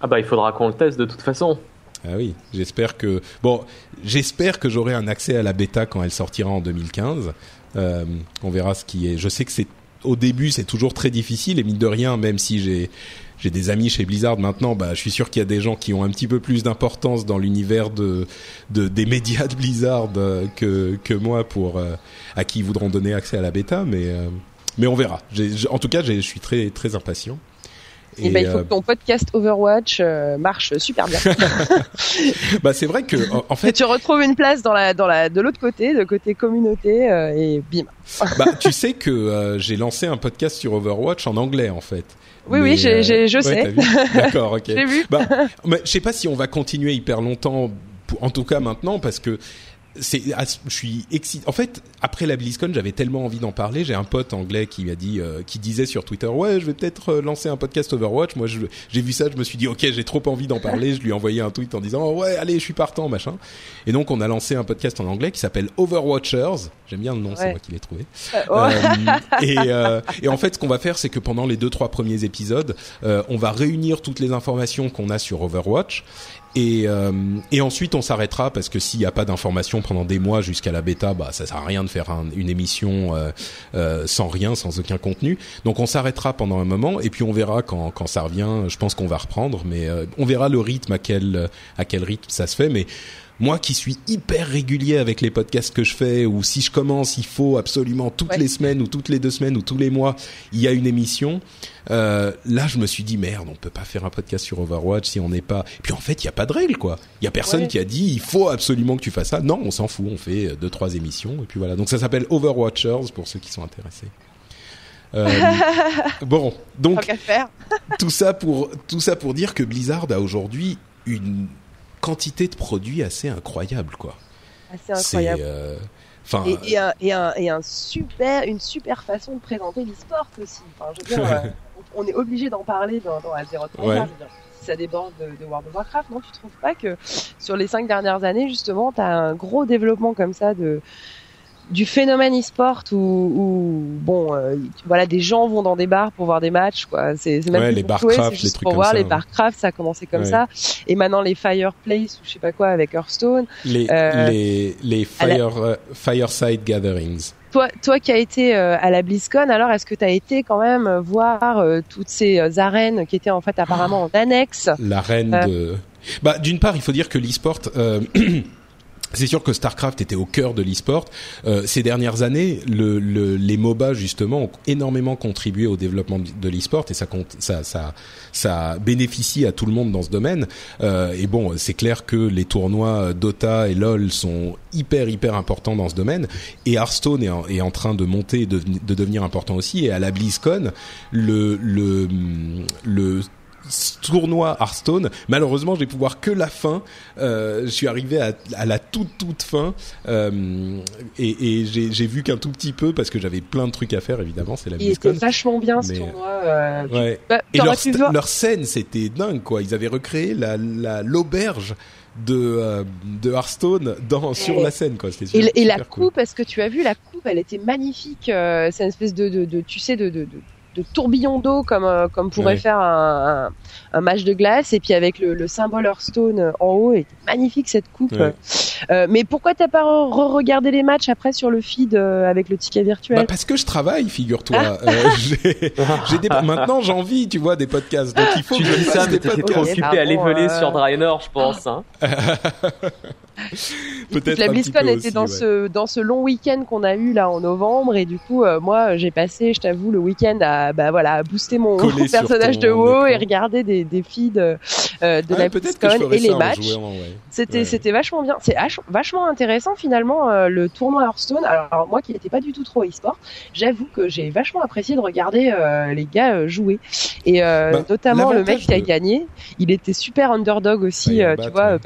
ah bah il faudra qu'on le teste de toute façon.
Ah oui, j'espère que bon, j'espère que j'aurai un accès à la bêta quand elle sortira en 2015. Euh, on verra ce qui est. Je sais que c'est au début c'est toujours très difficile et mine de rien, même si j'ai j'ai des amis chez Blizzard maintenant, bah je suis sûr qu'il y a des gens qui ont un petit peu plus d'importance dans l'univers de, de, des médias de Blizzard euh, que que moi pour euh, à qui ils voudront donner accès à la bêta, mais mais on verra. en tout cas, je suis très très impatient.
Et, ben, il faut euh, que ton podcast Overwatch euh, marche super bien.
bah c'est vrai que en fait
tu retrouves une place dans la dans la de l'autre côté, de côté communauté euh, et bim.
bah tu sais que j'ai lancé un podcast sur Overwatch en anglais en fait.
Oui oui, je sais.
D'accord, OK.
j'ai vu.
Bah, mais je sais pas si on va continuer hyper longtemps en tout cas maintenant parce que c'est ah, je suis excité en fait après la BlizzCon j'avais tellement envie d'en parler j'ai un pote anglais qui m'a dit euh, qui disait sur Twitter ouais je vais peut-être euh, lancer un podcast Overwatch moi j'ai vu ça je me suis dit ok j'ai trop envie d'en parler je lui ai envoyé un tweet en disant ouais allez je suis partant machin et donc on a lancé un podcast en anglais qui s'appelle Overwatchers. J'aime bien le nom c'est moi qui l'ai trouvé. Euh, et, et en fait ce qu'on va faire c'est que pendant les deux trois premiers épisodes on va réunir toutes les informations qu'on a sur Overwatch et, euh, et ensuite, on s'arrêtera parce que s'il n'y a pas d'informations pendant des mois jusqu'à la bêta, bah ça sert à rien de faire une émission euh, euh, sans rien, sans aucun contenu. Donc, on s'arrêtera pendant un moment et puis on verra quand, quand ça revient. Je pense qu'on va reprendre, mais euh, on verra le rythme à quel à quel rythme ça se fait. Mais moi qui suis hyper régulier avec les podcasts que je fais, ou si je commence, il faut absolument toutes les semaines ou toutes les deux semaines ou tous les mois, il y a une émission. Euh, là, je me suis dit merde, on peut pas faire un podcast sur Overwatch si on n'est pas. Et puis en fait, il y a pas de règle quoi. Il y a personne qui a dit il faut absolument que tu fasses ça. Non, on s'en fout, on fait deux trois émissions et puis voilà. Donc ça s'appelle Overwatchers pour ceux qui sont intéressés. Euh, bon, donc tout ça pour tout ça pour dire que Blizzard a aujourd'hui une quantité de produits assez incroyable, quoi.
Assez incroyable. Euh, enfin, et, et, un, et, un, et, un, super, une super façon de présenter l'e-sport aussi. Enfin, je veux dire, euh, on est obligé d'en parler dans, dans Azeroth. Ouais. Si ça déborde de, de, World of Warcraft, non, tu trouves pas que sur les cinq dernières années, justement, tu as un gros développement comme ça de du phénomène e-sport où, où, bon euh, voilà des gens vont dans des bars pour voir des matchs quoi. C'est même
ouais, les barcraft les trucs
pour voir
ça,
les barcraft ça a commencé comme ça. Et maintenant les fireplace ou je sais pas quoi avec Hearthstone
les euh, les, les fire, euh, fireside gatherings.
Toi, toi qui as été euh, à la BlizzCon, alors est-ce que tu as été quand même voir toutes ces arènes qui étaient en fait apparemment en annexe?
L'arène de... Bah, d'une part, il faut dire que l'e-sport, c'est sûr que Starcraft était au cœur de l'e-sport. Euh, ces dernières années, le, le, les MOBA justement ont énormément contribué au développement de l'e-sport et ça, compte, ça, ça, ça bénéficie à tout le monde dans ce domaine. Euh, et bon, c'est clair que les tournois Dota et LoL sont hyper hyper importants dans ce domaine. Et Hearthstone est en, est en train de monter et de, de, devenir important aussi. Et à la BlizzCon, le le, le tournoi Hearthstone. Malheureusement, je vais pouvoir que la fin. Euh, je suis arrivé à, à, la toute toute fin euh, et, et j'ai vu qu'un tout petit peu parce que j'avais plein de trucs à faire. Évidemment, c'est la
Il était vachement bien ce tournoi. Euh,
ouais. bah, et leur, leur, scène, c'était dingue quoi. Ils avaient recréé la l'auberge de euh, de Hearthstone dans sur la scène quoi.
Super, et, et la cool. coupe, est-ce que tu as vu la coupe Elle était magnifique. Euh, c'est une espèce de, de, de, tu sais de, de, de tourbillon d'eau comme euh, comme pourrait ouais. faire un, un, un, match de glace et puis avec le, le symbole Hearthstone en haut et magnifique cette coupe ouais. euh, mais pourquoi t'as pas re-regardé les matchs après sur le feed euh, avec le ticket virtuel
bah parce que je travaille figure-toi ah. euh, j'ai des maintenant j'ai envie tu vois des podcasts donc il faut
tu
que
dis ça mais t'étais trop occupé à l'évoler sur Draenor je pense hein.
Peut-être la BlizzCon était dans ouais. ce dans ce long week-end qu'on a eu là en novembre et du coup euh, moi j'ai passé je t'avoue le week-end à bah voilà à booster mon, mon personnage de WoW et regarder des, des feeds euh, de ah, la BlizzCon et les matchs. Ouais. C'était ouais. c'était vachement bien. C'est vachement intéressant finalement euh, le tournoi Hearthstone. Alors moi qui n'étais pas du tout trop e-sport, j'avoue que j'ai vachement apprécié de regarder les gars jouer et bah, notamment le mec qui a gagné. Il était super underdog aussi, tu vois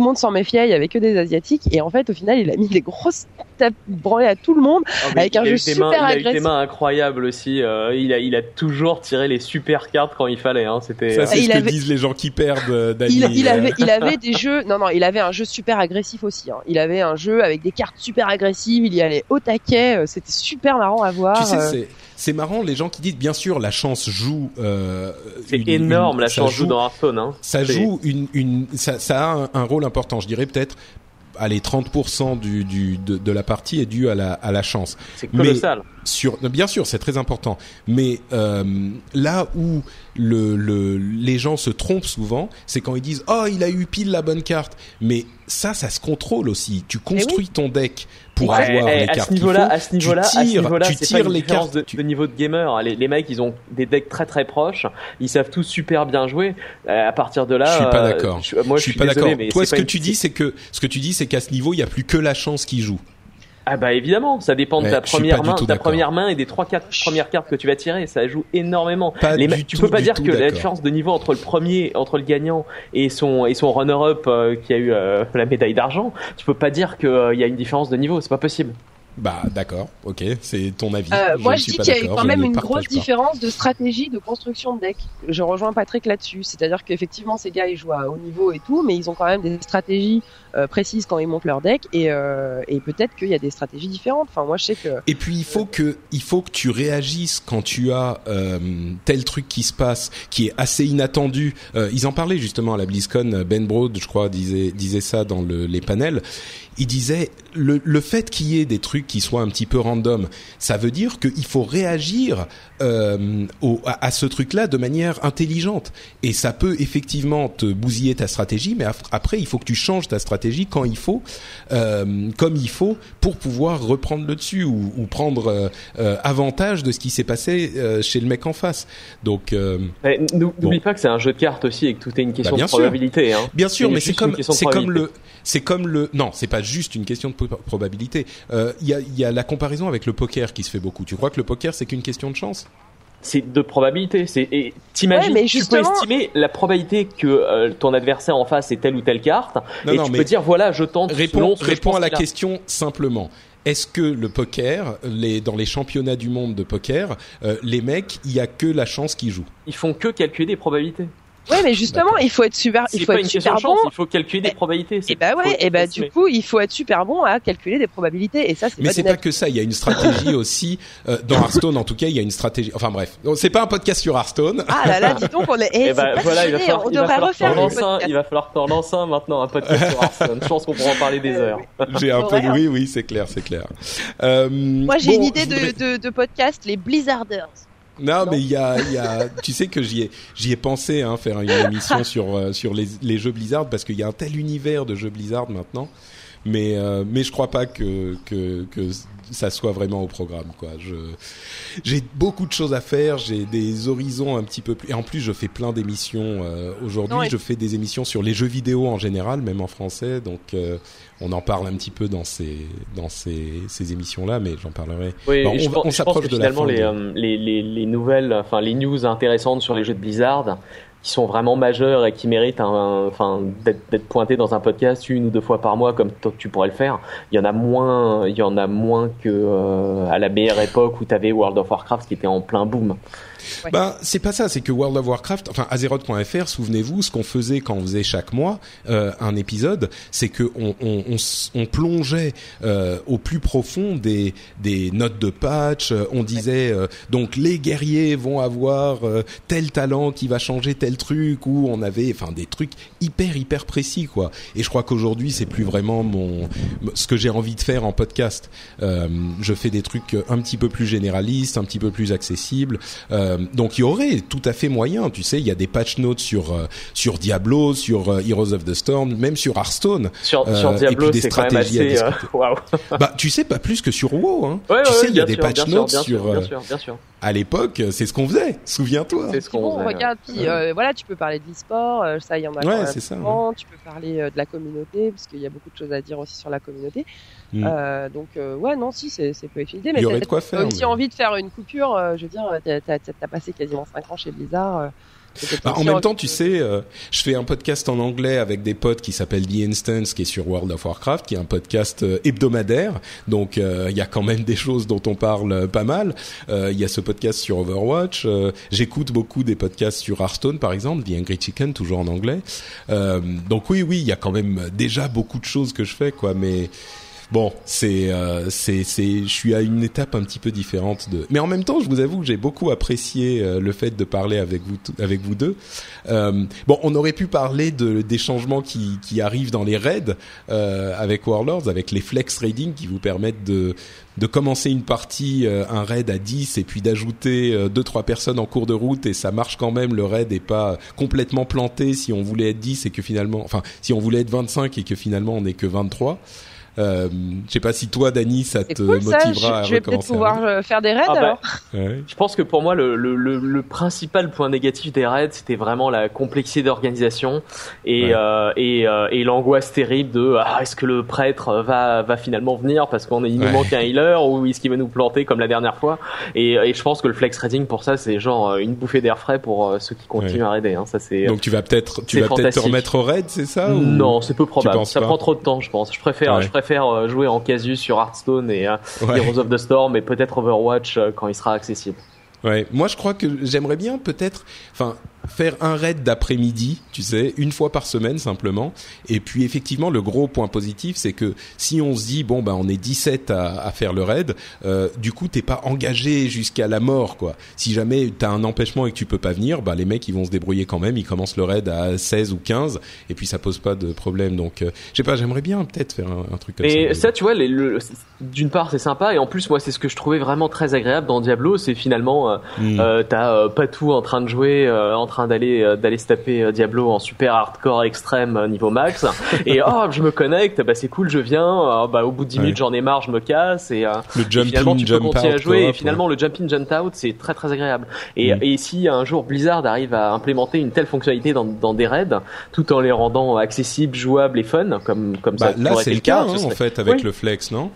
tout le monde s'en méfiait, il y avait que des asiatiques et en fait au final il a mis des grosses tapes branlées à tout le monde oh, avec un jeu super
mains,
agressif.
Il a des mains incroyables aussi. Euh, il a il a toujours tiré les super cartes quand il fallait. Hein. C'était.
Ça c'est ce que avait... disent les gens qui perdent. Euh,
il, il, avait il avait des jeux. Non non il avait un jeu super agressif aussi. Hein. Il avait un jeu avec des cartes super agressives. Il y allait au taquet. Euh, c'était super marrant à voir.
Tu sais c'est marrant les gens qui disent bien sûr la chance joue euh,
c'est énorme une, la chance joue dans Hearthstone hein.
ça joue une, une ça, ça a un, un, rôle important je dirais peut-être allez 30% du, du de, de, la partie est dû à la à la chance
c'est colossal
Mais sur bien sûr c'est très important mais euh, là où le, le les gens se trompent souvent c'est quand ils disent oh il a eu pile la bonne carte mais ça ça se contrôle aussi tu construis oui. ton deck pour
ouais,
avoir
et,
les
à
cartes
ce niveau-là, à ce niveau-là,
tu tires,
à ce
tu tires les cartes
de, de, niveau de gamer. Les, les, mecs, ils ont des decks très très proches. Ils savent tous super bien jouer. Euh, à partir de là,
je suis pas d'accord.
Euh, moi,
je,
je
suis pas d'accord. Toi, ce que
une...
tu dis, c'est que ce que tu dis, c'est qu'à ce niveau, il y a plus que la chance qui joue.
Ah bah évidemment, ça dépend de ta première main, ta première main et des trois quatre premières cartes que tu vas tirer, ça joue énormément.
Pas
les
du
tu
tout,
peux pas dire
tout,
que la différence de niveau entre le premier, entre le gagnant et son et son runner-up euh, qui a eu euh, la médaille d'argent, tu peux pas dire qu'il euh, y a une différence de niveau, c'est pas possible.
Bah d'accord, ok, c'est ton avis.
Euh, moi je, dis qu'il y a quand même une grosse pas. différence de stratégie de construction de deck. Je rejoins Patrick là-dessus, c'est-à-dire qu'effectivement ces gars ils jouent à haut niveau et tout, mais ils ont quand même des stratégies euh, précises quand ils montent leur deck et, euh, et peut-être qu'il y a des stratégies différentes. Enfin moi je sais que.
Et puis il faut que il faut que tu réagisses quand tu as euh, tel truc qui se passe qui est assez inattendu. Euh, ils en parlaient justement à la BlizzCon. Ben Broad je crois disait disait ça dans le, les panels il disait le, le fait qu'il y ait des trucs qui soient un petit peu random, ça veut dire qu'il faut réagir euh, au, à, à, ce truc-là de manière intelligente. Et ça peut effectivement te bousiller ta stratégie, mais après il faut que tu changes ta stratégie quand il faut, euh, comme il faut, pour pouvoir reprendre le dessus ou, ou prendre euh, avantage de ce qui s'est passé chez le mec en face. Donc
n'oublie bon. pas que c'est un jeu de cartes aussi et que tout est une question bah, de probabilité. Hein.
Bien sûr, mais c'est comme c'est comme le c'est comme le non, c'est pas juste une question de probabilité. Il euh, y, a, y a la comparaison avec le poker qui se fait beaucoup. Tu crois que le poker c'est qu'une question de chance?
C'est de probabilité. C'est et t'imagines, ouais, justement... tu peux estimer la probabilité que euh, ton adversaire en face ait telle ou telle carte, non, et non, tu peux dire voilà, je tente.
Réponds, réponds à la question simplement. Est-ce que le poker, les, dans les championnats du monde de poker, euh, les mecs, il y a que la chance qui joue?
Ils font que calculer des probabilités.
Ouais, mais justement, il faut être super, il faut être super bon.
il faut calculer des probabilités.
Et bah ouais, et bah du coup, il faut être super bon à calculer des probabilités. Et ça, c'est.
Mais c'est pas que ça. Il y a une stratégie aussi euh, dans Hearthstone. En tout cas, il y a une stratégie. Enfin bref, c'est pas un podcast sur Hearthstone.
Ah là là, dis donc, on est. Eh,
et bah, voilà, il va falloir, on devrait refaire un, il va falloir t'en lancer un maintenant un podcast sur Hearthstone. Je pense qu'on pourra en parler des heures.
J'ai un peu, oui, oui, c'est clair, c'est clair. Euh,
Moi, j'ai une idée voudrais... de, de, de podcast, les Blizzarders.
Non, non, mais il y a, y a, tu sais que j'y ai, j'y ai pensé, hein, faire une émission sur euh, sur les, les jeux Blizzard parce qu'il y a un tel univers de jeux Blizzard maintenant. mais mais je crois pas que que que ça soit vraiment au programme quoi. Je j'ai beaucoup de choses à faire, j'ai des horizons un petit peu plus et en plus je fais plein d'émissions euh, aujourd'hui, je fais des émissions sur les jeux vidéo en général, même en français donc euh, on en parle un petit peu dans ces dans ces, ces émissions là mais j'en parlerai.
Oui, on, on s'approche de finalement la fin les, les, les, les nouvelles enfin les news intéressantes sur les jeux de Blizzard qui sont vraiment majeurs et qui méritent enfin d'être pointés dans un podcast une ou deux fois par mois comme tu pourrais le faire. Il y en a moins il y en a moins que euh, à la meilleure époque où tu avais World of Warcraft qui était en plein boom
bah, c'est pas ça, c'est que World of Warcraft, enfin Azeroth.fr, souvenez-vous, ce qu'on faisait quand on faisait chaque mois euh, un épisode, c'est que on, on, on, on plongeait euh, au plus profond des, des notes de patch. Euh, on disait euh, donc les guerriers vont avoir euh, tel talent qui va changer tel truc, ou on avait, enfin des trucs hyper hyper précis quoi. Et je crois qu'aujourd'hui c'est plus vraiment mon ce que j'ai envie de faire en podcast. je fais des trucs un petit peu plus généralistes, un petit peu plus accessibles. Euh, donc il y aurait tout à fait moyen, tu sais, il y a des patch notes sur euh, sur Diablo, sur euh, Heroes of the Storm, même sur Hearthstone.
Sur, sur Diablo, c'est quand même assez, wow.
bah tu sais pas plus que sur WoW, hein. Ouais, tu sais, il y a des patch notes sur.
Bien sûr, bien sûr.
À l'époque, c'est ce qu'on faisait. Souviens-toi.
C'est ce qu'on faisait. Regarde, puis voilà, tu peux parler de l'e-sport, ça y en a.
Ouais, c'est ça.
Tu peux parler de la communauté, parce qu'il y a beaucoup de choses à dire aussi sur la communauté. Mm. Euh, donc euh, ouais non si c'est c'est peu efficace mais
t'as
aussi envie de faire une coupure euh, je veux dire t'as as, passé quasiment 5 ans chez Blizzard euh,
bah, en même temps, tu sais, euh, je fais un podcast en anglais avec des potes qui s'appelle The Instance, qui est sur World of Warcraft, qui est un podcast hebdomadaire. Donc, il y a quand même des choses dont on parle pas mal. Il y a ce podcast sur Overwatch. J'écoute beaucoup des podcasts sur Hearthstone, par exemple, The Angry Chicken, toujours en anglais. donc oui, oui, il y a quand même déjà beaucoup de choses que je fais, quoi. Mais bon, c'est euh, c'est c'est je suis à une étape un petit peu différente de. Mais en même temps, je vous avoue que j'ai beaucoup apprécié euh, le fait de parler avec vous avec vous deux. Euh, bon, on aurait pu parler de des changements qui qui arrivent dans les raids euh, avec Warlords, avec les flex raiding qui vous permettent de de commencer une partie, euh, un raid à 10 et puis d'ajouter deux trois personnes en cours de route et ça marche quand même, le raid est pas complètement planté si on voulait être 10 et que finalement, enfin si on voulait être 25 et que finalement on n'est que 23. Euh, je sais pas si toi, Dani, ça te motivera
à Je vais peut-être pouvoir euh, faire des raids ah bah, alors.
Je pense que pour moi, le, le, le, principal point négatif des raids, c'était vraiment la complexité d'organisation et, euh, et, euh, et l'angoisse terrible de ah, est-ce que le prêtre va, va finalement venir parce qu'on il nous manque un healer ou est-ce qu'il va nous planter comme la dernière fois? Et, et je pense que le flex raiding pour ça, c'est genre une bouffée d'air frais pour ceux qui continuent à raider. Hein. Ça c'est.
Donc tu vas peut-être tu vas peut-être te remettre au raid, c'est ça
Non, c'est peu probable. Ça prend trop de temps, je pense. Je préfère je préfère faire euh, jouer en casu sur Hearthstone et euh, Heroes of the Storm et peut-être Overwatch euh, quand il sera accessible.
Ouais, moi je crois que j'aimerais bien peut-être, enfin, faire un raid d'après-midi, tu sais, une fois par semaine simplement. Et puis effectivement, le gros point positif, c'est que si on se dit bon bah on est 17 à, à faire le raid, euh, du coup t'es pas engagé jusqu'à la mort quoi. Si jamais t'as un empêchement et que tu peux pas venir, bah les mecs ils vont se débrouiller quand même. Ils commencent le raid à 16 ou 15 et puis ça pose pas de problème. Donc euh, je sais pas, j'aimerais bien peut-être faire un, truc comme
ça.
Et
ça, tu vois, d'une part c'est sympa et en plus moi c'est ce que je trouvais vraiment très agréable dans Diablo, c'est finalement euh, mm. euh, t'as pas tout en train de jouer euh, en train d'aller euh, d'aller se taper euh, Diablo en super hardcore extrême niveau max. Et oh je me connecte. Bah c'est cool je viens. Bah au bout de 10 minutes j'en ai marre je me casse. Et,
le jump
finalement
tu
peux continuer à jouer. Et finalement le jump in jump out c'est très très agréable. Et, mm. et si un jour Blizzard arrive à implémenter une telle fonctionnalité dans, dans des raids tout en les rendant accessibles jouables et fun comme comme
bah,
ça
là c'est le cas, hein, en fait avec le flex non?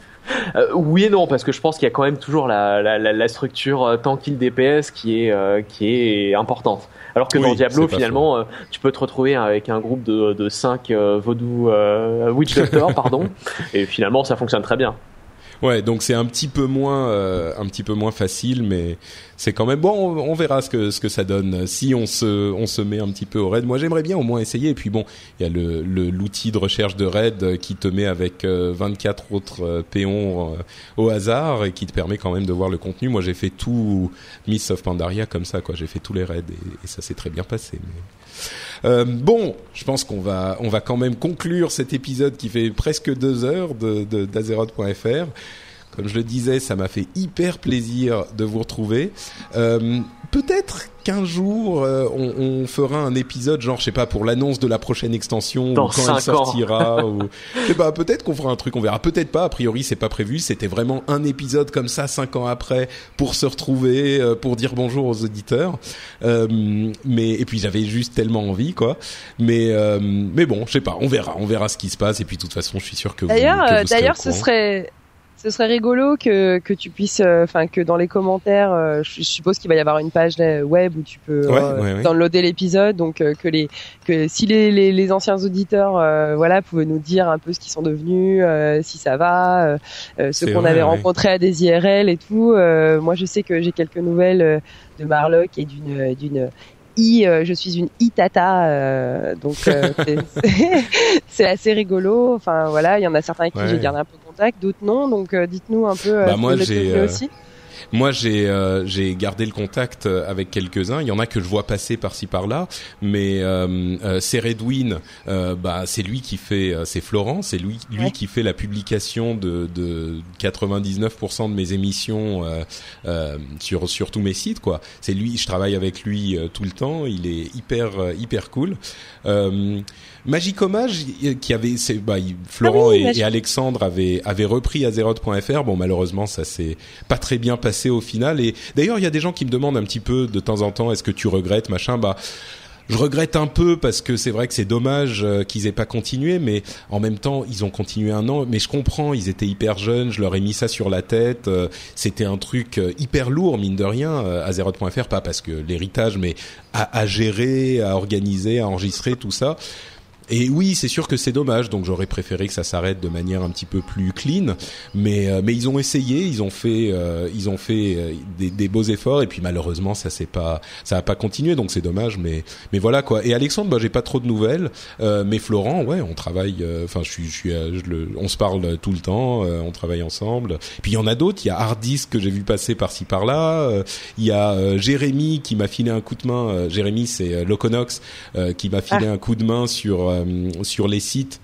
Euh, oui et non parce que je pense qu'il y a quand même toujours la, la, la, structure euh, tant qu'il DPS qui est euh, qui est importante. Alors que dans Diablo finalement euh, tu peux te retrouver avec un groupe de de cinq vaudou witch doctor pardon et finalement ça fonctionne très bien.
Ouais, donc c'est un petit peu moins, euh, un petit peu moins facile, mais c'est quand même bon. On, verra ce que ce que ça donne si on se on se met un petit peu au raid. Moi, j'aimerais bien au moins essayer. Et puis bon, il y a le l'outil de recherche de raid qui te met avec 24 euh, autres euh, péons au hasard et qui te permet quand même de voir le contenu. Moi, j'ai fait tout Miss of Pandaria comme ça, quoi. J'ai fait tous les raids et, ça s'est très bien passé. Euh, bon, je pense qu'on va on va quand même conclure cet épisode qui fait presque deux heures de d'Azeroth.fr. Comme je le disais, ça m'a fait hyper plaisir de vous retrouver. Euh, peut-être qu'un jour euh, on, on, fera un épisode genre je sais pas pour l'annonce de la prochaine extension
Dans
ou quand elle sortira ou je sais pas peut-être qu'on fera un truc on verra. Peut-être pas a priori c'est pas prévu. C'était vraiment un épisode comme ça cinq ans après pour se retrouver euh, pour dire bonjour aux auditeurs. Euh, mais et puis j'avais juste tellement envie quoi. Mais euh, mais bon je sais pas on verra on verra ce qui se passe. Et puis de toute façon je suis sûr que vous
D'ailleurs, ce serait, ce serait rigolo que que tu puisses, euh, enfin que dans les commentaires, euh, je suppose qu'il va y avoir une page web où tu peux
Ouais,
euh,
ouais,
downloader l'épisode, donc que les que si les les, les anciens auditeurs, voilà, pouvaient nous dire un peu ce qu'ils sont devenus, si ça va,
C'est
qu'on avait
ouais.
rencontrés à des IRL et tout. moi, je sais que j'ai quelques nouvelles de Marlock et d'une d'une I, euh, je suis une i-tata, euh, donc euh, c'est- assez rigolo. Enfin voilà, il y en a certains avec qui
Ouais.
j'ai gardé un peu d'autres non. Donc euh, dites-nous un peu. euh,
Bah, moi, j'ai, euh,
aussi.
Moi, j'ai euh, j'ai gardé le contact avec quelques-uns. Il y en a que je vois passer par-ci par-là, mais euh, euh, c'est Redwin. euh, bah, c'est lui qui fait. c'est Florent. C'est lui, lui
Ouais.
qui fait la publication de, de 99% de mes émissions euh, euh, sur sur tous mes sites. Quoi. C'est lui. Je travaille avec lui euh, tout le temps. Il est hyper hyper cool. Euh, Magic Hommage, qui avait, c'est, bah, Florent
Ah oui,
et, Alexandre avaient, avaient repris Azeroth.fr. Bon, malheureusement, ça s'est pas très bien passé au final. Et d'ailleurs, il y a des gens qui me demandent un petit peu de temps en temps, est-ce que tu regrettes, machin. Bah, je regrette un peu parce que c'est vrai que c'est dommage euh, qu'ils aient pas continué, mais en même temps, ils ont continué un an. Mais je comprends, ils étaient hyper jeunes, je leur ai mis ça sur la tête. euh, C'était un truc euh, hyper lourd, mine de rien, Azeroth.fr, pas parce que l'héritage, mais à, à gérer, à organiser, à enregistrer, tout ça. Et oui, c'est sûr que c'est dommage, donc j'aurais préféré que ça s'arrête de manière un petit peu plus clean. Mais euh, mais ils ont essayé, ils ont fait euh, ils ont fait euh, des, des beaux efforts et puis malheureusement ça s'est pas ça a pas continué, donc c'est dommage. Mais mais voilà quoi. Et Alexandre, bah j'ai pas trop de nouvelles. Euh, mais Florent, ouais, on travaille. euh, Enfin, je suis je suis euh, je le, on se parle tout le temps, euh, on travaille ensemble. Puis il y en a d'autres. Il y a Hardis que j'ai vu passer par-ci par-là. euh, Il y a euh, Jérémy qui m'a filé un coup de main. Euh, Jérémy, c'est Loconox euh, qui m'a filé un coup de main sur euh, sur les sites.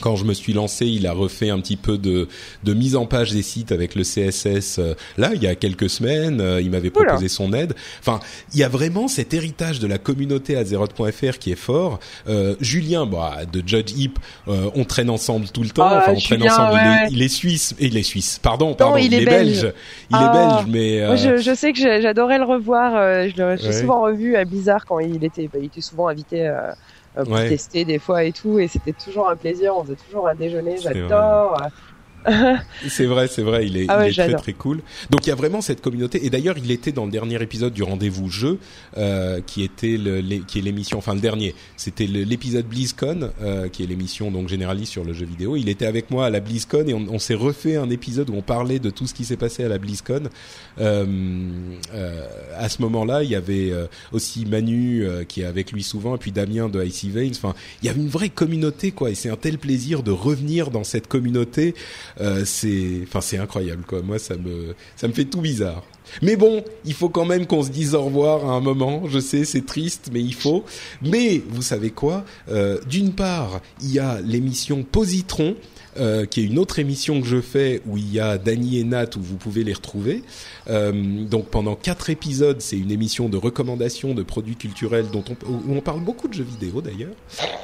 Quand je me suis lancé, il a refait un petit peu de, de mise en page des sites avec le CSS. euh, là, il y a quelques semaines, euh, il m'avait
Oula.
proposé son aide. Enfin, il y a vraiment cet héritage de la communauté Azeroth.fr qui est fort. Euh, Julien, bah, de Judge Hip, euh, on traîne ensemble tout le temps.
Ah,
enfin, on traîne
Julien,
ensemble. Il, est,
ouais.
il est suisse. Et il est suisse. Pardon, pardon.
il est belge.
Il
Ah.
est belge, mais euh,
je, je sais que j'adorais le revoir. euh, je l'ai
Ouais.
souvent revu à Blizzard quand il était, bah, il était souvent invité euh, euh, pour
Ouais.
tester des fois et tout, et c'était toujours un plaisir. On faisait toujours un déjeuner. J'adore.
C'est vrai, c'est vrai, il est,
Ah ouais,
il est très très cool. Donc il y a vraiment cette communauté. Et d'ailleurs, il était dans le dernier épisode du rendez-vous jeu, euh, qui était le, les- qui est l'émission, enfin le dernier, c'était l'épisode BlizzCon, euh, qui est l'émission donc généraliste sur le jeu vidéo. Il était avec moi à la BlizzCon et on, on s'est refait un épisode où on parlait de tout ce qui s'est passé à la BlizzCon. Euh, euh, à ce moment-là, il y avait euh, aussi Manu euh, qui est avec lui souvent, et puis Damien de Icy Veins. Enfin, il y avait une vraie communauté quoi, et c'est un tel plaisir de revenir dans cette communauté. Euh, c'est, enfin, c'est incroyable quoi. Moi, ça me, ça me fait tout bizarre. Mais bon, il faut quand même qu'on se dise au revoir à un moment. Je sais, c'est triste, mais il faut. Mais vous savez quoi? Euh, D'une part, il y a l'émission Positron. Euh, qui est une autre émission que je fais où il y a Dany et Nat où vous pouvez les retrouver. Euh, donc pendant quatre épisodes, c'est une émission de recommandations de produits culturels dont on, où on parle beaucoup de jeux vidéo d'ailleurs.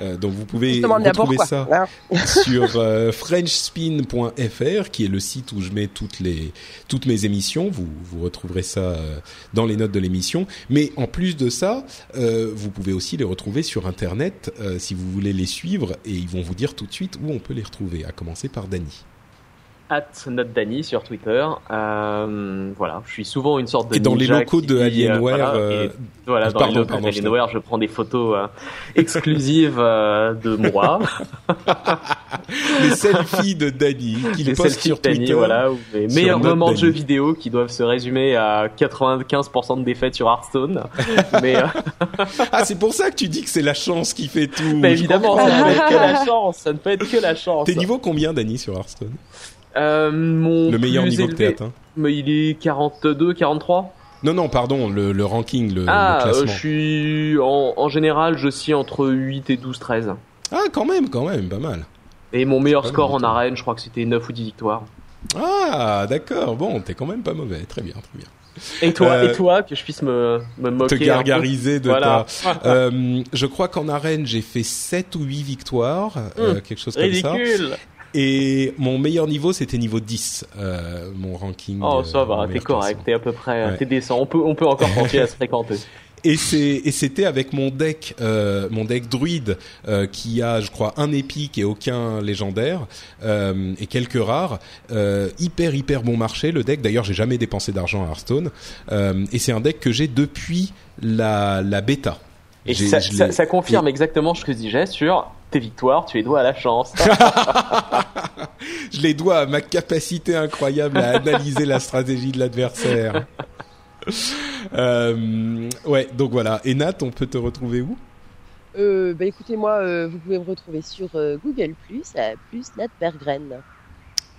Euh, donc vous pouvez retrouver ça
Hein.
sur euh, frenchspin.fr qui est le site où je mets toutes les toutes mes émissions. Vous vous retrouverez ça euh, dans les notes de l'émission. Mais en plus de ça, euh, vous pouvez aussi les retrouver sur internet si vous voulez les suivre et ils vont vous dire tout de suite où on peut les retrouver. À commencer par Dany.
At NotDanny sur Twitter. Euh, voilà, je suis souvent une sorte de
Et dans les locaux de
euh,
Alienware,
voilà,
euh,
et voilà, dans les locaux d'Alienware, je prends des photos euh, exclusives de moi,
les selfies de Dany qu'il
les
poste sur
Danny,
Twitter.
voilà, ou mes
sur
meilleurs moments de jeux vidéo qui doivent se résumer à 95% de défaites sur Hearthstone. Mais
Ah, c'est pour ça que tu dis que c'est la chance qui fait tout.
bah,
Je
évidemment, ça ne peut être que la chance. Ça ne peut être que la chance.
T'es niveau combien, Dany, sur Hearthstone?
Euh, mon
Le meilleur niveau que t'aies
élevé,
atteint
mais il est 42, 43.
Non, non, pardon, le, le ranking, le,
ah,
le
euh,
classement.
je suis en, en général, je suis entre 8 et 12, 13.
Ah, quand même, quand même, pas mal.
Et mon meilleur score en arène, je crois que c'était 9 ou 10 victoires.
Ah, d'accord. Bon, t'es quand même pas mauvais. Très bien, très bien.
Et toi, et toi, que je puisse me, me moquer.
Te gargariser de voilà. euh, je crois qu'en arène, j'ai fait 7 ou 8 victoires, mmh, quelque chose comme
ridicule.
ça. Et mon meilleur niveau, c'était niveau 10, euh, mon ranking.
Oh, ça va, t'es correct, t'es à peu près, ouais. t'es décent. On peut, on peut encore continuer à se fréquenter.
Et c'est et c'était avec mon deck euh, mon deck druide euh, qui a je crois un épique et aucun légendaire euh, et quelques rares euh, hyper hyper bon marché le deck d'ailleurs j'ai jamais dépensé d'argent à Hearthstone euh, et c'est un deck que j'ai depuis la la bêta.
Et ça, ça, ça, confirme et... exactement ce que je disais sur tes victoires, tu les dois à la chance.
je les dois à ma capacité incroyable à analyser la stratégie de l'adversaire. euh, ouais, donc voilà. Et Nat, on peut te retrouver où?
Euh, bah écoutez moi, euh, vous pouvez me retrouver sur euh, Google Plus, plus Nat Bergren.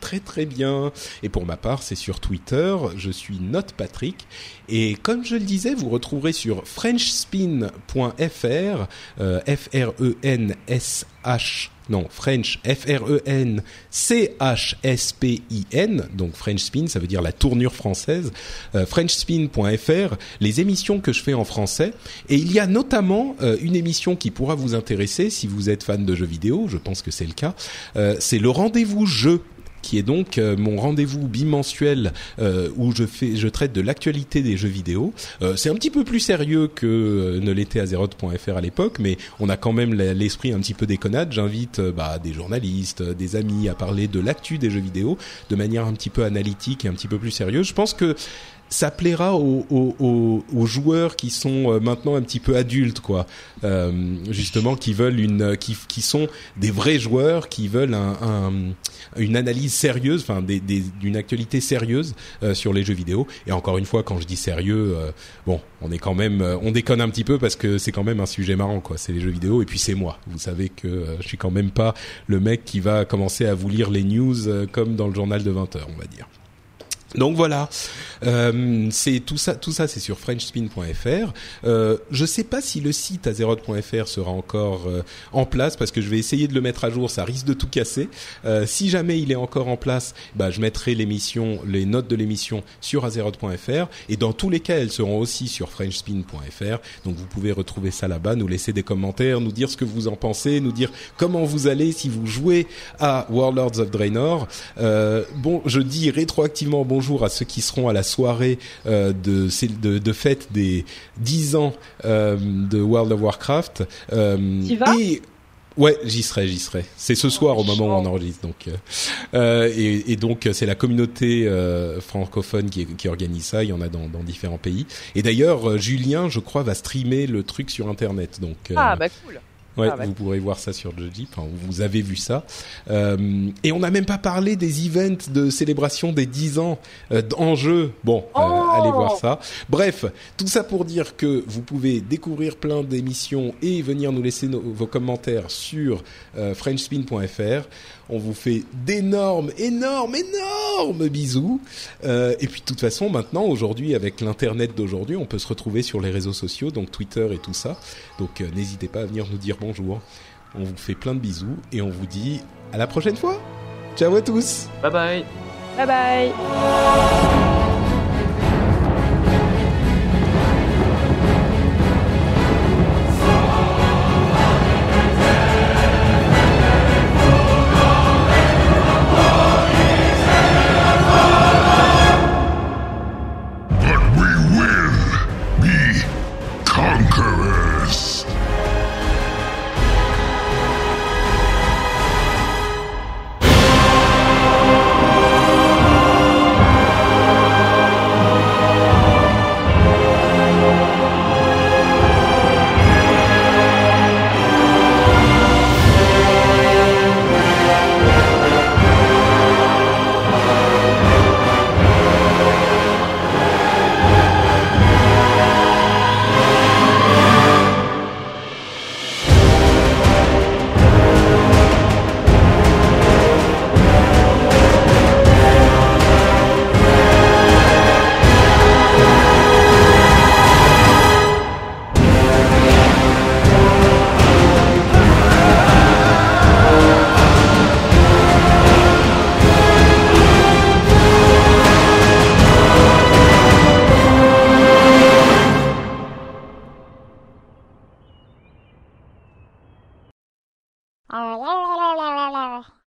Très très bien. Et pour ma part, c'est sur Twitter. Je suis Note Patrick. Et comme je le disais, vous retrouverez sur frenchspin.fr, euh, F R E N S H non, French, F-R-E-N-C-H-S-P-I-N, donc French Spin, ça veut dire la tournure française, euh, frenchspin.fr, les émissions que je fais en français. Et il y a notamment euh, une émission qui pourra vous intéresser si vous êtes fan de jeux vidéo, je pense que c'est le cas, euh, c'est le rendez-vous jeu qui est donc euh, mon rendez-vous bimensuel euh, où je fais, je traite de l'actualité des jeux vidéo. Euh, c'est un petit peu plus sérieux que euh, ne l'était Azeroth.fr à l'époque, mais on a quand même l'esprit un petit peu déconnade. J'invite bah, des journalistes, des amis à parler de l'actu des jeux vidéo de manière un petit peu analytique et un petit peu plus sérieuse. Je pense que ça plaira aux, aux, aux, joueurs qui sont maintenant un petit peu adultes, quoi. Euh, justement, qui veulent une, qui, qui sont des vrais joueurs, qui veulent un, un une analyse sérieuse, enfin des, des, d'une actualité sérieuse euh, sur les jeux vidéo. Et encore une fois, quand je dis sérieux, euh, bon, on est quand même, on déconne un petit peu parce que c'est quand même un sujet marrant, quoi. C'est les jeux vidéo et puis c'est moi. Vous savez que je suis quand même pas le mec qui va commencer à vous lire les news comme dans le journal de 20 heures, on va dire. Donc voilà, euh, c'est tout ça, tout ça c'est sur FrenchSpin.fr. Euh, je sais pas si le site Azeroth.fr sera encore euh, en place parce que je vais essayer de le mettre à jour. Ça risque de tout casser. Euh, si jamais il est encore en place, bah je mettrai l'émission, les notes de l'émission sur Azeroth.fr et dans tous les cas elles seront aussi sur FrenchSpin.fr. Donc vous pouvez retrouver ça là-bas, nous laisser des commentaires, nous dire ce que vous en pensez, nous dire comment vous allez si vous jouez à Warlords of Draenor. Euh, bon, je dis rétroactivement bon bonjour à ceux qui seront à la soirée euh, de, de, de fête des 10 ans euh, de World of Warcraft.
Euh, tu vas?
et Ouais, j'y serai, j'y serai. C'est ce soir au moment où on enregistre, donc euh, et, et, donc c'est la communauté euh, francophone qui, qui, organise ça. Il y en a dans, dans différents pays. Et d'ailleurs, Julien, je crois, va streamer le truc sur internet. Donc
ah bah cool.
Ouais, ah, vous pourrez voir ça sur Jeudi. Enfin, vous avez vu ça. Euh, et on n'a même pas parlé des events de célébration des 10 ans euh, en jeu. Bon,
oh
euh, allez voir ça. Bref, tout ça pour dire que vous pouvez découvrir plein d'émissions et venir nous laisser nos, vos commentaires sur euh, frenchspin.fr. On vous fait d'énormes, énormes, énormes bisous. Euh, et puis de toute façon, maintenant, aujourd'hui, avec l'internet d'aujourd'hui, on peut se retrouver sur les réseaux sociaux, donc Twitter et tout ça. Donc euh, n'hésitez pas à venir nous dire bonjour. On vous fait plein de bisous et on vous dit à la prochaine fois. Ciao à tous.
Bye bye.
Bye bye.